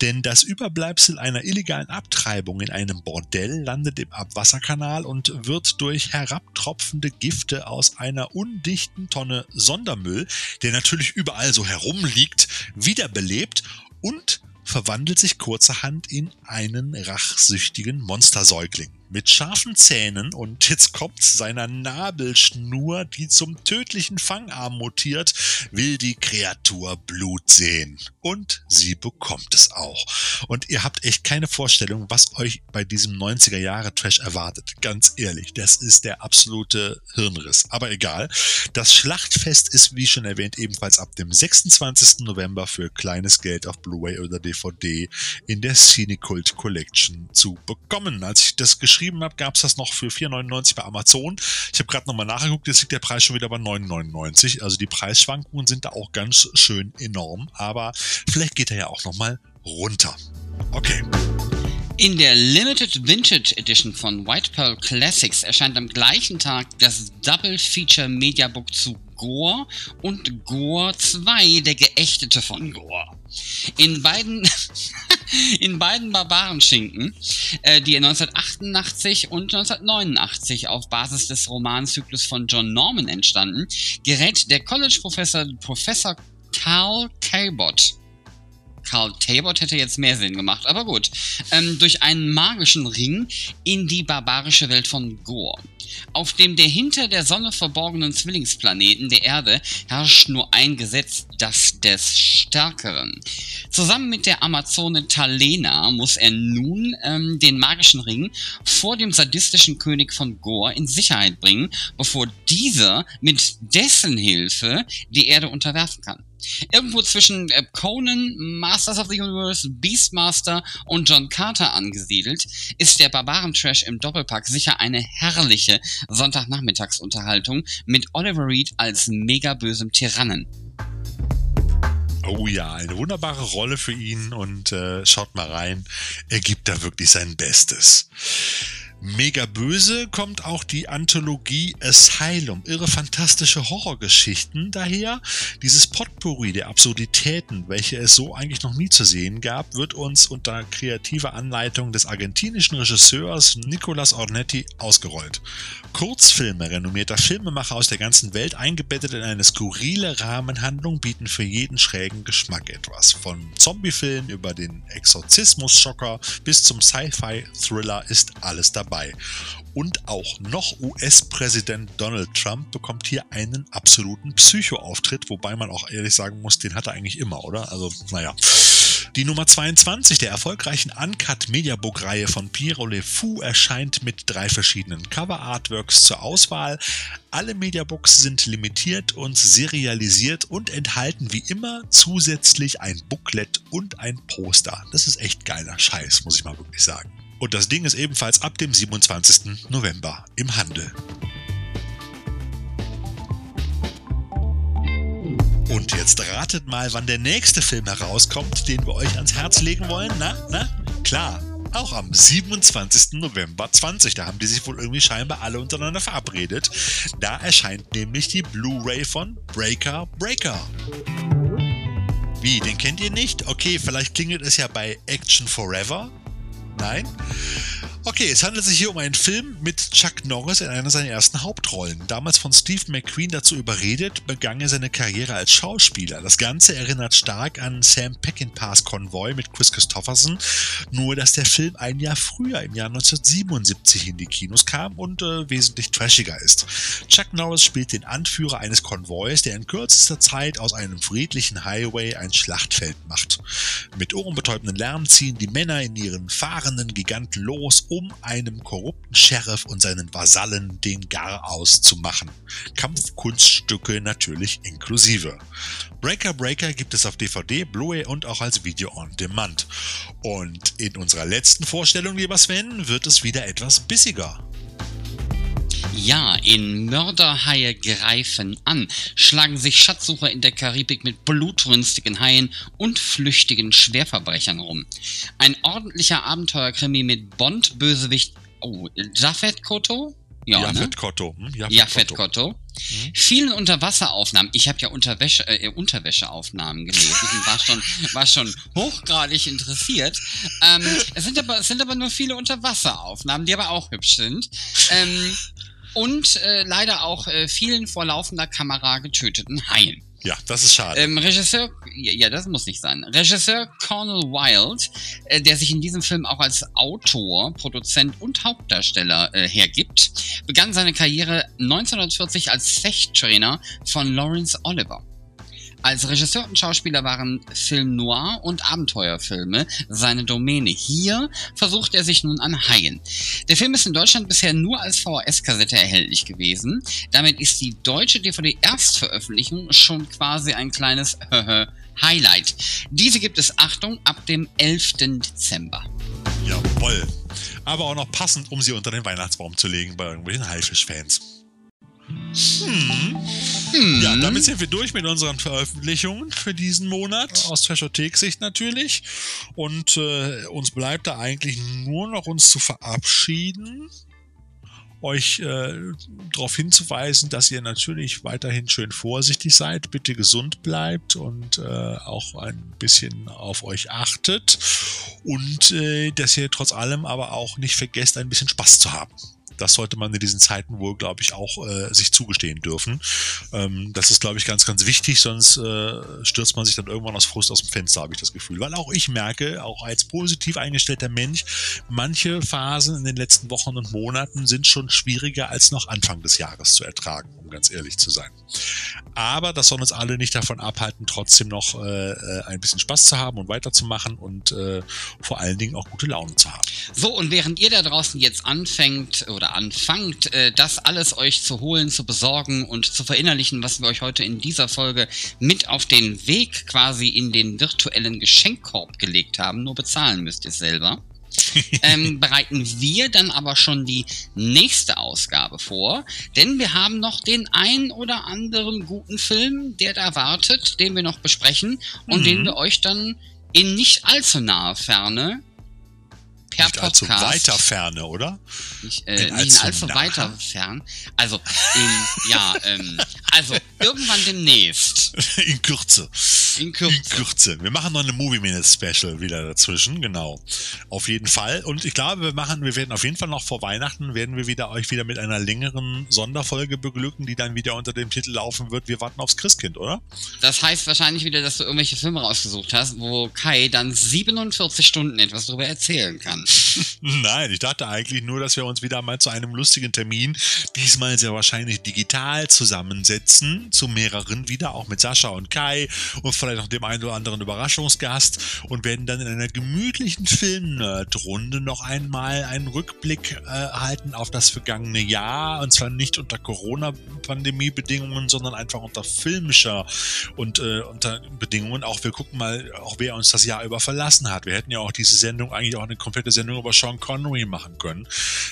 Denn das Überbleibsel einer illegalen Abtreibung in einem Bordell landet im Abwasserkanal und wird durch herabtropfende Gifte aus einer undichten Tonne Sondermüll, der natürlich überall so herumliegt, wiederbelebt und verwandelt sich kurzerhand in einen rachsüchtigen Monstersäugling mit scharfen Zähnen und jetzt kommt seiner Nabelschnur, die zum tödlichen Fangarm mutiert, will die Kreatur Blut sehen. Und sie bekommt es auch. Und ihr habt echt keine Vorstellung, was euch bei diesem 90er Jahre Trash erwartet. Ganz ehrlich, das ist der absolute Hirnriss. Aber egal. Das Schlachtfest ist, wie schon erwähnt, ebenfalls ab dem 26. November für kleines Geld auf Blu-ray oder DVD in der Cinecult Collection zu bekommen. Als ich das geschrieben geschrieben habe, gab es das noch für 4,99 bei Amazon. Ich habe gerade nochmal nachgeguckt, jetzt liegt der Preis schon wieder bei 9,99. Also die Preisschwankungen sind da auch ganz schön enorm. Aber vielleicht geht er ja auch nochmal runter. Okay. In der Limited Vintage Edition von White Pearl Classics erscheint am gleichen Tag das Double Feature Mediabook zu Gore und Gore 2, der Geächtete von Gore. In beiden, in beiden Barbarenschinken, äh, die 1988 und 1989 auf Basis des Romanzyklus von John Norman entstanden, gerät der College-Professor Professor Carl Cabot Carl Tabor hätte jetzt mehr Sinn gemacht, aber gut. Ähm, durch einen magischen Ring in die barbarische Welt von Gore. Auf dem der hinter der Sonne verborgenen Zwillingsplaneten der Erde herrscht nur ein Gesetz, das des Stärkeren. Zusammen mit der Amazone Talena muss er nun ähm, den magischen Ring vor dem sadistischen König von Gore in Sicherheit bringen, bevor dieser mit dessen Hilfe die Erde unterwerfen kann. Irgendwo zwischen äh, Conan, Masters of the Universe, Beastmaster und John Carter angesiedelt, ist der Barbaren-Trash im Doppelpack sicher eine herrliche Sonntagnachmittagsunterhaltung mit Oliver Reed als mega bösem Tyrannen. Oh ja, eine wunderbare Rolle für ihn und äh, schaut mal rein, er gibt da wirklich sein Bestes. Mega böse kommt auch die Anthologie Asylum. Irre fantastische Horrorgeschichten daher. Dieses Potpourri der Absurditäten, welche es so eigentlich noch nie zu sehen gab, wird uns unter kreativer Anleitung des argentinischen Regisseurs Nicolas Ornetti ausgerollt. Kurzfilme renommierter Filmemacher aus der ganzen Welt eingebettet in eine skurrile Rahmenhandlung bieten für jeden schrägen Geschmack etwas. Von Zombiefilm über den Exorzismus-Schocker bis zum Sci-Fi-Thriller ist alles dabei dabei. Und auch noch US-Präsident Donald Trump bekommt hier einen absoluten Psycho-Auftritt, wobei man auch ehrlich sagen muss, den hat er eigentlich immer, oder? Also, naja. Die Nummer 22 der erfolgreichen Uncut Mediabook Reihe von Piero Le Fou erscheint mit drei verschiedenen Cover Artworks zur Auswahl. Alle Mediabooks sind limitiert und serialisiert und enthalten wie immer zusätzlich ein Booklet und ein Poster. Das ist echt geiler Scheiß, muss ich mal wirklich sagen. Und das Ding ist ebenfalls ab dem 27. November im Handel. Und jetzt ratet mal, wann der nächste Film herauskommt, den wir euch ans Herz legen wollen. Na, na, klar. Auch am 27. November 20. Da haben die sich wohl irgendwie scheinbar alle untereinander verabredet. Da erscheint nämlich die Blu-ray von Breaker Breaker. Wie, den kennt ihr nicht? Okay, vielleicht klingelt es ja bei Action Forever. Nein? Okay, es handelt sich hier um einen Film mit Chuck Norris in einer seiner ersten Hauptrollen. Damals von Steve McQueen dazu überredet, begann er seine Karriere als Schauspieler. Das Ganze erinnert stark an Sam Peckinpahs Konvoi mit Chris Christopherson, nur dass der Film ein Jahr früher, im Jahr 1977, in die Kinos kam und äh, wesentlich trashiger ist. Chuck Norris spielt den Anführer eines Konvois, der in kürzester Zeit aus einem friedlichen Highway ein Schlachtfeld macht. Mit ohrenbetäubenden Lärm ziehen die Männer in ihren fahrenden Giganten los, um einem korrupten Sheriff und seinen Vasallen den Gar auszumachen. Kampfkunststücke natürlich inklusive. Breaker Breaker gibt es auf DVD, Blu-ray und auch als Video on Demand. Und in unserer letzten Vorstellung, lieber Sven, wird es wieder etwas bissiger. Ja, in Mörderhaie greifen an, schlagen sich Schatzsucher in der Karibik mit blutrünstigen Haien und flüchtigen Schwerverbrechern rum. Ein ordentlicher Abenteuerkrimi mit Bond-Bösewicht, oh, Jafet Koto? Ja, Jafet ne? Kotto. Hm? Jafet, Jafet Kotto. Mhm. Vielen Unterwasseraufnahmen. Ich habe ja Unterwäsche, äh, Unterwäscheaufnahmen gelesen und war schon, war schon hochgradig interessiert. Ähm, es, sind aber, es sind aber nur viele Unterwasseraufnahmen, die aber auch hübsch sind. Ähm, und äh, leider auch äh, vielen vor laufender Kamera getöteten Haien. Ja, das ist schade. Ähm, Regisseur, ja, das muss nicht sein. Regisseur Cornel Wilde, äh, der sich in diesem Film auch als Autor, Produzent und Hauptdarsteller äh, hergibt, begann seine Karriere 1940 als Fechttrainer von Lawrence Oliver. Als Regisseur und Schauspieler waren Film Noir und Abenteuerfilme seine Domäne. Hier versucht er sich nun an Haien. Der Film ist in Deutschland bisher nur als VHS-Kassette erhältlich gewesen. Damit ist die deutsche DVD-Erstveröffentlichung schon quasi ein kleines Highlight. Diese gibt es, Achtung, ab dem 11. Dezember. Jawoll. Aber auch noch passend, um sie unter den Weihnachtsbaum zu legen bei irgendwelchen Haifisch-Fans. Hm. Hm. Ja, damit sind wir durch mit unseren Veröffentlichungen für diesen Monat, aus Trashothek-Sicht natürlich. Und äh, uns bleibt da eigentlich nur noch uns zu verabschieden euch äh, darauf hinzuweisen, dass ihr natürlich weiterhin schön vorsichtig seid, bitte gesund bleibt und äh, auch ein bisschen auf euch achtet und äh, dass ihr trotz allem aber auch nicht vergesst, ein bisschen Spaß zu haben das sollte man in diesen Zeiten wohl, glaube ich, auch äh, sich zugestehen dürfen. Ähm, das ist, glaube ich, ganz, ganz wichtig, sonst äh, stürzt man sich dann irgendwann aus Frust aus dem Fenster, habe ich das Gefühl. Weil auch ich merke, auch als positiv eingestellter Mensch, manche Phasen in den letzten Wochen und Monaten sind schon schwieriger als noch Anfang des Jahres zu ertragen, um ganz ehrlich zu sein. Aber das soll uns alle nicht davon abhalten, trotzdem noch äh, äh ein bisschen Spaß zu haben und weiterzumachen und äh, vor allen Dingen auch gute Laune zu haben. So, und während ihr da draußen jetzt anfängt oder anfangt, äh, das alles euch zu holen, zu besorgen und zu verinnerlichen, was wir euch heute in dieser Folge mit auf den Weg quasi in den virtuellen Geschenkkorb gelegt haben. Nur bezahlen müsst ihr selber. ähm, bereiten wir dann aber schon die nächste Ausgabe vor, denn wir haben noch den ein oder anderen guten Film, der da wartet, den wir noch besprechen und mhm. den wir euch dann in nicht allzu naher Ferne per nicht allzu Podcast. weiter Ferne, oder? Nicht, äh, In nicht in allzu allzu nah. weiter fern. Also, in, ja, ähm, also irgendwann demnächst. In Kürze. In In Kürze. Kürze. Wir machen noch eine Movie Minute Special wieder dazwischen, genau. Auf jeden Fall. Und ich glaube, wir machen, wir werden auf jeden Fall noch vor Weihnachten, werden wir wieder euch wieder mit einer längeren Sonderfolge beglücken, die dann wieder unter dem Titel laufen wird. Wir warten aufs Christkind, oder? Das heißt wahrscheinlich wieder, dass du irgendwelche Filme rausgesucht hast, wo Kai dann 47 Stunden etwas darüber erzählen kann. Nein, ich dachte eigentlich nur, dass wir uns wieder mal zu einem lustigen Termin, diesmal sehr wahrscheinlich digital zusammensetzen, zu mehreren wieder, auch mit Sascha und Kai und vielleicht noch dem einen oder anderen Überraschungsgast und werden dann in einer gemütlichen Film-Nerd-Runde noch einmal einen Rückblick äh, halten auf das vergangene Jahr und zwar nicht unter Corona-Pandemie-Bedingungen, sondern einfach unter filmischer und äh, unter Bedingungen. Auch wir gucken mal, auch wer uns das Jahr über verlassen hat. Wir hätten ja auch diese Sendung eigentlich auch eine komplette Sendung über Sean Connery machen können.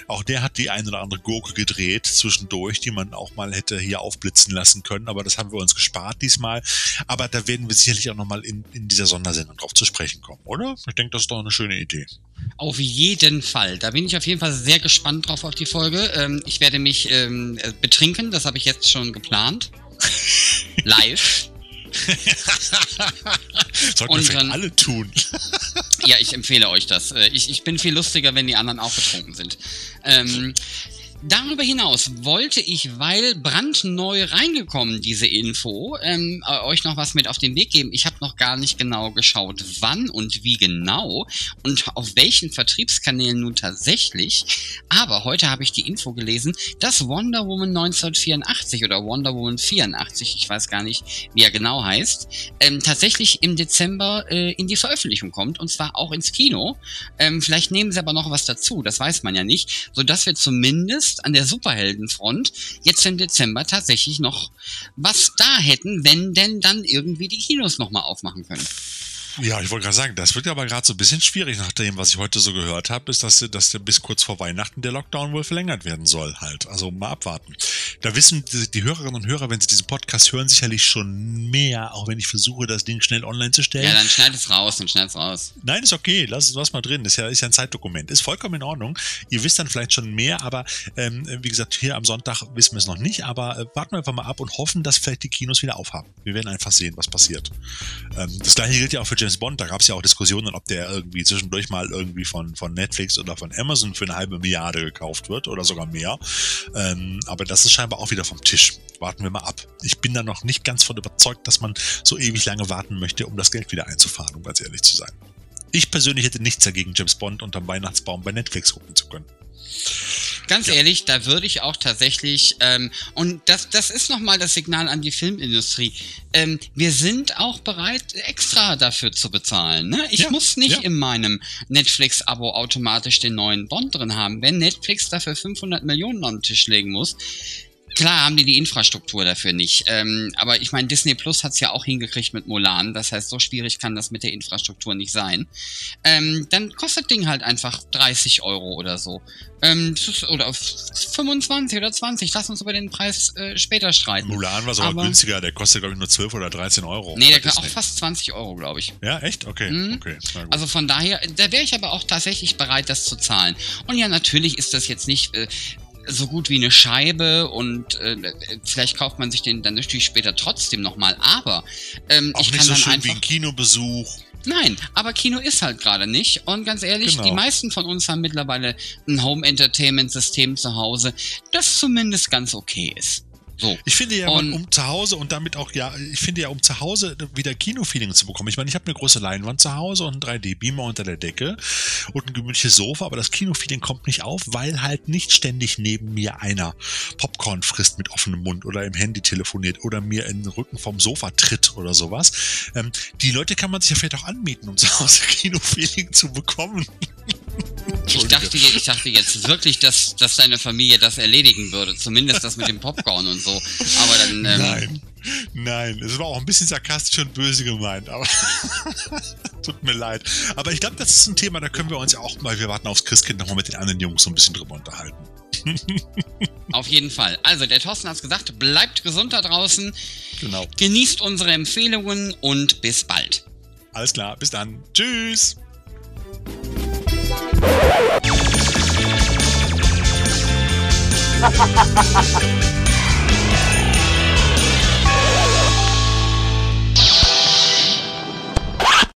Auch der hat die ein oder andere Gurke gedreht zwischendurch, die man auch mal hätte hier aufblitzen lassen können. Aber das haben wir uns gespart diesmal. Aber da werden wir sicherlich auch nochmal in, in dieser Sondersendung drauf zu sprechen kommen, oder? Ich denke, das ist doch eine schöne Idee. Auf jeden Fall. Da bin ich auf jeden Fall sehr gespannt drauf auf die Folge. Ähm, ich werde mich ähm, äh, betrinken, das habe ich jetzt schon geplant. Live. Sollten Und wir dann- alle tun. Ja, ich empfehle euch das. Äh, Ich, ich bin viel lustiger, wenn die anderen auch betrunken sind. Ähm, darüber hinaus wollte ich, weil brandneu reingekommen, diese Info, ähm, äh, euch noch was mit auf den Weg geben. Ich habe noch gar nicht genau geschaut, wann und wie genau und auf welchen Vertriebskanälen nun tatsächlich. Aber heute habe ich die Info gelesen, dass Wonder Woman 1984 oder Wonder Woman 84, ich weiß gar nicht, wie er genau heißt, ähm, tatsächlich im Dezember äh, in die Veröffentlichung kommt und zwar auch ins Kino. Ähm, vielleicht nehmen sie aber noch was dazu, das weiß man ja nicht, sodass wir zumindest an der Superheldenfront jetzt im Dezember tatsächlich noch was da hätten, wenn denn dann irgendwie die Kinos nochmal aufmachen können. Ja, ich wollte gerade sagen, das wird aber gerade so ein bisschen schwierig nach dem, was ich heute so gehört habe, ist, dass, dass bis kurz vor Weihnachten der Lockdown wohl verlängert werden soll halt. Also mal abwarten. Da wissen die, die Hörerinnen und Hörer, wenn sie diesen Podcast hören, sicherlich schon mehr, auch wenn ich versuche, das Ding schnell online zu stellen. Ja, dann schneid es raus, dann schneid es raus. Nein, ist okay, lass es was mal drin. Ist ja, ist ja ein Zeitdokument. Ist vollkommen in Ordnung. Ihr wisst dann vielleicht schon mehr, aber ähm, wie gesagt, hier am Sonntag wissen wir es noch nicht, aber äh, warten wir einfach mal ab und hoffen, dass vielleicht die Kinos wieder aufhaben. Wir werden einfach sehen, was passiert. Ähm, das gleiche gilt ja auch für James Bond. Da gab es ja auch Diskussionen, ob der irgendwie zwischendurch mal irgendwie von, von Netflix oder von Amazon für eine halbe Milliarde gekauft wird oder sogar mehr. Ähm, aber das ist scheinbar auch wieder vom Tisch. Warten wir mal ab. Ich bin da noch nicht ganz von überzeugt, dass man so ewig lange warten möchte, um das Geld wieder einzufahren, um ganz ehrlich zu sein. Ich persönlich hätte nichts dagegen, James Bond unterm Weihnachtsbaum bei Netflix gucken zu können. Ganz Ja. ehrlich, da würde ich auch tatsächlich, ähm, und das, das ist nochmal das Signal an die Filmindustrie, ähm, wir sind auch bereit, extra dafür zu bezahlen. Ne? Ich Ja, muss nicht ja. in meinem Netflix-Abo automatisch den neuen Bond drin haben. Wenn Netflix dafür 500 Millionen auf den Tisch legen muss, Klar haben die die Infrastruktur dafür nicht. Ähm, aber ich meine, Disney Plus hat's ja auch hingekriegt mit Mulan. Das heißt, so schwierig kann das mit der Infrastruktur nicht sein. Ähm, dann kostet Ding halt einfach 30 Euro oder so. Ähm, oder 25 oder 20. Lass uns über den Preis äh, später streiten. Mulan war sogar günstiger, der kostet, glaube ich, nur 12 oder 13 Euro. Nee, der kostet auch fast 20 Euro, glaube ich. Ja, echt? Okay, Mhm. okay. Also von daher, da wäre ich aber auch tatsächlich bereit, das zu zahlen. Und ja, natürlich ist das jetzt nicht äh, so gut wie eine Scheibe und äh, vielleicht kauft man sich den dann natürlich später trotzdem nochmal. Aber ähm, auch ich nicht kann so dann schön einfach. wie ein Kinobesuch. Nein, aber Kino ist halt gerade nicht. Und ganz ehrlich, Genau. die meisten von uns haben mittlerweile ein Home-Entertainment-System zu Hause, das zumindest ganz okay ist. So. Ich finde ja, Und- um zu Hause und damit auch, ja, ich finde ja, um zu Hause wieder Kino-Feeling zu bekommen. Ich meine, ich habe eine große Leinwand zu Hause und einen 3D-Beamer unter der Decke und ein gemütliches Sofa, aber das Kino-Feeling kommt nicht auf, weil halt nicht ständig neben mir einer Popcorn frisst mit offenem Mund oder im Handy telefoniert oder mir in den Rücken vom Sofa tritt oder sowas. Ähm, die Leute kann man sich ja vielleicht auch anmieten, um zu Hause Kino-Feeling zu bekommen. Ich dachte, ich dachte jetzt wirklich, dass, dass deine Familie das erledigen würde. Zumindest das mit dem Popcorn und so. Aber dann. Ähm, Nein, nein, es war auch ein bisschen sarkastisch und böse gemeint, aber tut mir leid. Aber ich glaube, das ist ein Thema, da können wir uns ja auch mal, wir warten aufs Christkind, nochmal mit den anderen Jungs so ein bisschen drüber unterhalten. Auf jeden Fall. Also, der Thorsten hat's gesagt, bleibt gesund da draußen, Genau. genießt unsere Empfehlungen und bis bald. Alles klar, bis dann. Tschüss.